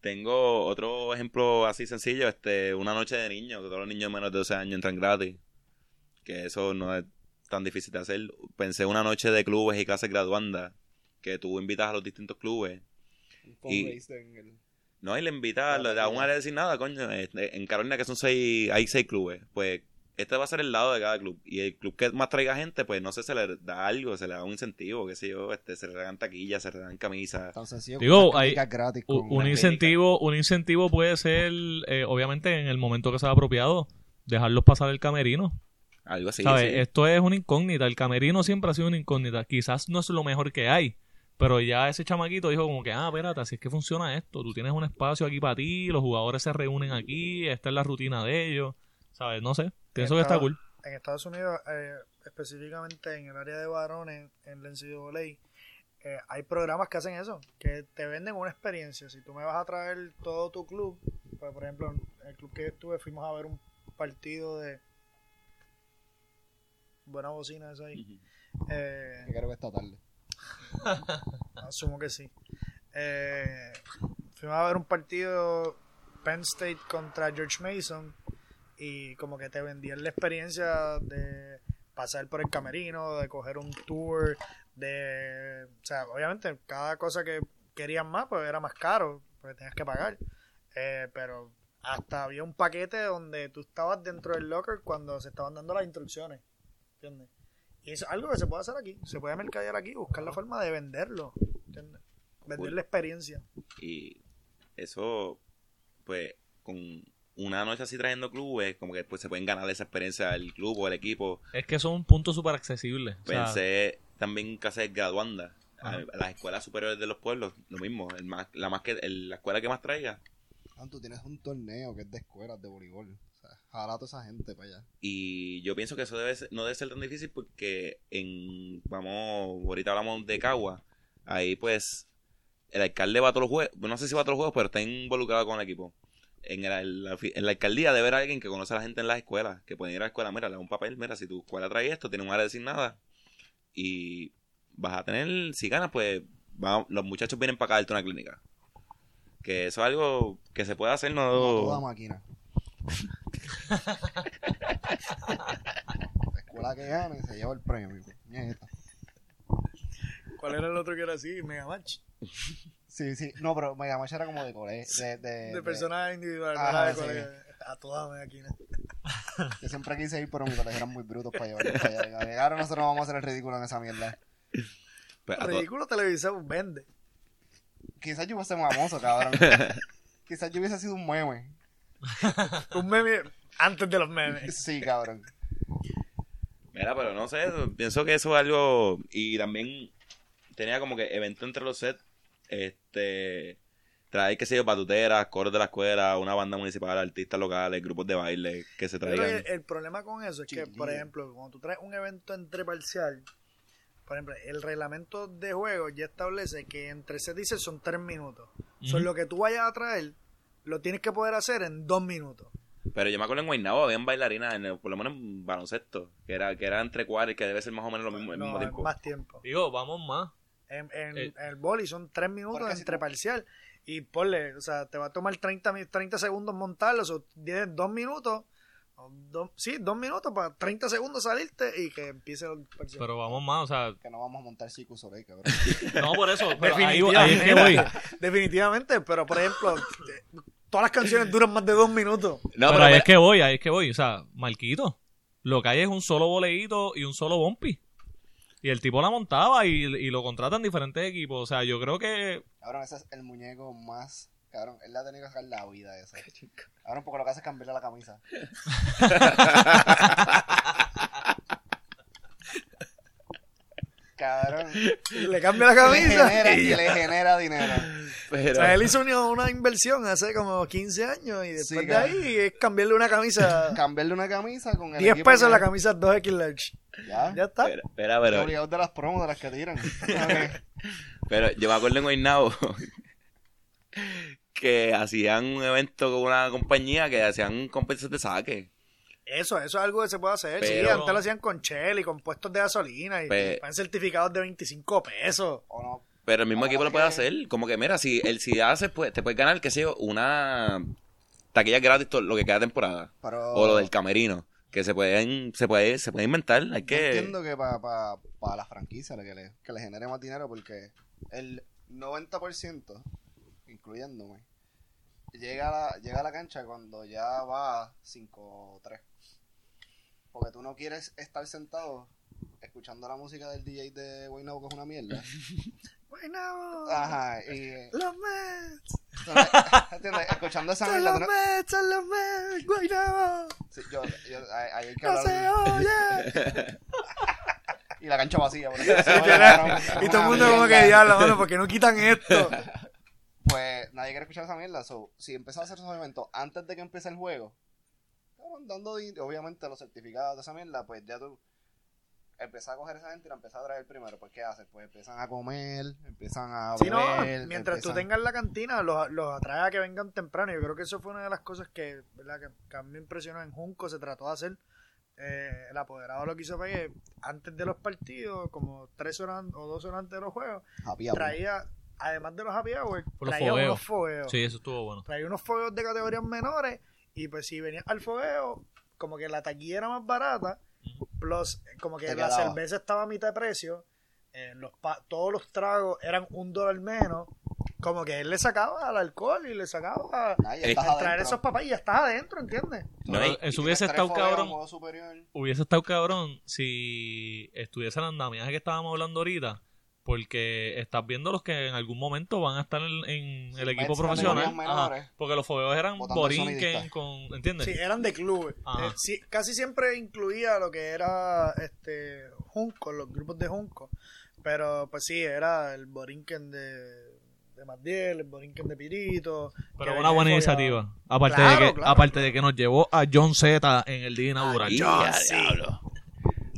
Tengo otro ejemplo así sencillo, este, una noche de niños, que todos los niños menos de 12 años entran gratis. Que eso no es tan difícil de hacer. Pensé una noche de clubes y clases graduandas, que tú invitas a los distintos clubes. Un Y- en el... No, y le invitas, le da un área de decir nada, coño. Este, En Carolina que son seis, hay seis clubes. Pues este va a ser el lado de cada club. Y el club que más traiga gente, pues no sé, se le da algo, se le da un incentivo, qué sé yo, este, se le dan taquillas, se le dan camisas. Digo, hay gratis un incentivo, un incentivo puede ser, eh, obviamente, en el momento que sea apropiado, dejarlos pasar el camerino. Algo así. ¿Sabes? sí. Esto es una incógnita. El camerino siempre ha sido una incógnita. Quizás no es lo mejor que hay. Pero ya ese chamaquito dijo como que, ah, espérate, así es que funciona esto. Tú tienes un espacio aquí para ti, los jugadores se reúnen aquí, esta es la rutina de ellos. ¿Sabes? No sé. Pienso que está cool. En Estados Unidos, eh, específicamente en el área de varones, en la NCAA, eh, hay programas que hacen eso, que te venden una experiencia. Si tú me vas a traer todo tu club, pues, por ejemplo, el club que yo estuve, fuimos a ver un partido de buena bocina eso ahí. Eh, Que creo que esta tarde. Asumo que sí. Eh, fuimos a ver un partido Penn State contra George Mason y como que te vendían la experiencia de pasar por el camerino, de coger un tour, de... O sea, obviamente cada cosa que querían más pues era más caro, porque tenías que pagar. Eh, pero hasta había un paquete donde tú estabas dentro del locker cuando se estaban dando las instrucciones. ¿Entiendes? Y eso es algo que se puede hacer aquí. Se puede mercadear aquí, buscar la forma de venderlo. ¿entiendes? Vender la experiencia. Y eso, pues, con una noche así trayendo clubes, como que pues se pueden ganar esa experiencia del club o el equipo. Es que son puntos súper accesibles. O sea, Pensé también que hacer graduanda. A, las escuelas superiores de los pueblos, lo mismo. El más, la, más que, el- la escuela que más traiga. Ah, tú tienes un torneo que es de escuelas de voleibol. O sea, jala a toda esa gente para allá. Y yo pienso que eso debe ser- no debe ser tan difícil porque en, vamos, ahorita hablamos de Cagua, ahí pues el alcalde va a todos los juegos, no sé si va a todos los juegos, pero está involucrado con el equipo. En, el- la, en la alcaldía debe haber alguien que conoce a la gente en las escuelas, que puede ir a la escuela, mira, le da un papel, mira, si tu escuela trae esto, tiene un área designada y vas a tener, si ganas, pues va- los muchachos vienen para acá a darte una clínica. Que eso es algo que se puede hacer, Como toda no... máquina. La escuela que gane se lleva el premio. ¿Cuál era el otro que era así? Megamatch. Sí, sí. No, pero Megamatch era como de colegio. De, de, De de- personas individuales. Ajá, de sí. colegio. A toda máquina. Yo siempre quise ir, pero mis colegios eran muy brutos para llevarlos para allá. Ahora nosotros vamos a hacer el ridículo en esa mierda. pues, Ridículo televisivo vende. Quizás yo hubiese sido famoso, cabrón. Quizás yo hubiese sido un meme. Un meme antes de los memes. Sí, cabrón. Mira, pero no sé, pienso que eso es algo. Y también tenía como que evento entre los sets. Este. traer, qué sé yo, batuteras, coros de la escuela, una banda municipal, artistas locales, grupos de baile, que se que traigan. el, el problema con eso es que, por ejemplo, cuando tú traes un evento entre parcial, por ejemplo, el reglamento de juego ya establece que entre se dice son tres minutos. Ujú. Son lo que tú vayas a traer, lo tienes que poder hacer en dos minutos. Pero yo me acuerdo en Guaynabo habían bailarinas, en el- por lo menos en baloncesto, que era, que era entre cuadros, que debe ser más o menos lo mismo, el No, mismo es tiempo. más tiempo. Digo, vamos más. En, en, Eh. en el boli son tres minutos entre parcial. Y ponle, o sea, te va a tomar 30, mi- 30 segundos montarlo, o sea, tienes dos minutos. o dos- sí, dos minutos para 30 segundos salirte y que empiece el parcial. Pero vamos más, o sea, Que no vamos a montar Circo Soleil, cabrón. no por eso, pero ahí, ahí es que voy. Definitivamente, pero por ejemplo, todas las canciones duran más de dos minutos. No, pero pero ahí es que voy, ahí es que voy. O sea, Marquito, lo que hay es un solo boleíto y un solo bumpy. Y el tipo la montaba y, y lo contratan diferentes equipos. O sea, yo creo que Cabrón, ese es el muñeco más. Cabrón, él le ha tenido que sacar la vida esa. Cabrón, porque lo que hace es cambiarle la camisa. Cabrón. Le cambia la Le camisa. genera, y ya. le genera dinero. O pero- sea, él hizo una, una inversión hace como 15 años y después Sí, de ahí es cambiarle una camisa. Cambiarle una camisa con el 10 equipo pesos que- la camisa 2X large. Ya. Ya está. Espera, pero, obligado de las promos de las que tiran. Pero yo me acuerdo en Guaynabo que hacían un evento con una compañía que hacían competencias de saque. Eso, eso es algo que se puede hacer. sí, antes lo hacían con Shell y con puestos de gasolina y Pe- van certificados de 25 pesos. O no. Pero el mismo equipo lo puede hacer. Como que, mira, si el si haces, pues, te puedes ganar, qué sé yo, una taquilla gratis todo lo que queda temporada. Pero. O lo del camerino. Que se pueden, se puede, se puede inventar. Hay Yo que. entiendo que para pa, pa la franquicia que le, que le genere más dinero porque el 90%, incluyéndome, llega a la, llega a la cancha cuando ya va 5-3. Porque tú no quieres estar sentado escuchando la música del DJ de Guaynabo que es una mierda. Bueno, Ajá, y... los Mets, ¿entiendes? Escuchando esa son mierda. los tú no- Mets, son los Mets, Guaynabo, Sí, yo, yo, ahí- ahí hay que no se oye. Y la cancha vacía. por eso. y todo el mundo como que diablo, mano, porque no quitan esto? pues nadie quiere escuchar esa mierda. So, si empiezas a hacer esos eventos antes de que empiece el juego, cabrón, dando obviamente los certificados de esa mierda, pues ya tú empiezas a coger esa gente y la empiezas a traer primero. Pues ¿qué haces? Pues empiezan a comer, empiezan a Sí, no, beber, mientras tú empiezan- tengas la cantina, los, los atrae a que vengan temprano. Yo creo que eso fue una de las cosas que, ¿verdad? que, que a mí me impresionó en Junco, se trató de hacer. Eh, el apoderado lo que hizo fue que antes de los partidos, como tres horas o dos horas antes de los juegos, Happy hour. traía, además de los happy los traía fogueos. unos fogueos. sí, eso estuvo bueno. Traía unos fogueos de categorías menores y pues si venías al fogueo, como que la taquilla era más barata, plus como que Te la quedaba. cerveza estaba a mitad de precio, eh, los pa- todos los tragos eran un dólar menos, como que él le sacaba al alcohol y le sacaba Nah, Eh, estás a traer adentro. esos papás y ya estás adentro, ¿entiendes? No, y- eso Y hubiese tienes tres estado fogueos, cabrón. modo superior. Hubiese estado cabrón si estuviese el andamiaje que estábamos hablando ahorita. Porque estás viendo los que en algún momento van a estar en, en Sí, el equipo Mets, profesional. Ajá, porque los fogueos eran borinquen con. ¿Entiendes? Sí, eran de clubes. Eh, sí, casi siempre incluía lo que era este Junco, los grupos de Junco. Pero pues sí, era el Borinquen de, de Magdiel, el Borinquen de Pirito. Pero una buena iniciativa. Aparte, Claro, de que, claro, aparte claro. de que nos llevó a John Z en el día inaugural. Y John, sí. diablo.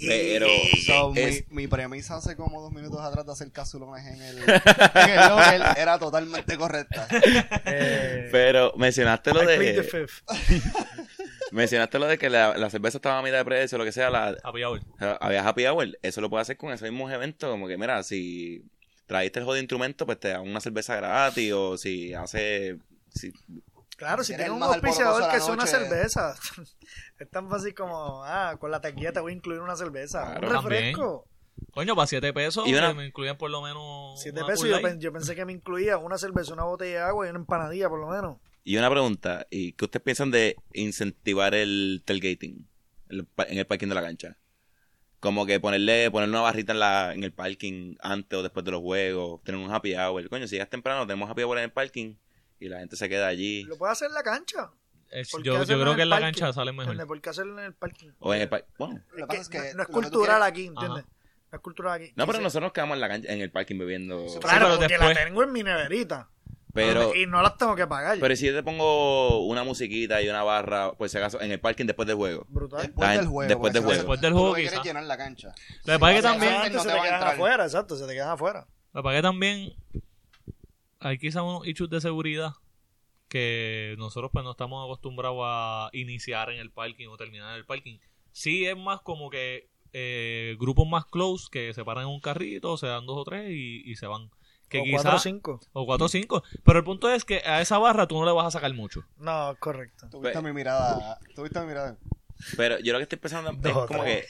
Pero So, es- mi, mi premisa hace como dos minutos atrás de hacer casulones en el, en el Joker era totalmente correcta. Eh, Pero mencionaste lo I the de fifth. mencionaste lo de que la, la cerveza estaba a mitad de precio, lo que sea, la, Happy hour. había happy hour. Eso lo puedes hacer con esos mismos eventos, como que mira, si traíste el jodido instrumento, pues te dan una cerveza gratis o si hace si, Claro, si tienes un auspiciador que es una cerveza. es tan fácil como, ah, con la taquilla te voy a incluir una cerveza. Claro, un refresco. Coño, para 7 pesos Y una- me incluían por lo menos. Siete una pesos Cool yo, Light. pen- yo pensé que me incluía una cerveza, una botella de agua y una empanadilla por lo menos. Y una pregunta, ¿y qué ustedes piensan de incentivar el tailgating el en el parking de la cancha? Como que ponerle poner una barrita en la en el parking antes o después de los juegos, tener un happy hour. Coño, si llegas temprano, tenemos happy hour en el parking y la gente se queda allí. Lo puede hacer en la cancha. Es- ¿Por qué yo, yo creo que en la parking? cancha sale mejor. ¿Entiendes? ¿Por qué hacerlo en el parking? O en el par- Bueno, Lo que pasa es que no, no es cultural aquí, ¿entiendes? No es cultural aquí. no, pero nosotros nos quedamos en, la cancha, en el parking bebiendo. Sí, Claro, pero porque después- la tengo en mi neverita. Pero, y no las tengo que pagar. pero si yo te pongo una musiquita y una barra, pues si acaso, en el parking después del juego. Brutal. Después del juego. después del juego. Después del juego, quieres llenar la cancha. Lo que pasa es que Sí, también, se te quedan afuera, exacto, se te quedan afuera. lo que pasa es que también hay quizás unos issues de seguridad que nosotros pues no estamos acostumbrados a iniciar en el parking o terminar en el parking. Sí es más como que eh, grupos más close que se paran en un carrito, se dan dos o tres y, y se van. Que o quizás, 4 o 5. o cuatro o cinco. Pero el punto es que a esa barra tú no le vas a sacar mucho. No, correcto. Tuviste mi mirada. Tuviste mi mirada. Pero yo lo que estoy pensando es como que.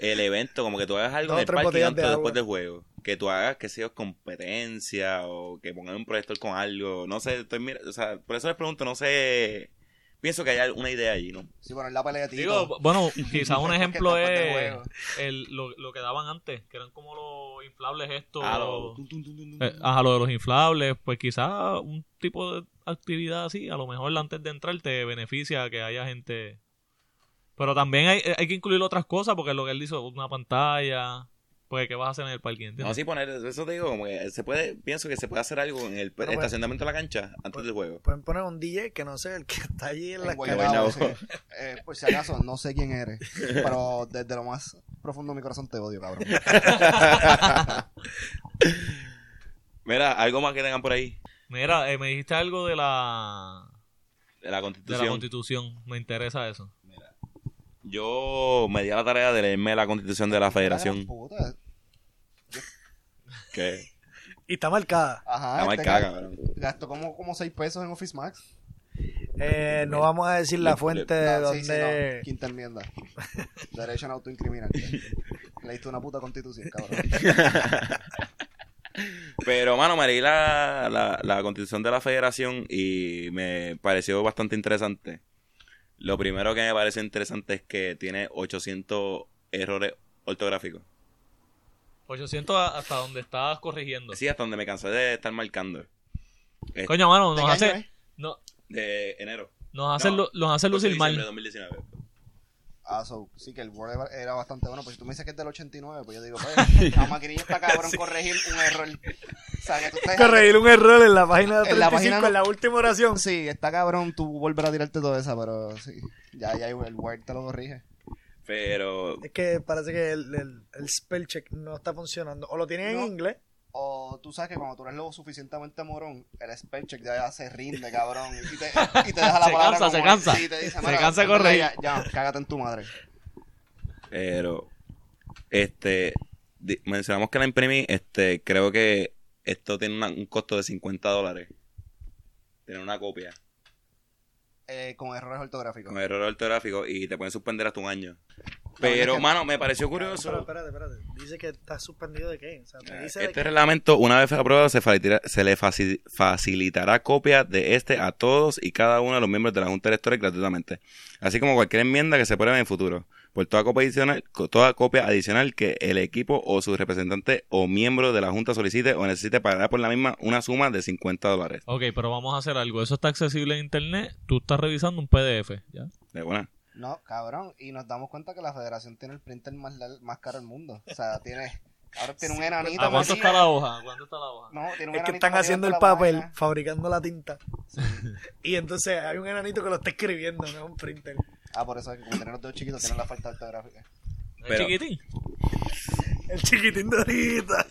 El evento, como que tú hagas algo Dos en el botellas antes de después del juego. Que tú hagas, que sea competencia o que pongan un proyector con algo. No sé, estoy mira, o sea, por eso les pregunto, no sé. Pienso que hay una idea allí, ¿no? Sí, poner la pelea de Tito. Digo, bueno, quizás un ejemplo es el, lo, lo que daban antes, que eran como los inflables estos. Ah, lo- Eh, ajá, lo de los inflables, pues quizás un tipo de actividad así, a lo mejor antes de entrar te beneficia que haya gente. Pero también hay, hay que incluir otras cosas, porque lo que él hizo, una pantalla, pues ¿qué vas a hacer en el parking? No, ¿entiendes? sí poner, eso te digo, como que se puede, pienso que se puede hacer algo en el estacionamiento de la cancha antes del juego. Pueden poner un DJ que no sé, el que está allí en la Guaynabo. sí. Eh, por si acaso, no sé quién eres. Pero desde lo más profundo de mi corazón te odio, cabrón. Mira, algo más que tengan por ahí Mira, eh, me dijiste algo de la, de la de constitución. la constitución, me interesa eso. Yo me di a la tarea de leerme la constitución de la federación. Puta. Que Y está marcada. Ajá. está este marcada, cabrón. Gastó como, como 6 pesos en Office Max. Eh, no vamos a decir la fuente de No, sí, sí, donde... no. Quinta enmienda. Derecho a autoincriminar. Leíste una puta constitución, cabrón. Pero, mano, me leí la, la, la constitución de la federación y me pareció bastante interesante. Lo primero que me pareció interesante es que tiene 800 errores ortográficos. 800 a- hasta donde estabas corrigiendo. Sí, hasta donde me cansé de estar marcando. Eh, Coño, mano, ¿De nos hace, no, De enero. nos hace, No, nos hace lucir mal. 2019. Ah, so, sí que el Word era- bastante bueno. Pues si tú me dices que es del 89, pues yo digo, pues, la maquinilla está cabrón corregir un error. O sea, que tú estés... Corregir un error en la página de En la 35, en página la, última oración. Sí, está cabrón tú volver a tirarte todo esa, pero sí. Ya, ya el Word te lo corrige. Pero Es que parece que el, el, el spell check no está funcionando. O lo tienen en inglés. O tú sabes que cuando tú eres lo suficientemente morón, el spell check ya se rinde, cabrón. Y te, y te deja la Se palabra cansa, como se cansa. Sí, te dice, Se "Mira, cansa corregir". Ya, ya, cágate en tu madre. Pero, este, mencionamos que la imprimí, este, creo que esto tiene una- un costo de 50 dólares. Tener una copia Eh, con errores ortográficos. con error ortográfico y te pueden suspender hasta un año. Pero, mano, me pareció Pero curioso. espérate, espérate. Dice que está suspendido de qué. O sea, te dice de Este qué. reglamento, una vez aprobado, se, le faci- facilitará copia de este a todos y cada uno de los miembros de la Junta Electoral gratuitamente, así como cualquier enmienda que se apruebe en el futuro, por toda copia adicional, toda copia adicional que el equipo o su representante o miembro de la Junta solicite o necesite pagará por la misma una suma de 50 dólares. Ok, pero vamos a hacer algo. Eso está accesible en internet. Tú estás revisando un PDF, ¿ya? De buena. No, cabrón. Y nos damos cuenta que la federación tiene el printer más, lar- más caro del mundo. O sea, tiene. Ahora tiene un enanito. ¿A cuánto está la hoja? ¿A cuánto está la hoja? No, tiene un Es que están haciendo el papel, vaina. fabricando la tinta. Y entonces hay un enanito que lo está escribiendo, no es un printer. Ah, por eso es que como tienen los dedos chiquitos, tienen la falta ortográfica. ¿Es Pero- chiquitín? El chiquitín de ahorita.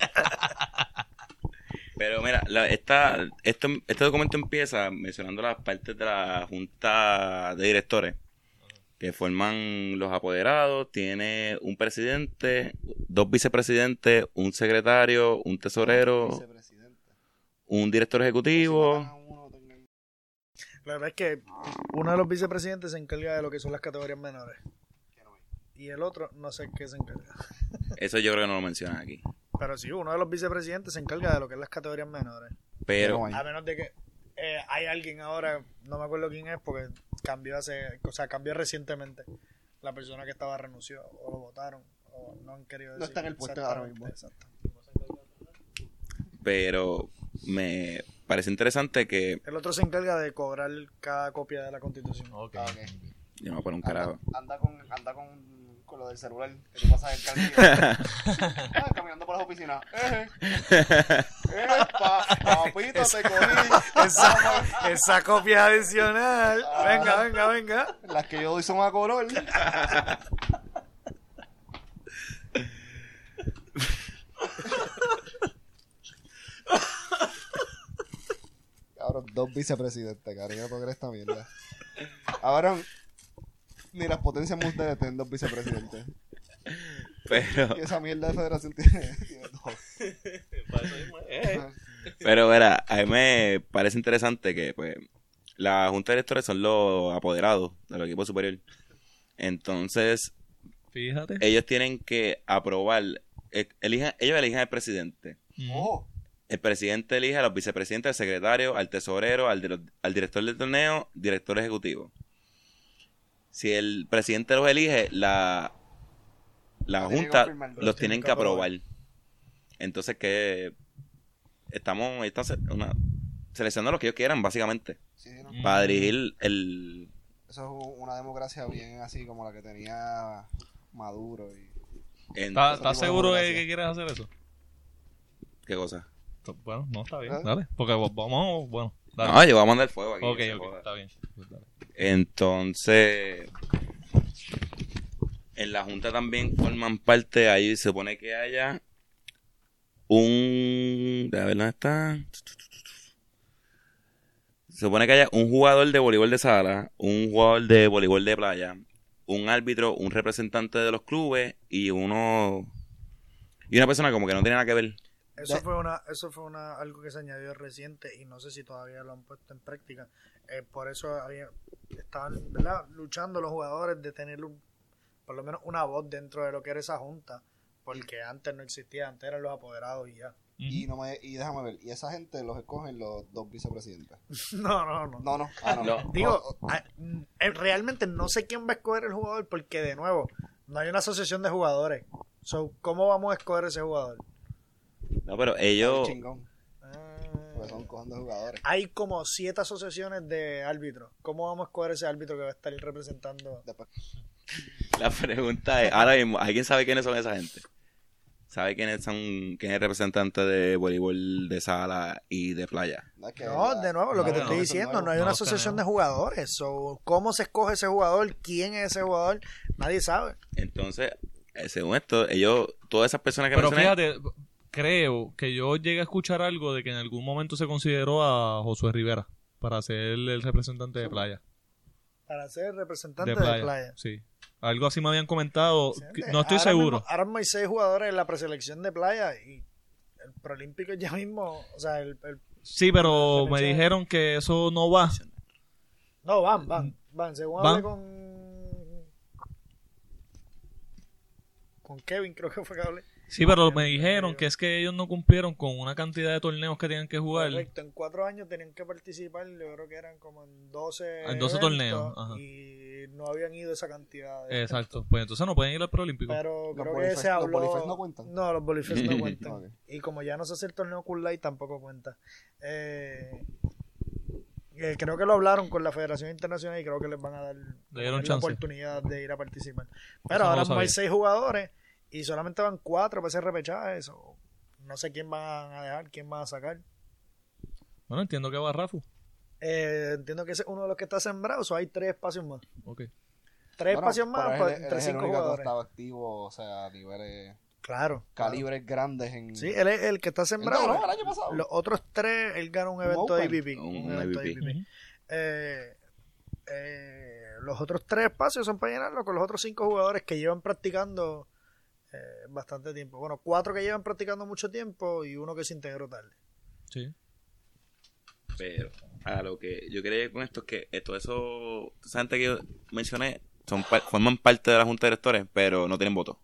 Pero mira, la- esta, esto, este documento empieza mencionando las partes de la Junta de Directores que forman los apoderados, tiene un presidente, dos vicepresidentes, un secretario, un tesorero, un director ejecutivo. La verdad es que uno de los vicepresidentes se encarga de lo que son las categorías menores. Y el otro no sé qué se encarga. Eso yo creo que no lo mencionan aquí. Pero sí, uno de los vicepresidentes se encarga de lo que es las categorías menores. Pero. A menos de que eh, hay alguien ahora, no me acuerdo quién es, porque cambió hace, o sea, cambió recientemente. La persona que estaba renunció, o lo votaron, o no han querido No decir. está en el puesto ahora mismo. Exacto. pero me parece interesante que El otro se encarga de cobrar cada copia de la constitución. Ok. Ah, ok. yo me voy a poner un Anda, carajo. anda con, anda con, con lo del celular que tú pasas el carrillo. ah, caminando por las oficinas. Eh, Epa, papito, te cogí. Esa, esa copia adicional. Venga, venga, venga. Las que yo doy son a color. Cabrón, dos vicepresidentes, cabrón. Yo no puedo creer esta mierda. Ahora, ni las potencias mundiales tienen dos vicepresidentes. Pero, Y esa mierda de federación tiene, tiene dos. Para eso mismo, eh. pero verá, a mí me parece interesante que pues la junta de directores son los apoderados del equipo superior. Entonces, Fíjate. ellos tienen que aprobar, eh, elijan, ellos eligen al presidente. Ojo. El presidente elige a los vicepresidentes, al secretario, al tesorero, al, al director del torneo, director ejecutivo. Si el presidente los elige, la, la junta los tienen que aprobar. Entonces que estamos, una, seleccionando lo que ellos quieran, básicamente, Sí, ¿no? Mm. para dirigir el... Eso es una democracia bien así como la que tenía Maduro. Y... ¿Estás de seguro de que quieres hacer eso? ¿Qué cosa? Bueno, no, está bien. ¿Eh? Dale. Porque vos- vamos, bueno. Dale. No, yo voy a mandar fuego aquí. ok, ok, joda. está bien. Pues dale. Entonces, en la Junta también forman parte, ahí se supone que haya un... A ver, ¿dónde está? Se supone que haya un jugador de voleibol de sala, un jugador de voleibol de playa, un árbitro, un representante de los clubes y uno... Y una persona como que no tiene nada que ver. Eso fue una, eso fue una algo que se añadió reciente y no sé si todavía lo han puesto en práctica. Eh, por eso había, estaban ¿verdad? luchando los jugadores de tener un- por lo menos una voz dentro de lo que era esa junta, porque antes no existía, antes eran los apoderados y ya. Y, no me, y déjame ver, y esa gente los escogen los dos vicepresidentes. No, no, no. No, no, ah, no. No. Digo, O- o- ah, mm, eh, realmente no sé quién va a escoger el jugador porque de nuevo, no hay una asociación de jugadores. So, ¿cómo vamos a escoger ese jugador? No, pero ellos... porque son cojones de jugadores. hay como siete asociaciones de árbitros. ¿Cómo vamos a escoger ese árbitro que va a estar representando? Después, La pregunta es, ahora mismo, ¿alguien sabe quiénes son esa gente? ¿Sabe quiénes son, quién es el representante de voleibol de sala y de playa? no, de nuevo, lo que te no, estoy diciendo, no hay una asociación de jugadores. So, ¿Cómo se escoge ese jugador? ¿Quién es ese jugador? Nadie sabe. Entonces, eh, según esto, ellos, todas esas personas que Pero mencioné, fíjate, creo que yo llegué a escuchar algo de que en algún momento se consideró a Josué Rivera para ser el representante de playa. Para ser representante De de playa. Sí. Algo así me habían comentado. No estoy ahora seguro. mismo- ahora mismo hay seis jugadores en la preselección de playa y el Prolímpico ya mismo, o sea, el, el- Sí, pero me dijeron que eso no va. no, van, van, van, según ¿Van? hablé con con Kevin, creo que fue que hablé. Sí, pero me dijeron que es que ellos no cumplieron con una cantidad de torneos que tenían que jugar. Correcto, en cuatro años tenían que participar, yo creo que eran como en 12 En 12 eventos, torneos, ajá. y no habían ido esa cantidad. de- Exacto. Pues entonces no pueden ir al Preolímpico. Pero ¿Los creo que se los habló. Bolifest no cuentan? No, los Bolifest no cuentan. Y como ya no se hace el torneo Cool Light, tampoco cuenta. Eh, eh, creo que lo hablaron con la Federación Internacional y creo que les van a dar la oportunidad de ir a participar. Pero ahora hay seis jugadores y solamente van cuatro para ese repechaje. Eso. No sé quién van a dejar, quién van a sacar. Bueno, entiendo que va Rafu. Eh, entiendo que ese es uno de los que está sembrado, o hay tres espacios más. Ok. Tres Bueno, espacios más pues, él- él entre es el cinco jugadores. estaba activo, o sea, a niveles, Claro. claro. calibres grandes en... Sí, él es el que está sembrado. ganó el año pasado. Los otros tres, él ganó un evento de IPP. Un evento de IPP. Eh, eh, los otros tres espacios son para llenarlo con los otros cinco jugadores que llevan practicando eh, bastante tiempo. Bueno, cuatro que llevan practicando mucho tiempo y uno que se integró tarde. Sí. pero a lo que yo quería con esto es que eh, todo eso, esa gente que yo mencioné, son par- forman parte de la Junta de Directores, pero no tienen voto.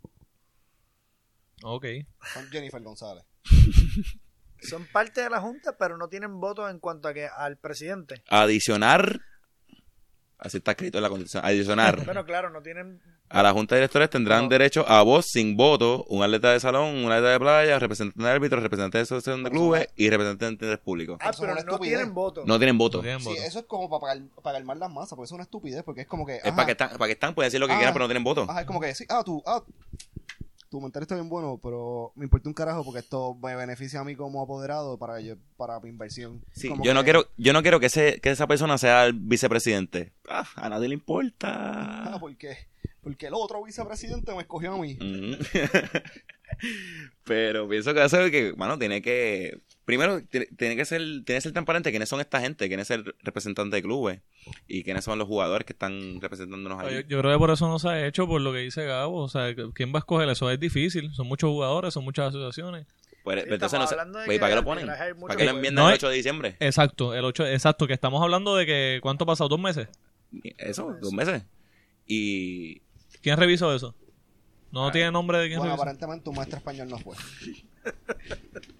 Ok. Con Jennifer González. Son parte de la Junta, pero no tienen voto en cuanto a que al presidente. Adicionar, así está escrito en la constitución, adicionar Bueno, claro, no tienen. a la Junta de Directores tendrán No. derecho a voz sin voto, un atleta de salón, un atleta de playa, representante de árbitro, representante de asociación de clubes y representante de público. Ah, Eso es pero no estupidez. tienen voto. No tienen voto. No tienen Sí, voto. eso es como para, pagar, para calmar las masas, porque es una estupidez, porque es como que... Es ajá, para que están, para que están, pueden decir lo que Ah. quieran, pero no tienen voto. ajá, es como que, sí, ah, tú, ah, tu comentario está bien bueno, pero me importa un carajo porque esto me beneficia a mí como apoderado para yo, para mi inversión. Sí, Como yo no quiero, yo no quiero que ese, que esa persona sea el vicepresidente. Ah, a nadie le Ah, importa. ¿por qué? Porque el otro vicepresidente me escogió a mí. Ujú. Pero pienso que eso es que, bueno, tiene que. Primero, tiene, que ser, tiene que ser transparente quiénes son esta gente, quién es el representante de clubes y quiénes son los jugadores que están representándonos Yo, ahí. yo creo que por eso no se ha hecho, por lo que dice Gabo. O sea, ¿quién va a escoger eso? Es difícil. Son muchos jugadores, son muchas asociaciones. Pues, Sí, entonces no sé. hablando de pues, ¿y que ¿Para qué lo ponen? ¿Para qué lo enmiendan No el hay- 8 de diciembre? Exacto, el 8, exacto, que estamos hablando de que ¿cuánto ha pasado? ¿Dos meses? Eso, dos meses. Y ¿Quién revisó eso? Ah, No tiene nombre de quién Bueno, revisó. aparentemente un maestro español no fue.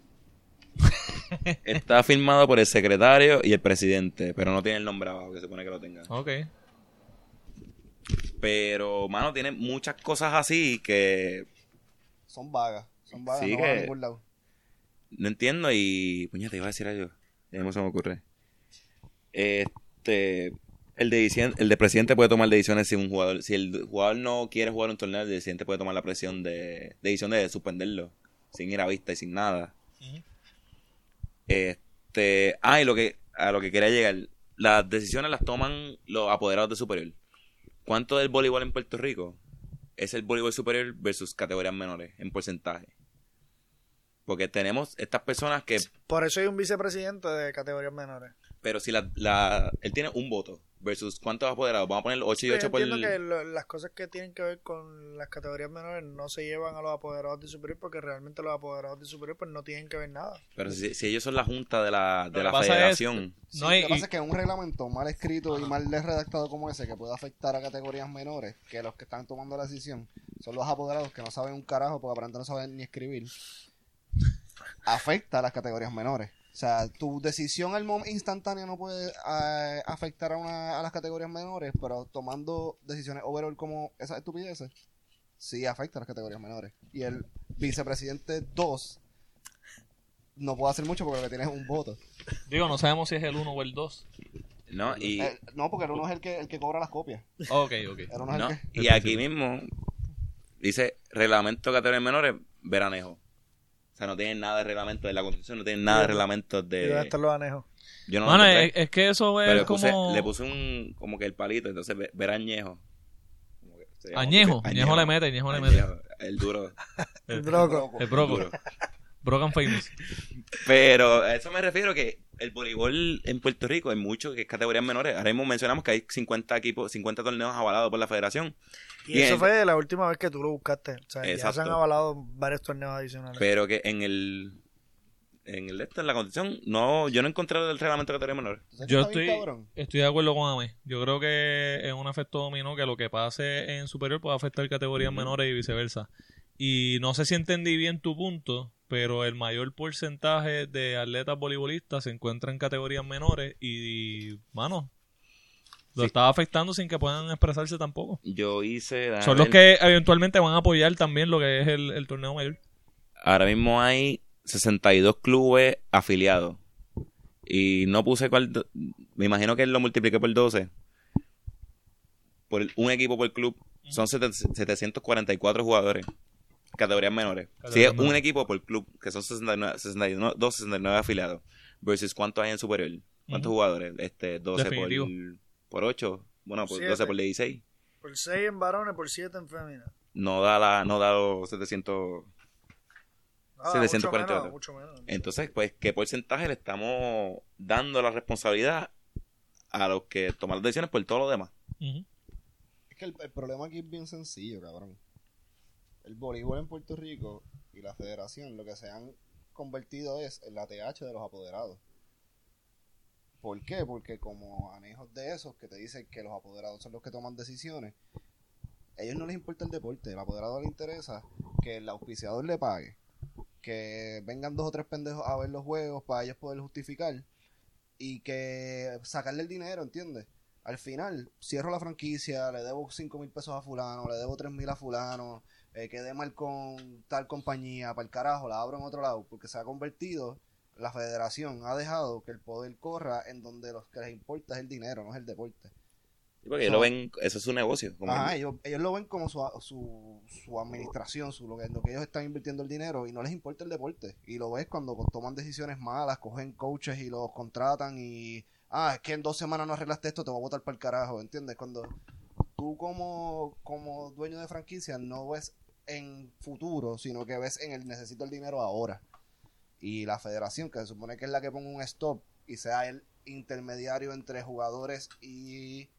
está firmado por el secretario y el presidente, pero no tiene el nombre abajo, que se supone que lo tenga. Ok. Pero, mano, tiene muchas cosas así que Son vagas. Son vagas, Sí, no van a que- ningún lado. no entiendo y... Puñeta, te iba a decir algo. Ya mismo se me ocurre. Este... El de, el de presidente puede tomar decisiones si un jugador... Si el jugador no quiere jugar un torneo, el presidente puede tomar la presión de... Decisión de suspenderlo. Sin ir a vista y sin nada. Ujú. Este... Ah, y lo que... A lo que quería llegar. Las decisiones las toman los apoderados de superior. ¿Cuánto del voleibol en Puerto Rico es el voleibol superior versus categorías menores en porcentaje? Porque tenemos estas personas que Por eso hay un vicepresidente de categorías menores. Pero si la, la, él tiene un voto versus cuántos apoderados, vamos a poner 8 y 8 Yo por entiendo el... que lo- las cosas que tienen que ver con las categorías menores no se llevan a los apoderados de superior porque realmente los apoderados de superior pues no tienen que ver nada. Pero si, si ellos son la junta de la, de Lo la es- federación, Sí, No hay- lo que pasa es que un reglamento mal escrito y mal redactado como ese que puede afectar a categorías menores, que los que están tomando la decisión son los apoderados que no saben un carajo porque aparentemente no saben ni escribir, afecta a las categorías menores. O sea, tu decisión al momento instantánea no puede eh, afectar a, una, a las categorías menores, pero tomando decisiones overall como esas estupideces, sí afecta a las categorías menores. Y el vicepresidente 2 no puede hacer mucho porque lo que tiene es un voto. Digo, no sabemos si es el 1 o el 2. ¿no? Y, Eh, no, porque el uno es el que, el que cobra las copias. Ok, ok. El uno es ¿no? el que... y aquí mismo dice reglamento de categorías menores, veranejo. O sea, no tienen nada de reglamento de la constitución, no tienen nada de reglamento ¿Y dónde de... están los anejos? Yo no Mano, es, es que eso es pero le como... puse, le puse un, como que el palito, entonces ve- verañejo. Como que se llama- Añejo, Añejo le mete, Añejo le mete. Añejo, El duro. El broco. El broco. duro. Broken Famous. Pero a eso me refiero que el voleibol en Puerto Rico hay mucho que es categorías menores. Ahora mismo mencionamos que hay 50 equipos, 50 torneos avalados por la federación. Y eso fue la última vez que tú lo buscaste. O sea, ya se han avalado varios torneos adicionales. Pero que en el en el este, en la constitución, no, yo no encontré el reglamento de categorías menores. ¿Tú sabes Yo estoy, estoy de acuerdo con Ame. Yo creo que es un efecto dominó que lo que pase en superior puede afectar categorías Ujú. menores y viceversa. Y no sé si entendí bien tu punto, pero el mayor porcentaje de atletas voleibolistas se encuentra en categorías menores y, mano, lo Sí. está afectando sin que puedan expresarse tampoco. Yo hice... a Son los que eventualmente van a apoyar también lo que es el, el torneo mayor. Ahora mismo hay 62 clubes afiliados. Y no puse cuál... Me imagino que lo multipliqué por 12. Por el- un equipo por club. Son sete- 744 jugadores. Categorías menores. Si Categorías es un menores. equipo por club, que son 69, 69, 269 afiliados. Versus cuántos hay en superior. ¿Cuántos Ujú. jugadores? Este, 12 Definitivo. por, por 8. Bueno, por Siete. 12 por 16. Por 6 en varones, por 7 en féminas. No da, la, no da los 700... Ah, 748. Mucho menos, mucho menos. Entonces, pues, ¿qué porcentaje le estamos dando la responsabilidad a los que toman las decisiones por todo lo demás? Ujú. Es que el, el problema aquí es bien sencillo, cabrón. El voleibol en Puerto Rico y la federación lo que se han convertido es en la TH de los apoderados. ¿Por qué? Porque como anejos de esos que te dicen que los apoderados son los que toman decisiones, a ellos no les importa el deporte. El apoderado le interesa que el auspiciador le pague, que vengan dos o tres pendejos a ver los juegos para ellos poder justificar y que sacarle el dinero, ¿entiendes? Al final, cierro la franquicia, le debo 5 mil pesos a fulano, le debo 3 mil a fulano, eh, quedé mal con tal compañía, para el carajo, la abro en otro lado, porque se ha convertido, la federación ha dejado que el poder corra en donde los que les importa es el dinero, no es el deporte. Porque ellos lo ven, eso es su negocio. como Ajá, ellos, ellos lo ven como su, su, su administración, su, lo, que, lo que ellos están invirtiendo el dinero y no les importa el deporte. Y lo ves cuando toman decisiones malas, cogen coaches y los contratan y, ah, es que en dos semanas no arreglaste esto, te voy a botar para el carajo, ¿entiendes? Cuando tú como, como dueño de franquicia no ves en futuro, sino que ves en el necesito el dinero ahora. Y la federación, que se supone que es la que ponga un stop y sea el intermediario entre jugadores y,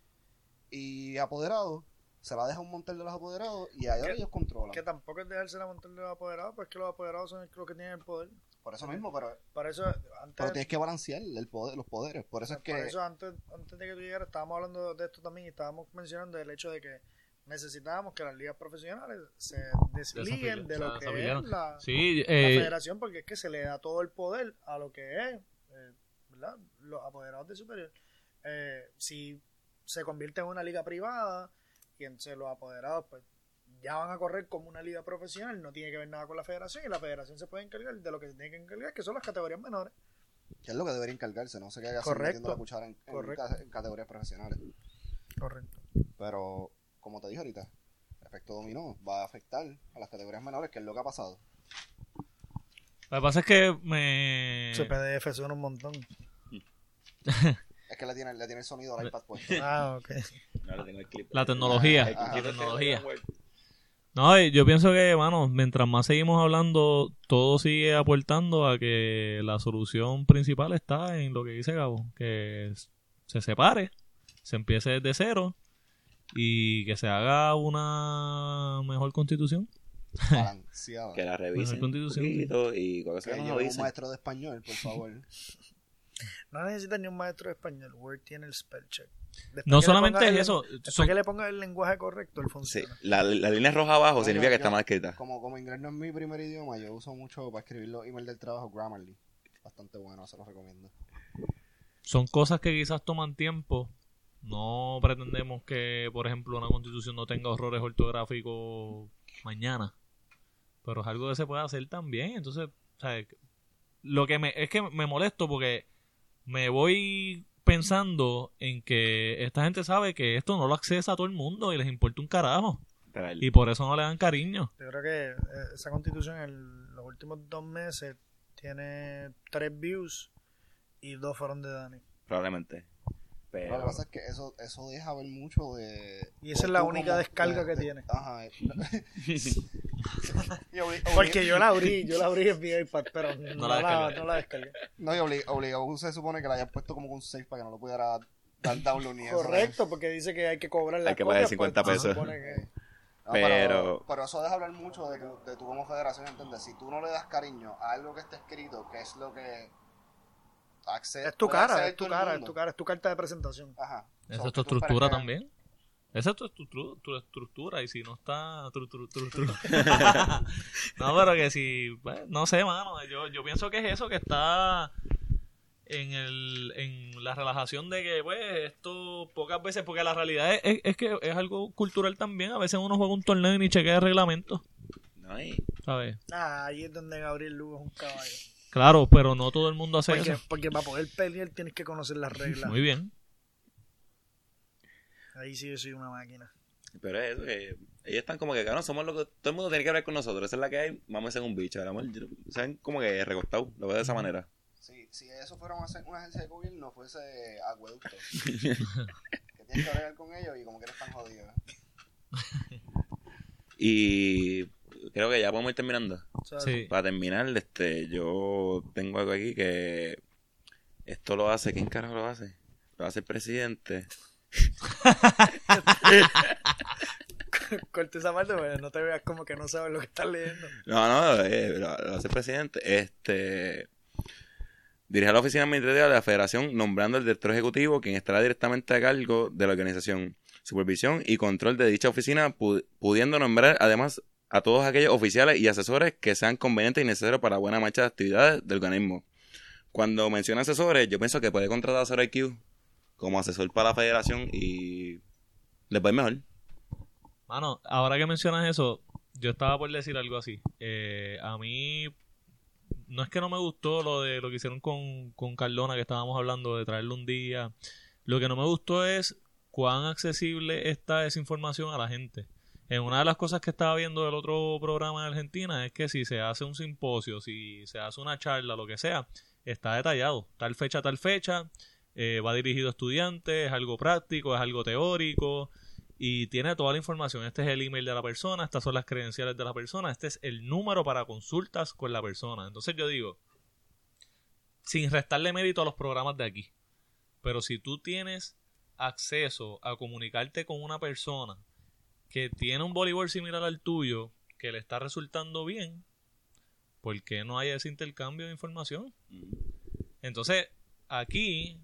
y apoderados, se la deja un montel de los apoderados y ahí ¿Qué? ellos controlan. Que tampoco es dejarse la montar de los apoderados, pues que los apoderados son los que tienen el poder. Por eso mismo, pero, Para eso, antes, pero tienes que balancear el poder, los poderes. Por eso es que... por eso antes, antes de que tú llegaras, estábamos hablando de esto también y estábamos mencionando el hecho de que necesitábamos que las ligas profesionales se desliguen de lo se que es la, Sí, la eh, federación, porque es que se le da todo el poder a lo que es, eh, ¿verdad? Los apoderados de superior. Eh, si se convierte en una liga privada y entonces los apoderados, pues ya van a correr como una liga profesional, no tiene que ver nada con la federación y la federación se puede encargar de lo que se tiene que encargar, que son las categorías menores. que es lo que debería encargarse, no sé qué haga Correcto. metiendo la cuchara en, en categorías profesionales. Correcto. Pero, como te dije ahorita, el efecto dominó va a afectar a las categorías menores, que es lo que ha pasado. lo que pasa es que me... Ese PDF suena un montón. Es que le tiene, le tiene el sonido al iPad puesto. Ah, ok. No, le tengo el clip. La tecnología. El Ah, la de tecnología. No, yo pienso que, mano, mientras más seguimos hablando, todo sigue aportando a que la solución principal está en lo que dice Gabo, que se separe, se empiece desde cero y que se haga una mejor constitución. Balanceada. Que la revisen un Constitución, sí. poquito y que nos lleve un maestro de español, por favor. No necesitas ni un maestro de español. Word tiene el spell check. Después No solamente es el- eso, Después son- que le pongas el lenguaje correcto, Sí, funciona. la, la línea roja abajo No, significa yo- que está mal escrita. Como, como inglés no es mi primer idioma, yo uso mucho para escribir los emails del trabajo Grammarly. Bastante bueno, se los recomiendo. son cosas que quizás toman tiempo. No pretendemos que, por ejemplo, una constitución no tenga errores ortográficos mañana. Pero es algo que se puede hacer también. Entonces, ¿sabes? Lo que me, es que me molesto porque me voy pensando en que esta gente sabe que esto no lo accesa a todo el mundo y les importa un carajo. Real. Y por eso no le dan cariño. Yo creo que eh, esa constitución en los últimos dos meses tiene tres views y dos fueron de Dani. Probablemente. Lo que pasa es que eso, eso deja ver mucho de... Y esa es la única como- descarga de- que de- tiene. Ajá. eh. Porque yo la abrí, yo la abrí en mi iPad, pero no, la la, descargué. no la descargué. No, y obli- obligado se supone que la hayan puesto como un save para que no lo pudiera dar download ni eso. Correcto, porque dice que hay que cobrar la Hay que pagar 50 pesos. No, Pero- pero, pero eso deja hablar mucho de, que, de tú como federación, ¿entiendes? Si tú no le das cariño a algo que está escrito, que es lo que Es tu cara, es tu cara, es tu cara, es tu carta de presentación. Ajá. Esa So, es tu estructura también. Esa es tu, estru- tu estructura. Y si no está. tru- tru- tru- tru. no, pero que si. pues, no sé, mano. Yo, yo pienso que es eso que está. En, el, en la relajación de que, pues, esto pocas veces, porque la realidad es, es, es que es algo cultural también. A veces uno juega un torneo y ni chequea el reglamento, No, y- ¿sabes? Ah, ahí es donde Gabriel Lugo es un caballo. Claro, pero no todo el mundo hace Porque, eso. porque para poder pelear tienes que conocer las reglas. Muy bien. Ahí sí yo soy una máquina. Pero es eso, que ellos están como que, cabrón, somos lo que todo el mundo tiene que hablar con nosotros. Esa es la que hay, vamos a ser un bicho. ¿verdad, amor? Saben como que recostado, lo veo de esa manera. Si, si eso fuera una, una agencia de gobierno, fuese acueducto. que tienes que hablar con ellos y como que eres tan jodido. ¿eh? Y creo que ya podemos ir terminando. Sí. Para terminar, este, yo tengo algo aquí que esto lo hace, ¿quién carajo lo hace? Lo hace el presidente. Corte esa parte, pues no te veas como que no sabes lo que estás leyendo. No, no, eh, lo, lo hace el presidente. Este dirige la oficina administrativa de la federación nombrando al director ejecutivo quien estará directamente a cargo de la organización, supervisión y control de dicha oficina, pu- pudiendo nombrar además a todos aquellos oficiales y asesores que sean convenientes y necesarios para buena marcha de actividades del organismo. Cuando menciona asesores, yo pienso que puede contratar a Sora IQ como asesor para la federación y les va a ir mejor. Mano, ahora que mencionas eso, yo estaba por decir algo así. Eh, a mí no es que no me gustó lo de lo que hicieron con, con Cardona, que estábamos hablando de traerlo un día. Lo que no me gustó es cuán accesible está esa información a la gente. En una de las cosas que estaba viendo del otro programa de Argentina es que si se hace un simposio, si se hace una charla, lo que sea, está detallado. Tal fecha, tal fecha, eh, va dirigido a estudiantes, es algo práctico, es algo teórico y tiene toda la información. Este es el email de la persona, estas son las credenciales de la persona, este es el número para consultas con la persona. Entonces yo digo, sin restarle mérito a los programas de aquí, pero si tú tienes acceso a comunicarte con una persona que tiene un voleibol similar al tuyo, que le está resultando bien, ¿por qué no hay ese intercambio de información? Entonces, aquí,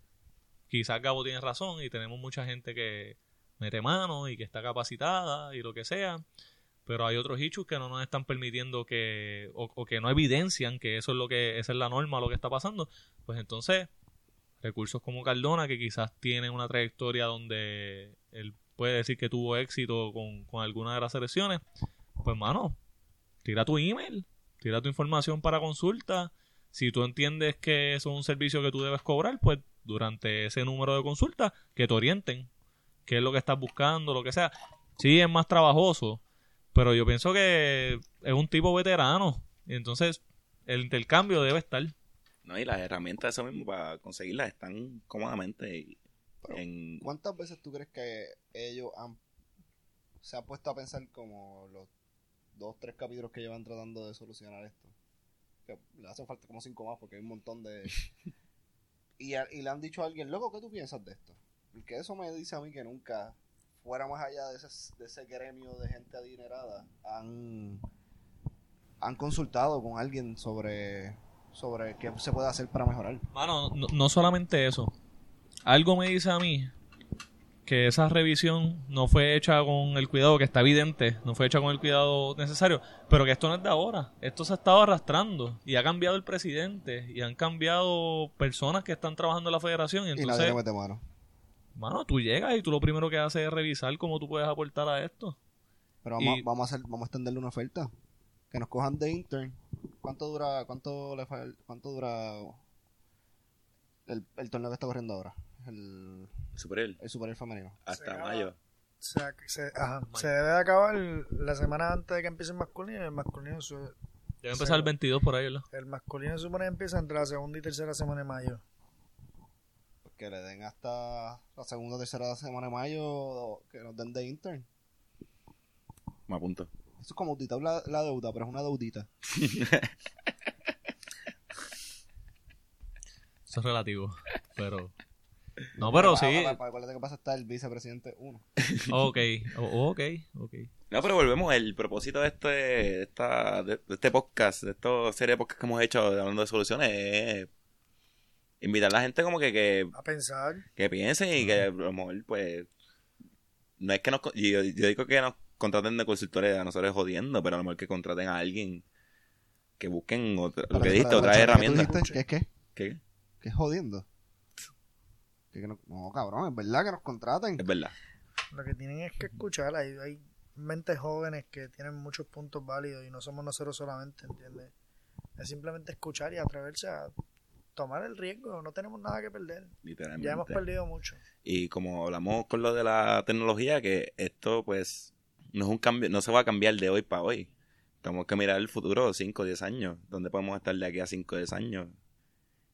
quizás Gabo tiene razón y tenemos mucha gente que mete mano y que está capacitada y lo que sea, pero hay otros issues que no nos están permitiendo que, o, o que no evidencian que eso es lo que, esa es la norma, lo que está pasando, pues entonces, recursos como Cardona, que quizás tiene una trayectoria donde él puede decir que tuvo éxito con, con alguna de las selecciones, pues mano, tira tu email, tira tu información para consulta. Si tú entiendes que eso es un servicio que tú debes cobrar, pues durante ese número de consultas, que te orienten qué es lo que estás buscando, lo que sea. Sí, es más trabajoso, pero yo pienso que es un tipo veterano. Entonces, el intercambio debe estar. No, y las herramientas eso mismo para conseguirlas están cómodamente Pero, en... ¿Cuántas veces tú crees que ellos han, se han puesto a pensar como los dos, tres capítulos que llevan tratando de solucionar esto? Que le hace falta como cinco más porque hay un montón de... y, a- y le han dicho a alguien, loco, ¿qué tú piensas de esto? Porque eso me dice a mí que nunca, fuera más allá de ese, de ese gremio de gente adinerada, han, han consultado con alguien sobre, sobre qué se puede hacer para mejorar. Mano, no, no solamente eso. Algo me dice a mí que esa revisión no fue hecha con el cuidado que está evidente, no fue hecha con el cuidado necesario, pero que esto no es de ahora, esto se ha estado arrastrando y ha cambiado el presidente y han cambiado personas que están trabajando en la federación y y entonces, le mete mano. mano, tú llegas y tú lo primero que haces es revisar cómo tú puedes aportar a esto. Pero vamos, Y- vamos a hacer, vamos a extenderle una oferta. Que nos cojan de intern. ¿Cuánto dura, cuánto le cuánto dura el, el torneo que está corriendo ahora? El, Superior, el superior femenino. hasta Se acaba. mayo. O sea, que se, ajá, se debe de acabar la semana antes de que empiece el masculino. y El masculino, su- Debe empezar el 22 por ahí, ¿verdad? el masculino se supone que empieza entre la segunda y tercera semana de mayo. Pues que le den hasta la segunda o tercera semana de mayo que nos den de intern. Me apunto. Eso es como auditar la, la deuda, pero es una deudita. Eso es relativo, pero... No, pero sí. Acuérdate que pasa está el vicepresidente 1. Ok, ok, ok. No, pero volvemos. El propósito de este, de esta, de, de este podcast, de esta serie de podcasts que hemos hecho hablando de soluciones, es invitar a la gente como que, que, A pensar. que piensen y que a lo mejor, pues, no es que nos, yo, yo digo que nos contraten de consultores a nosotros jodiendo, pero a lo mejor que contraten a alguien que busquen otra- lo que dijiste, otras herramientas. ¿Qué es qué? ¿Qué? ¿Qué es jodiendo? Que no, no, cabrón, es verdad que nos contraten. Es verdad. Lo que tienen es que escuchar. Hay, hay mentes jóvenes que tienen muchos puntos válidos y no somos nosotros solamente, ¿entiendes? Es simplemente escuchar y atreverse a tomar el riesgo. No tenemos nada que perder. Literalmente. Ya hemos perdido mucho. Y como hablamos con lo de la tecnología, que esto pues no es un cambio, no se va a cambiar de hoy para hoy. Tenemos que mirar el futuro, 5 o 10 años, donde podemos estar de aquí a 5 o 10 años.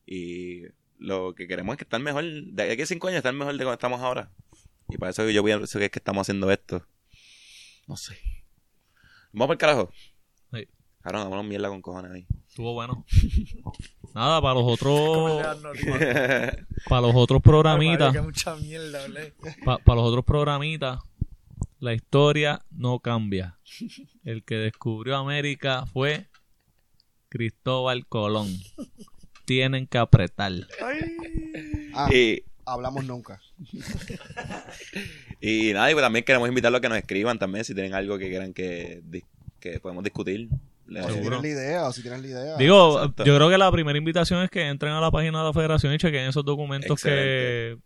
Y lo que queremos es que estar mejor, de aquí a 5 años estar mejor de como estamos ahora. Y para eso yo pienso que es que estamos haciendo esto. No sé. Vamos por el carajo. Sí. Ahora vámonos mierda con cojones ahí. Estuvo bueno. Nada, para los otros, para los otros programitas, para los otros programitas, la historia no cambia. El que descubrió América fue Cristóbal Colón. Tienen que apretar. Ah, y, hablamos nunca. y nada, y pues también queremos invitarlos a que nos escriban también si tienen algo que quieran que, que podemos discutir. O si tienes la idea, o si tienes la idea. Digo, Exacto. yo creo que la primera invitación es que entren a la página de la federación y chequen esos documentos que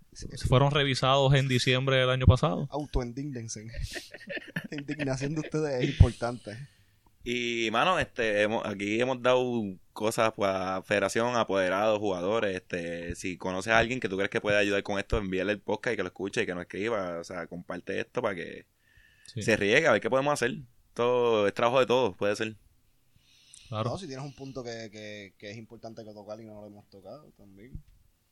fueron revisados en diciembre del año pasado. Autoindígnense. La indignación de ustedes es importante. Y, mano, este, hemos- aquí hemos dado cosas pues, a federación, apoderados, jugadores. Este, si conoces a alguien que tú crees que puede ayudar con esto, envíale el podcast y que lo escuche y que nos escriba. O sea, comparte esto para que Sí, se riegue, a ver qué podemos hacer. Todo es trabajo de todos, puede ser. claro. No, si tienes un punto que, que, que es importante que tocar y no lo hemos tocado también.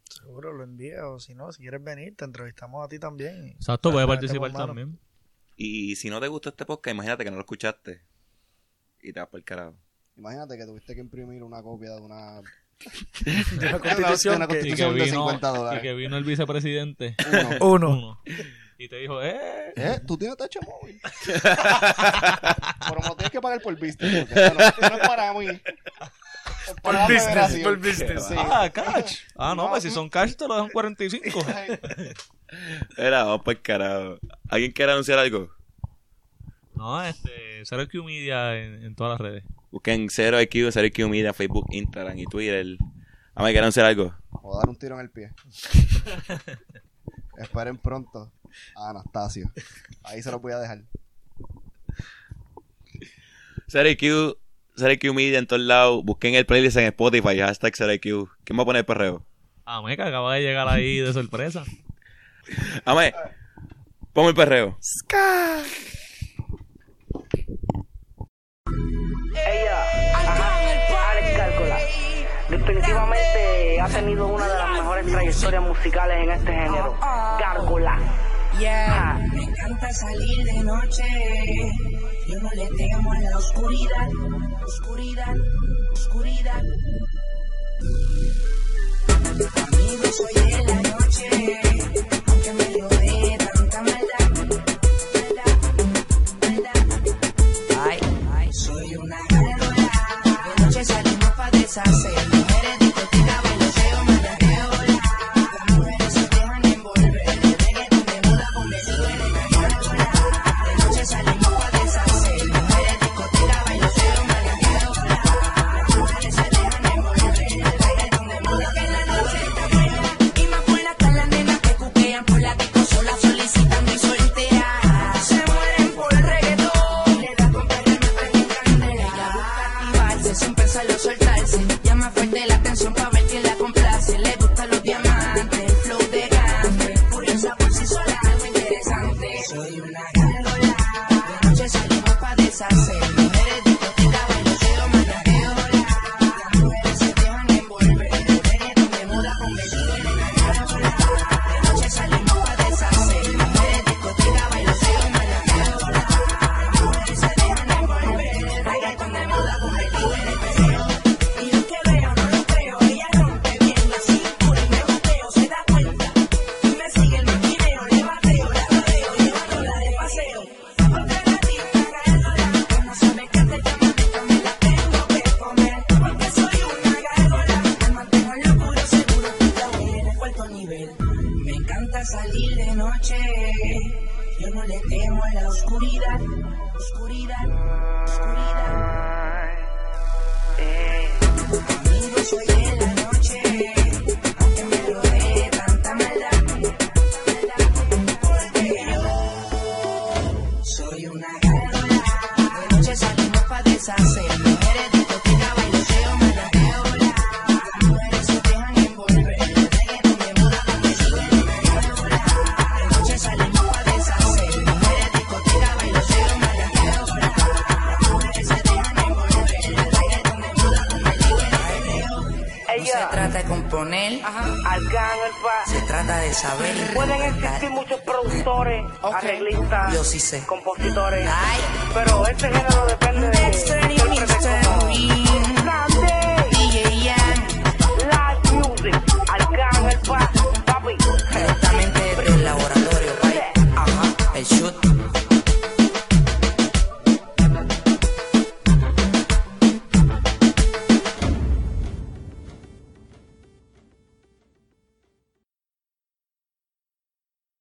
Seguro lo envía o si no, si quieres venir, te entrevistamos a ti también. Exacto, Metemos participar también. Y si no te gusta este podcast, imagínate que no lo escuchaste y te vas por el carajo. Imagínate que tuviste que imprimir una copia de una, De de constitución una que- Y que, constitución de vino, 50 y dólares. que vino el vicepresidente. Uno. Uno. Uno. Y te dijo, eh. ¿Eh? ¿Tú tienes tacho móvil? Pero no tienes que pagar por business. Porque no, no es para mí. Es Por para business, por business. Sí. Ah, cash. Ah, no, No. pues si son cash te lo dejan 45. Era, vamos por el carajo. ¿Alguien quiere anunciar algo? No, este, Zero Q Media en, en todas las redes. Busquen 0IQ, 0IQ Media, Facebook, Instagram y Twitter. A ver, ¿quiere anunciar algo? O dar un tiro en el pie. Esperen pronto a Anastasio. Ahí se lo voy a dejar. 0IQ, 0IQ Media en todos lados. Busquen el playlist en Spotify, hashtag 0IQ. ¿Quién va a poner el perreo? Ah, meca, acaba de llegar ahí de sorpresa. Amé, ponme el perreo. Ella, ajá, Alex Cálcola, definitivamente ha tenido una de las mejores trayectorias musicales en este género. Gárgola. Yeah, me encanta salir de noche. Yo no le temo a la oscuridad, oscuridad, oscuridad. Amigo, soy de la noche, salimos